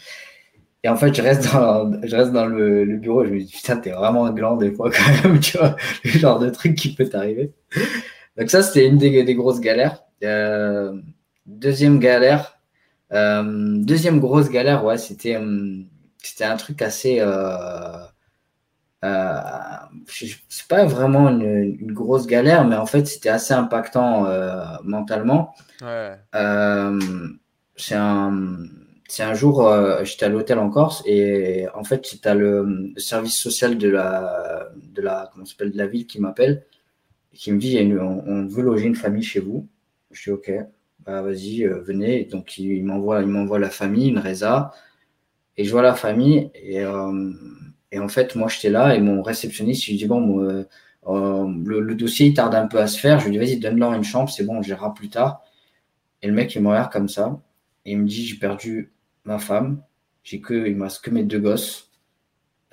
Et en fait, je reste dans, je reste dans le, bureau je me dis, putain, t'es vraiment un gland des fois quand même, tu vois, le genre de truc qui peut t'arriver. Donc ça, c'était une des, grosses galères. Euh, deuxième galère, euh, deuxième grosse galère, ouais, c'était euh, c'était un truc assez. Euh, euh, c'est pas vraiment une, une, grosse galère, mais en fait, c'était assez impactant euh, mentalement. Ouais. Euh, c'est un, jour, euh, j'étais à l'hôtel en Corse et en fait, c'était le, le, service social de la, de la, comment s'appelle, de la ville qui m'appelle qui me dit, on, on, veut loger une famille chez vous. Je dis ok, bah vas-y, venez. Donc il, il m'envoie, il m'envoie la famille, une résa. Et je vois la famille et, euh, et en fait, moi, j'étais là et mon réceptionniste, je lui dis, bon, euh, euh, le, dossier, il tarde un peu à se faire. Je lui dis, vas-y, donne-leur une chambre, c'est bon, on gérera plus tard. Et le mec, il me regarde comme ça et il me dit, j'ai perdu ma femme, j'ai que, il me reste que mes deux gosses.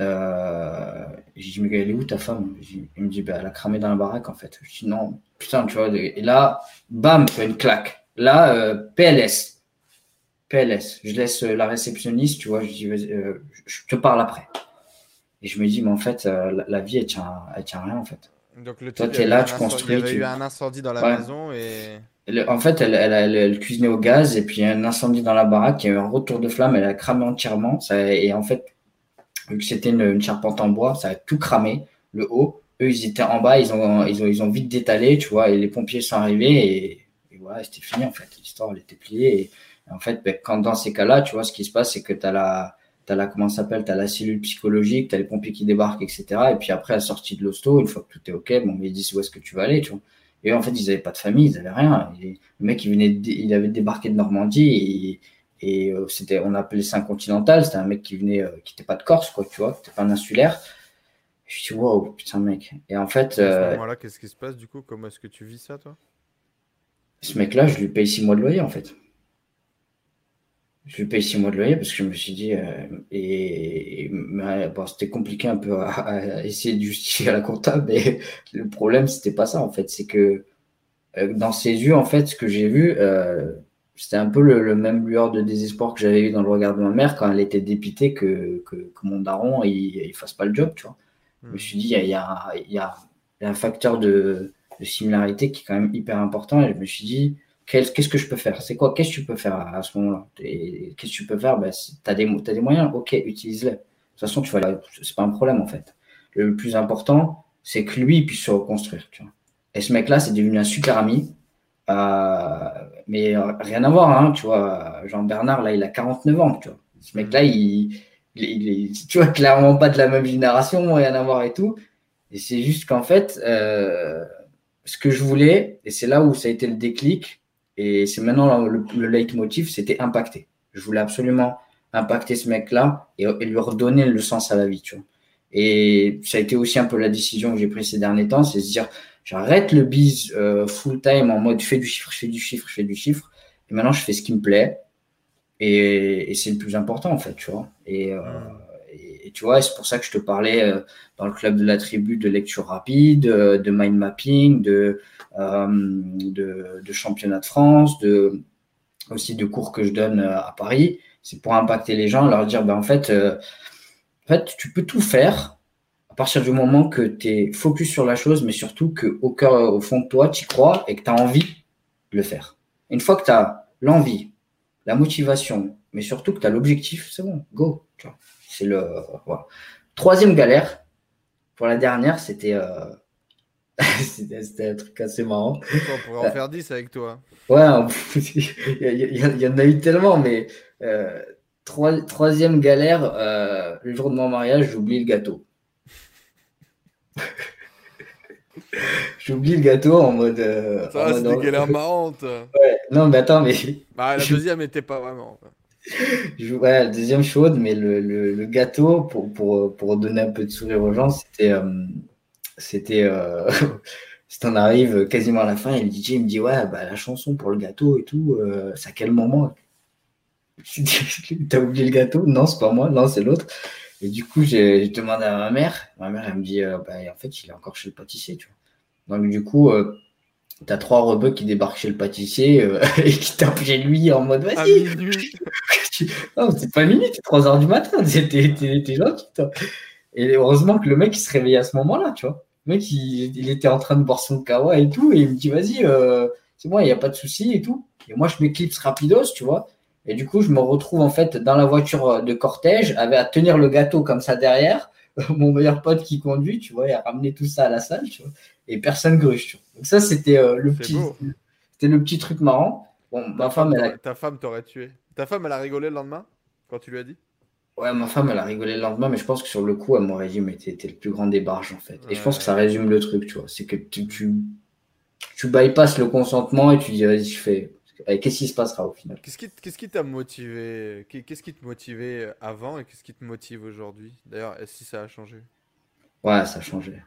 Euh, j'ai dit, mais elle est où ta femme? Il me dit, bah, elle a cramé dans la baraque, en fait. Je dis, non, putain, tu vois. Et là, bam, une claque. Là, euh, PLS. PLS. Je laisse euh, la réceptionniste, tu vois, je dis, euh, je te parle après. Et je me dis, mais en fait, euh, la, la, vie, elle tient, elle tient rien, en fait. Donc, le Toi, tu es là, tu construis. Il y avait tu... eu un incendie dans la ouais. maison et. Le, en fait, elle, elle, elle, elle, cuisinait au gaz et puis il y a un incendie dans la baraque, il y a eu un retour de flamme, elle a cramé entièrement. Ça, et en fait, vu que c'était une, une, charpente en bois, ça a tout cramé, le haut. Eux, ils étaient en bas, ils ont, ils ont, ils ont vite détalé, tu vois, et les pompiers sont arrivés et, et voilà, c'était fini en fait. L'histoire, elle était pliée. Et, en fait, ben, quand dans ces cas-là, tu vois, ce qui se passe, c'est que tu as la, as la, comment ça s'appelle, tu as la cellule psychologique, tu as les pompiers qui débarquent, etc. Et puis après, à la sortie de l'hosto, une fois que tout est OK, bon, ils disent où est-ce que tu vas aller, tu vois. Et en fait, ils n'avaient pas de famille, ils n'avaient rien. Et le mec, il, venait de, il avait débarqué de Normandie et, et euh, c'était, on appelait ça un continental. C'était un mec qui venait, euh, qui n'était pas de Corse, quoi, tu vois, qui n'était pas un insulaire. Je suis wow, putain, mec. Et en fait. À ce moment-là, qu'est-ce qui se passe du coup? Comment est-ce que tu vis ça, toi? Ce mec-là, je lui paye six mois de loyer, en fait je paye six mois de loyer parce que je me suis dit euh, et, et bon, c'était compliqué un peu à, essayer de justifier à la comptable mais le problème c'était pas ça en fait. C'est que euh, dans ses yeux en fait ce que j'ai vu euh, c'était un peu le, même lueur de désespoir que j'avais eu dans le regard de ma mère quand elle était dépitée que, que, mon daron il, fasse pas le job tu vois. Je me suis dit il y a, y, y a un facteur de, de similarité qui est quand même hyper important et je me suis dit qu'est-ce que je peux faire? C'est quoi Qu'est-ce que tu peux faire à, ce moment-là? Qu'est-ce que tu peux faire? Ben, Tu as, as, des moyens, ok, utilise-les. De toute façon, tu vas c'est pas un problème en fait. Le plus important, c'est que lui puisse se reconstruire. Tu vois. Et ce mec-là, c'est devenu un super ami. Euh, mais rien à voir, hein, tu vois. Jean-Bernard, là, il a 49 ans, tu vois. Ce mec-là, il, il, il, tu vois, clairement pas de la même génération, rien à voir et tout. Et c'est juste qu'en fait, euh, ce que je voulais, et c'est là où ça a été le déclic, et c'est maintenant le, le leitmotiv, c'était impacter. Je voulais absolument impacter ce mec-là et, lui redonner le sens à la vie, tu vois. Et ça a été aussi un peu la décision que j'ai prise ces derniers temps, c'est de dire, j'arrête le biz euh, full time en mode fais du chiffre, fais du chiffre, fais du chiffre. Et maintenant, je fais ce qui me plaît. Et, et c'est le plus important, en fait, tu vois. Et, euh, tu vois, c'est pour ça que je te parlais euh, dans le club de la tribu de lecture rapide, de mind mapping, de, euh, de, de, championnat de France, de, aussi de cours que je donne euh, à Paris. C'est pour impacter les gens, leur dire, ben, en, fait, euh, en fait, tu peux tout faire à partir du moment que tu es focus sur la chose, mais surtout qu'au cœur, au fond de toi, tu y crois et que tu as envie de le faire. Une fois que tu as l'envie, la motivation, mais surtout que tu as l'objectif, c'est bon, go. C'est le. Troisième galère, pour la dernière, c'était. Euh, c'était un truc assez marrant. On pourrait en faire 10 avec toi. Ouais, il y, en a eu tellement, mais euh, troisième galère, euh, le jour de mon mariage, j'oublie le gâteau. J'oublie le gâteau en mode. Euh, ça, c'est des galères marrantes. Ouais, non, mais attends, mais. Bah, la deuxième n'était pas vraiment. Ouais, la deuxième chaude, mais le, le, gâteau, pour, pour, pour, donner un peu de sourire aux gens, c'était. Euh, c'était. Euh, on arrive quasiment à la fin, et le DJ me dit Ouais, bah, la chanson pour le gâteau et tout, euh, c'est à quel moment? T'as oublié le gâteau? Non, c'est pas moi, non, c'est l'autre. Et du coup, j'ai demandé à ma mère. Ma mère, elle me dit bah, En fait, il est encore chez le pâtissier, tu vois. Donc, du coup, euh, tu as trois rebeux qui débarquent chez le pâtissier euh, et qui tapent chez lui en mode vas-y. non, c'est pas minuit, c'est 3 heures du matin, t'es gentil. Et heureusement que le mec il se réveillait à ce moment-là, tu vois. Le mec il, était en train de boire son kawa et tout, et il me dit vas-y, euh, c'est moi, il n'y a pas de souci et tout. Et moi je m'éclipse rapidos, tu vois. Et du coup, je me retrouve en fait dans la voiture de cortège, avec à tenir le gâteau comme ça derrière. Mon meilleur pote qui conduit, tu vois, et à ramener tout ça à la salle, tu vois et personne gruge. Donc ça, c'était euh, le petit, c'était le petit truc marrant. Bon, ma femme, elle a... ta femme t'aurait tué. Ta femme, elle a rigolé le lendemain quand tu lui as dit? Ouais, ma femme, elle a rigolé le lendemain, mais je pense que sur le coup, elle m'aurait dit, mais t'es, le plus grand des barges en fait. Et je pense que ça résume le truc, tu vois. C'est que tu, tu, tu bypasses le consentement et tu dis, vas-y, je fais. Qu'est-ce qui se passera au final Qu'est-ce qui, qu'est-ce qui t'a motivé Qu'est-ce qui te motivait avant et qu'est-ce qui te motive aujourd'hui? D'ailleurs, est-ce que ça a changé? Ouais, ça a changé.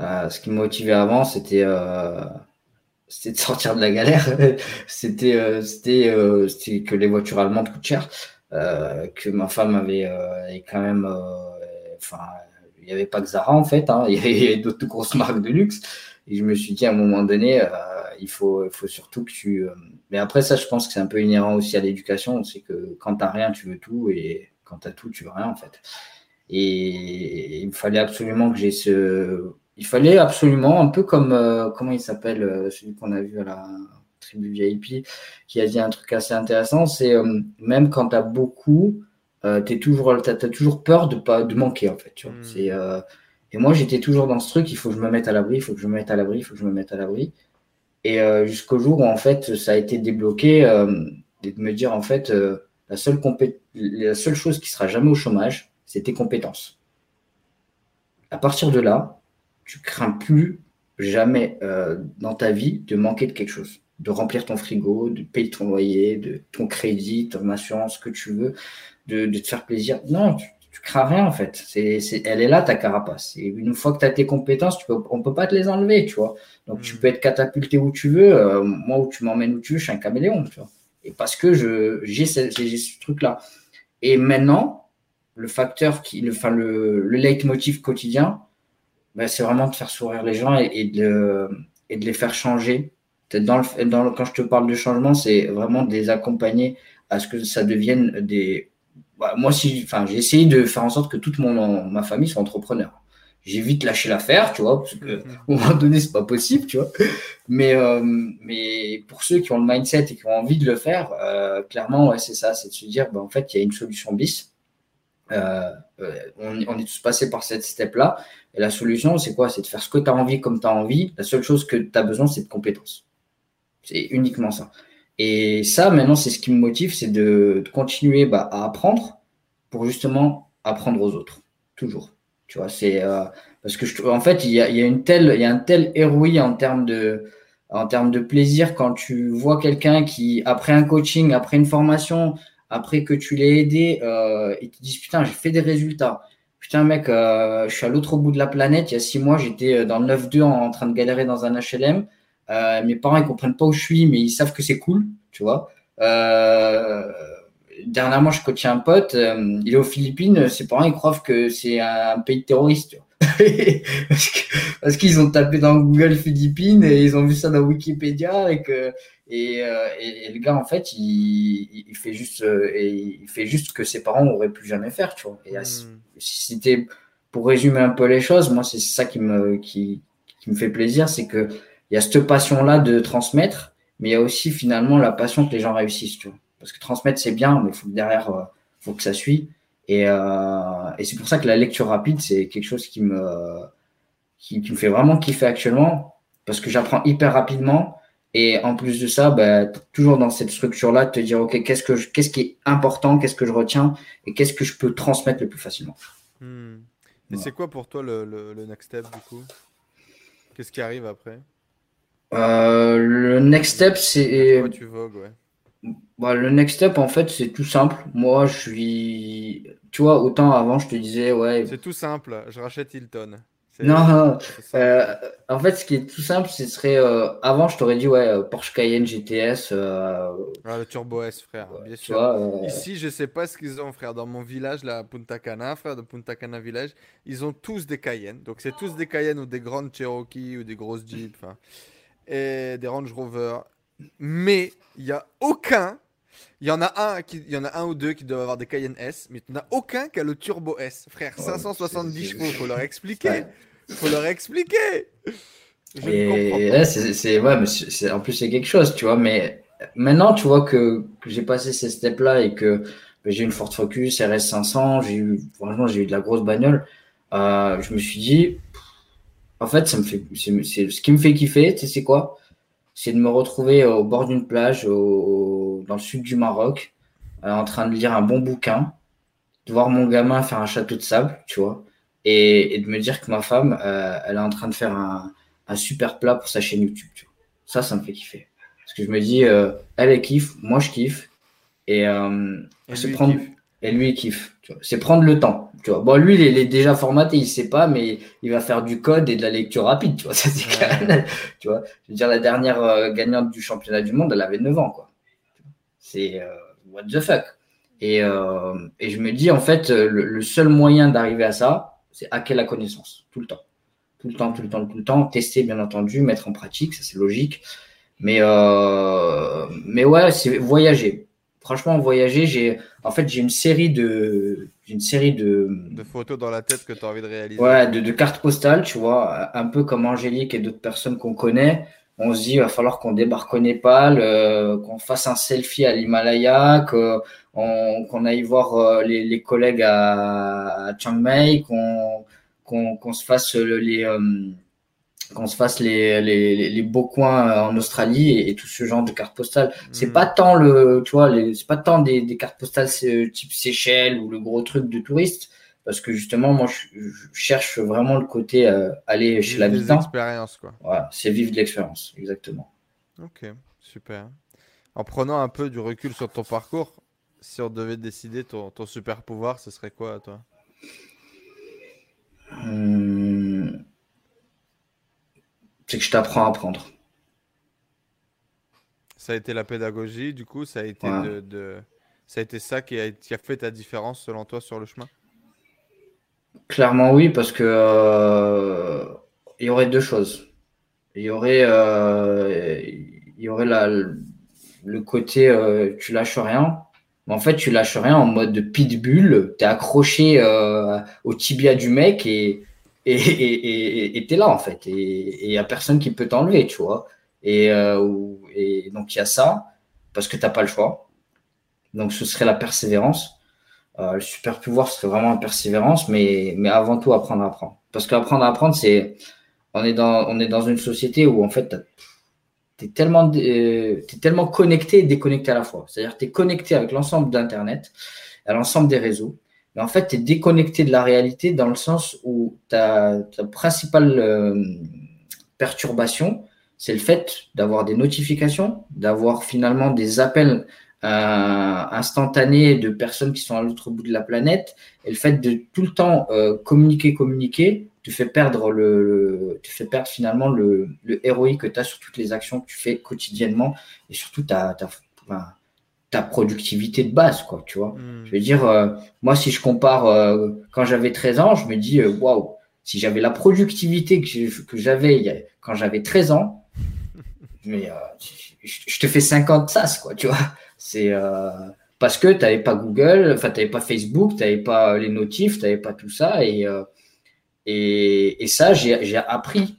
Euh, ce qui me motivait avant, c'était euh, c'était de sortir de la galère. c'était euh, c'était c'était que les voitures allemandes coûtent cher, que ma femme avait quand même, enfin, il n'y avait pas que Zara en fait, hein, il y avait d'autres grosses marques de luxe. Et je me suis dit à un moment donné, il faut, il faut surtout que tu. Mais après ça, je pense que c'est un peu inhérent aussi à l'éducation, c'est que quand tu rien, tu veux tout, et quand tu as tout, tu veux rien en fait. Et il fallait absolument que j'ai ce il fallait absolument, un peu comme, euh, comment il s'appelle, euh, celui qu'on a vu à la tribu VIP, qui a dit un truc assez intéressant, c'est euh, même quand tu as beaucoup, tu as toujours, as, toujours peur de, pas, de manquer, en fait. Tu vois. Hmm. et moi, j'étais toujours dans ce truc, il faut que je me mette à l'abri, il faut que je me mette à l'abri, il faut que je me mette à l'abri. Et jusqu'au jour où, en fait, ça a été débloqué, de me dire, en fait, la, seule la seule chose qui sera jamais au chômage, c'est tes compétences. À partir de là, tu crains plus jamais euh, dans ta vie de manquer de quelque chose, de remplir ton frigo, de payer ton loyer, de ton crédit, ton assurance, ce que tu veux, de, te faire plaisir. Non, crains rien en fait. C'est, elle est là ta carapace. Et une fois que tu as tes compétences, tu peux, on peut pas te les enlever, tu vois. Donc tu hmm. peux être catapulté où tu veux. Euh, moi, où tu m'emmènes où tu veux, je suis un caméléon, tu vois. Et parce que je, j'ai, ce, j'ai ce truc-là. Et maintenant, le facteur qui, le, enfin, le, le leitmotiv quotidien, bah, c'est vraiment de faire sourire les gens et, de, et de les faire changer. Dans le, dans quand je te parle de changement, c'est vraiment de les accompagner à ce que ça devienne des. Bah, moi, si, enfin, j'ai essayé de faire en sorte que toute mon, ma famille soit entrepreneur. J'ai vite lâché l'affaire, tu vois, parce qu'à un moment donné, c'est pas possible, tu vois. Mais, euh, mais pour ceux qui ont le mindset et qui ont envie de le faire, euh, clairement, ouais, c'est ça, c'est de se dire, bah, en fait, il y a une solution bis. Euh, on, on, est tous passés par cette step-là. Et la solution, c'est quoi? C'est de faire ce que tu as envie comme tu as envie. La seule chose que tu as besoin, c'est de compétences. C'est uniquement ça. Et ça, maintenant, c'est ce qui me motive, c'est de, continuer bah, à apprendre pour justement apprendre aux autres. Toujours. Tu vois, c'est euh, parce que je, en fait, il y a, une telle, il y a un tel en termes de, en termes de plaisir quand tu vois quelqu'un qui, après un coaching, après une formation, après que tu l'aies aidé, euh, il te dit putain, j'ai fait des résultats Putain, mec, euh, je suis à l'autre bout de la planète. Il y a six mois, j'étais euh, dans le 9-2 en, train de galérer dans un HLM. Euh, mes parents, ils comprennent pas où je suis, mais ils savent que c'est cool, tu vois. dernièrement, je coachais un pote. il est aux Philippines. Ses parents, ils croient que c'est un pays de terroristes, parce qu'ils ont tapé dans Google Philippines et ils ont vu ça dans Wikipédia et que euh, et, et, le gars, en fait, il, il fait juste, euh, il fait juste que ses parents auraient pu jamais faire, tu vois. Et si c'était pour résumer un peu les choses, moi, c'est ça qui me, qui, qui me fait plaisir, c'est que il y a cette passion-là de transmettre, mais il y a aussi finalement la passion que les gens réussissent, tu vois. Parce que transmettre, c'est bien, mais il faut que derrière, il faut que ça suit. Et, et c'est pour ça que la lecture rapide, c'est quelque chose qui me, qui, qui, me fait vraiment kiffer actuellement, parce que j'apprends hyper rapidement et en plus de ça, bah, toujours dans cette structure-là, te dire, OK, qu'est-ce, que qu'est-ce qui est important, qu'est-ce que je retiens et qu'est-ce que je peux transmettre le plus facilement. Hmm. Et c'est quoi pour toi le, le, next step du coup? Qu'est-ce qui arrive après? Euh, Le next step, c'est. tu vogues, ouais. Bah, le next step, en fait, c'est tout simple. Moi, je suis. Tu vois, autant avant, je te disais, ouais. C'est tout simple. Je rachète Hilton. Non, euh, en fait, ce qui est tout simple, ce serait. Euh, avant, je t'aurais dit, ouais, Porsche Cayenne GTS. Ah, le Turbo S, frère, bien sûr. Ici, je sais pas ce qu'ils ont, frère. Dans mon village, la Punta Cana, frère, de Punta Cana Village, ils ont tous des Cayennes. Donc, c'est tous des Cayennes ou des grandes Cherokee ou des grosses Jeeps. Et des Range Rover. Mais il n'y a aucun. Il y, en a un qui, il y en a un ou deux qui doivent avoir des Cayenne S, mais il n'y en a aucun qui a le Turbo S. Frère, 570 chevaux, faut leur expliquer. Faut leur expliquer. c'est, ouais, mais c'est, en plus, c'est quelque chose, tu vois. Mais maintenant, tu vois que, que j'ai passé ces steps-là et que j'ai une Ford Focus RS500, j'ai eu, franchement, j'ai eu de la grosse bagnole. Euh, je me suis dit, en fait, ça me fait, c'est, ce qui me fait kiffer, tu sais, c'est quoi? C'est de me retrouver au bord d'une plage au, dans le sud du Maroc, euh, en train de lire un bon bouquin, de voir mon gamin faire un château de sable, tu vois et, et, de me dire que ma femme, euh, elle est en train de faire un, un, super plat pour sa chaîne YouTube. Tu vois. Ça, ça me fait kiffer. Parce que je me dis, euh, elle, elle kiffe, moi, je kiffe. Et, euh, et se prendre, et lui, il kiffe. C'est prendre le temps. Tu vois. Bon, lui, il est, déjà formaté, il sait pas, mais il va faire du code et de la lecture rapide. Tu vois, ça, c'est ouais. Tu vois, je veux dire, la dernière euh, gagnante du championnat du monde, elle avait 9 ans, quoi. C'est euh, what the fuck. Et, euh, et je me dis, en fait, le, le seul moyen d'arriver à ça, c'est hacker la connaissance, tout le temps. Tout le temps, tout le temps, tout le temps. Tester, bien entendu, mettre en pratique, ça c'est logique. Mais, euh, mais ouais, c'est voyager. Franchement, voyager, j'ai en fait j'ai une série de une série de de photos dans la tête que tu as envie de réaliser. Ouais, de, de, cartes postales, tu vois, un peu comme Angélique et d'autres personnes qu'on connaît. On se dit, il va falloir qu'on débarque au Népal, euh, qu'on fasse un selfie à l'Himalaya, qu'on aille voir euh, les, les, collègues à, à Chiang Mai, qu'on qu'on se fasse les euh, qu'on se fasse les, les, les, beaux coins en Australie et, tout ce genre de cartes postales. C'est hmm. pas tant le, tu vois, c'est pas tant des, des, cartes postales type Seychelles ou le gros truc de touriste, parce que justement, moi, je, cherche vraiment le côté euh, aller chez l'habitant. expérience quoi. Voilà, c'est vivre de l'expérience, exactement. Ok, super. En prenant un peu du recul sur ton parcours, si on devait décider ton, ton super pouvoir, ce serait quoi, toi? Hum... C'est que je t'apprends à apprendre. Ça a été la pédagogie, du coup, ça a été, de, Ça a, été ça qui a, qui a, fait ta différence selon toi sur le chemin? Clairement oui, parce que euh, il y aurait deux choses. Il y aurait, euh, il y aurait la, le côté euh, tu lâches rien, en fait, tu lâches rien en mode pitbull, tu es accroché au tibia du mec et et t'es là en fait. Et il n'y a personne qui peut t'enlever, tu vois. Et, euh, donc il y a ça, parce que t'as pas le choix. Donc ce serait la persévérance. Euh, le super pouvoir serait vraiment la persévérance, mais, avant tout apprendre à apprendre. Parce qu'apprendre à apprendre, c'est on est dans une société où en fait tu es tellement, euh, tellement connecté et déconnecté à la fois. C'est-à-dire tu es connecté avec l'ensemble d'Internet, à l'ensemble des réseaux, mais en fait tu es déconnecté de la réalité dans le sens où ta, principale euh, perturbation, c'est le fait d'avoir des notifications, d'avoir finalement des appels euh, instantanés de personnes qui sont à l'autre bout de la planète, et le fait de tout le temps euh, communiquer, communiquer, tu fais perdre le, tu fais perdre finalement le, le héroïque que tu as sur toutes les actions que tu fais quotidiennement et surtout ta, ta, ta productivité de base, quoi, tu vois. Hmm. Je veux dire, euh, moi, si je compare euh, quand j'avais 13 ans, je me dis, euh, waouh, si j'avais la productivité que j'avais quand j'avais 13 ans, mais je te fais 50 sas, quoi, tu vois. C'est parce que tu n'avais pas Google, enfin, tu n'avais pas Facebook, tu n'avais pas les notifs, tu n'avais pas tout ça et et, et ça, j'ai appris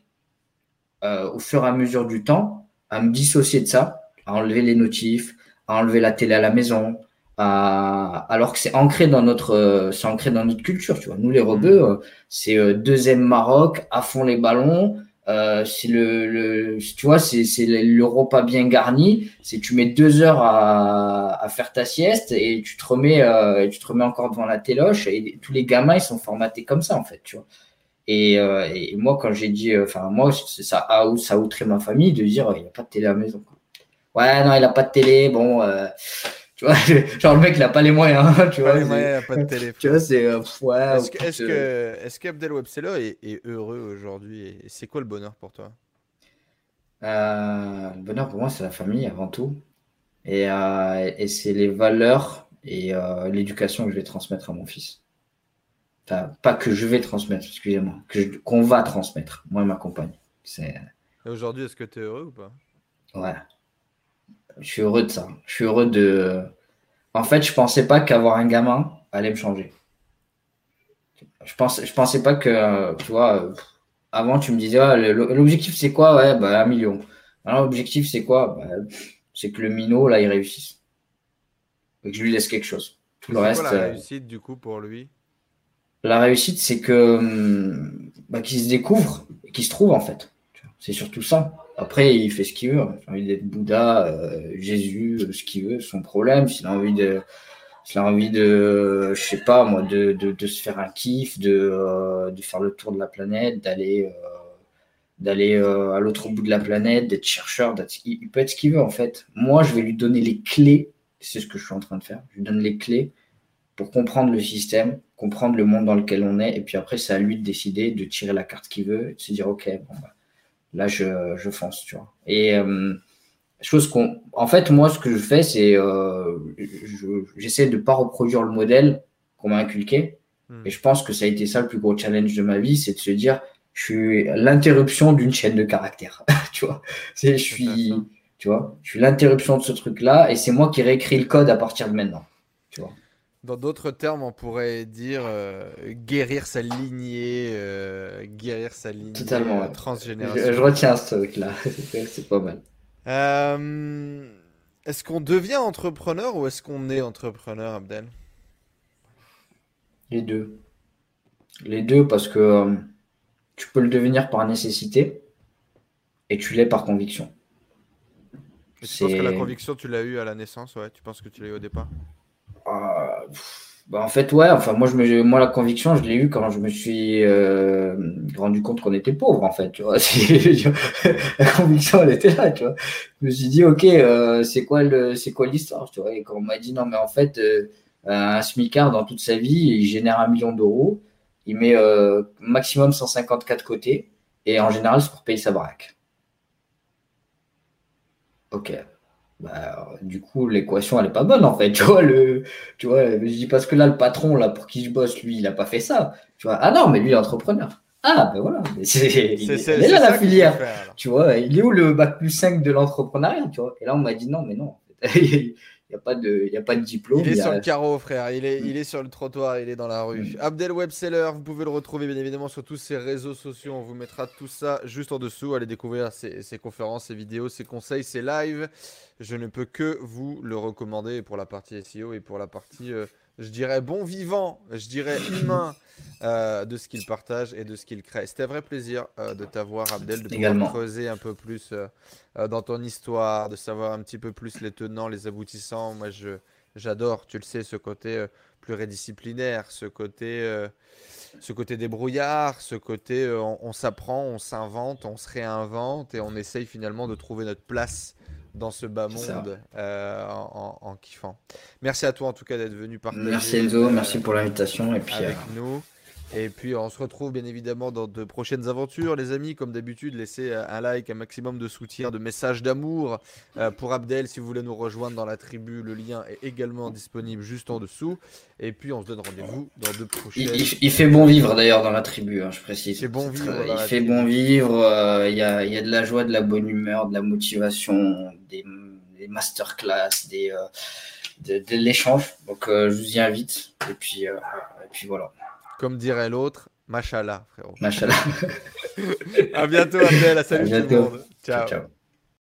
au fur et à mesure du temps à me dissocier de ça. à enlever les notifs, à enlever la télé à la maison, alors que c'est ancré dans notre c'est ancré dans notre culture tu vois nous les rebeux mm. c'est deuxième Maroc à fond les ballons euh, c'est le, le, tu vois, c'est, c'est le repas bien garni. C'est tu mets deux heures à, à faire ta sieste et tu te remets, euh, tu te remets encore devant la téloche. Et tous les gamins, ils sont formatés comme ça en fait, tu vois. Et, euh, et moi, quand j'ai dit, euh, enfin moi, ça a, ça a outré ma famille de dire, il n'y a pas de télé à la maison. Ouais, non, il a pas de télé. Bon, euh, tu vois, genre le mec, il a pas les moyens. Tu vois, les moyens, pas de télé. Tu vois, c'est. Euh, ouais, est-ce que, est-ce que, est-ce qu'Abdel Webseller est, est, heureux aujourd'hui Et c'est quoi le bonheur pour toi? Euh, Le bonheur pour moi, c'est la famille avant tout. Et, euh, et c'est les valeurs et euh, l'éducation que je vais transmettre à mon fils. Enfin, pas que je vais transmettre, excusez-moi, que qu'on va transmettre, moi et ma compagne. C'est... Aujourd'hui, est-ce que tu es heureux ou pas? Ouais. Je suis heureux de ça. Je suis heureux de. En fait, je pensais pas qu'avoir un gamin allait me changer. Je pense, je pensais pas que, tu vois, avant tu me disais, ah, l'objectif c'est quoi? Ouais, bah un million. Alors l'objectif c'est quoi? Bah, C'est que le minot là il réussisse. Et que je lui laisse quelque chose. Tout le reste. Quoi la euh, réussite du coup pour lui? La réussite c'est que hum, bah, qu'il se découvre et qu'il se trouve en fait. C'est surtout ça. Après, il fait ce qu'il veut. S'il a envie d'être Bouddha, euh, Jésus, euh, ce qu'il veut, son problème. S'il a envie de, s'il a envie de, je sais pas moi, de, de, se faire un kiff, de, euh, de faire le tour de la planète, d'aller, d'aller à l'autre bout de la planète, d'être chercheur, il, peut être ce qu'il veut en fait. Moi, je vais lui donner les clés. C'est ce que je suis en train de faire. Je lui donne les clés pour comprendre le système, comprendre le monde dans lequel on est, et puis après, c'est à lui de décider, de tirer la carte qu'il veut, de se dire, ok, bon, bah, là je, je fonce, tu vois. Et euh, chose qu'on, en fait, moi, ce que je fais, c'est euh, j'essaie de pas reproduire le modèle qu'on m'a inculqué. Hmm. Et je pense que ça a été ça le plus gros challenge de ma vie, c'est de se dire, je suis l'interruption d'une chaîne de caractère, tu vois. C'est, je suis, tu vois, je suis l'interruption de ce truc-là, et c'est moi qui réécris le code à partir de maintenant, tu vois. Dans d'autres termes, on pourrait dire euh, guérir sa lignée, euh, guérir sa lignée Totalement, transgénérationnelle. Je, retiens ce truc-là, c'est pas mal. Euh, est-ce qu'on devient entrepreneur ou est-ce qu'on est entrepreneur, Abdel? Les deux. Les deux, parce que tu peux le devenir par nécessité et tu l'es par conviction. tu penses que la conviction, tu l'as eu à la naissance, ouais? Tu penses que tu l'as eu au départ? euh, bah, en fait, ouais. Enfin, moi, moi, la conviction, je l'ai eu quand je me suis euh, rendu compte qu'on était pauvre, en fait. Tu vois, la conviction, elle était là. Tu vois, je me suis dit, ok, euh, c'est quoi l'histoire, tu vois. Et quand on m'a dit, non, mais en fait, un smicard dans toute sa vie, il génère un million d'euros, il met maximum 154 côtés, et en général, c'est pour payer sa baraque. Ok bah, du coup, l'équation, elle est pas bonne, en fait. Tu vois, le, tu vois, je dis parce que là, le patron, là, pour qui je bosse, lui, il a pas fait ça. Tu vois, ah non, mais lui, il est entrepreneur. Ah, ben voilà. C'est, il, est là, la filière. tu vois, il est où le bac plus 5 de l'entrepreneuriat, tu vois? Et là, on m'a dit non, mais non. n'y a, pas de, y a pas de diplôme. Il est sur le carreau, frère. Il est, il est sur le trottoir, il est dans la rue. Mm. Abdel Webseller, vous pouvez le retrouver bien évidemment sur tous ses réseaux sociaux. On vous mettra tout ça juste en dessous. Allez découvrir ses, ses conférences, ses vidéos, ses conseils, ses lives. Je ne peux que vous le recommander pour la partie SEO et pour la partie, euh, je dirais, bon vivant, je dirais humain euh, de ce qu'il partage et de ce qu'il crée. C'était un vrai plaisir euh, de t'avoir, Abdel, de pouvoir creuser un peu plus dans ton histoire, de savoir un petit peu plus les tenants, les aboutissants. Moi, je, j'adore, tu le sais, ce côté pluridisciplinaire, ce côté, ce côté débrouillard, ce côté on, on s'apprend, on s'invente, on se réinvente et on essaye finalement de trouver notre place dans ce bas monde euh, en, kiffant. Merci à toi en tout cas d'être venu partager. Merci Enzo, merci pour l'invitation et puis avec euh, nous. Et puis on se retrouve bien évidemment dans de prochaines aventures, les amis. Comme d'habitude, laissez euh, un like, un maximum de soutien, de messages d'amour euh, pour Abdel si vous voulez nous rejoindre dans la tribu. Le lien est également disponible juste en dessous. Et puis on se donne rendez-vous dans de prochaines. Il, fait bon vivre d'ailleurs dans la tribu, hein, je précise. Il, bon vivre il fait bon vivre. Euh, il y, a, y, a, de la joie, de la bonne humeur, de la motivation, des, des masterclass, des, de, de l'échange. Donc je vous y invite. Et puis, et puis voilà. Comme dirait l'autre, machallah, frérot. Machallah. à bientôt, Abdel. Salut tout le monde. ciao. ciao.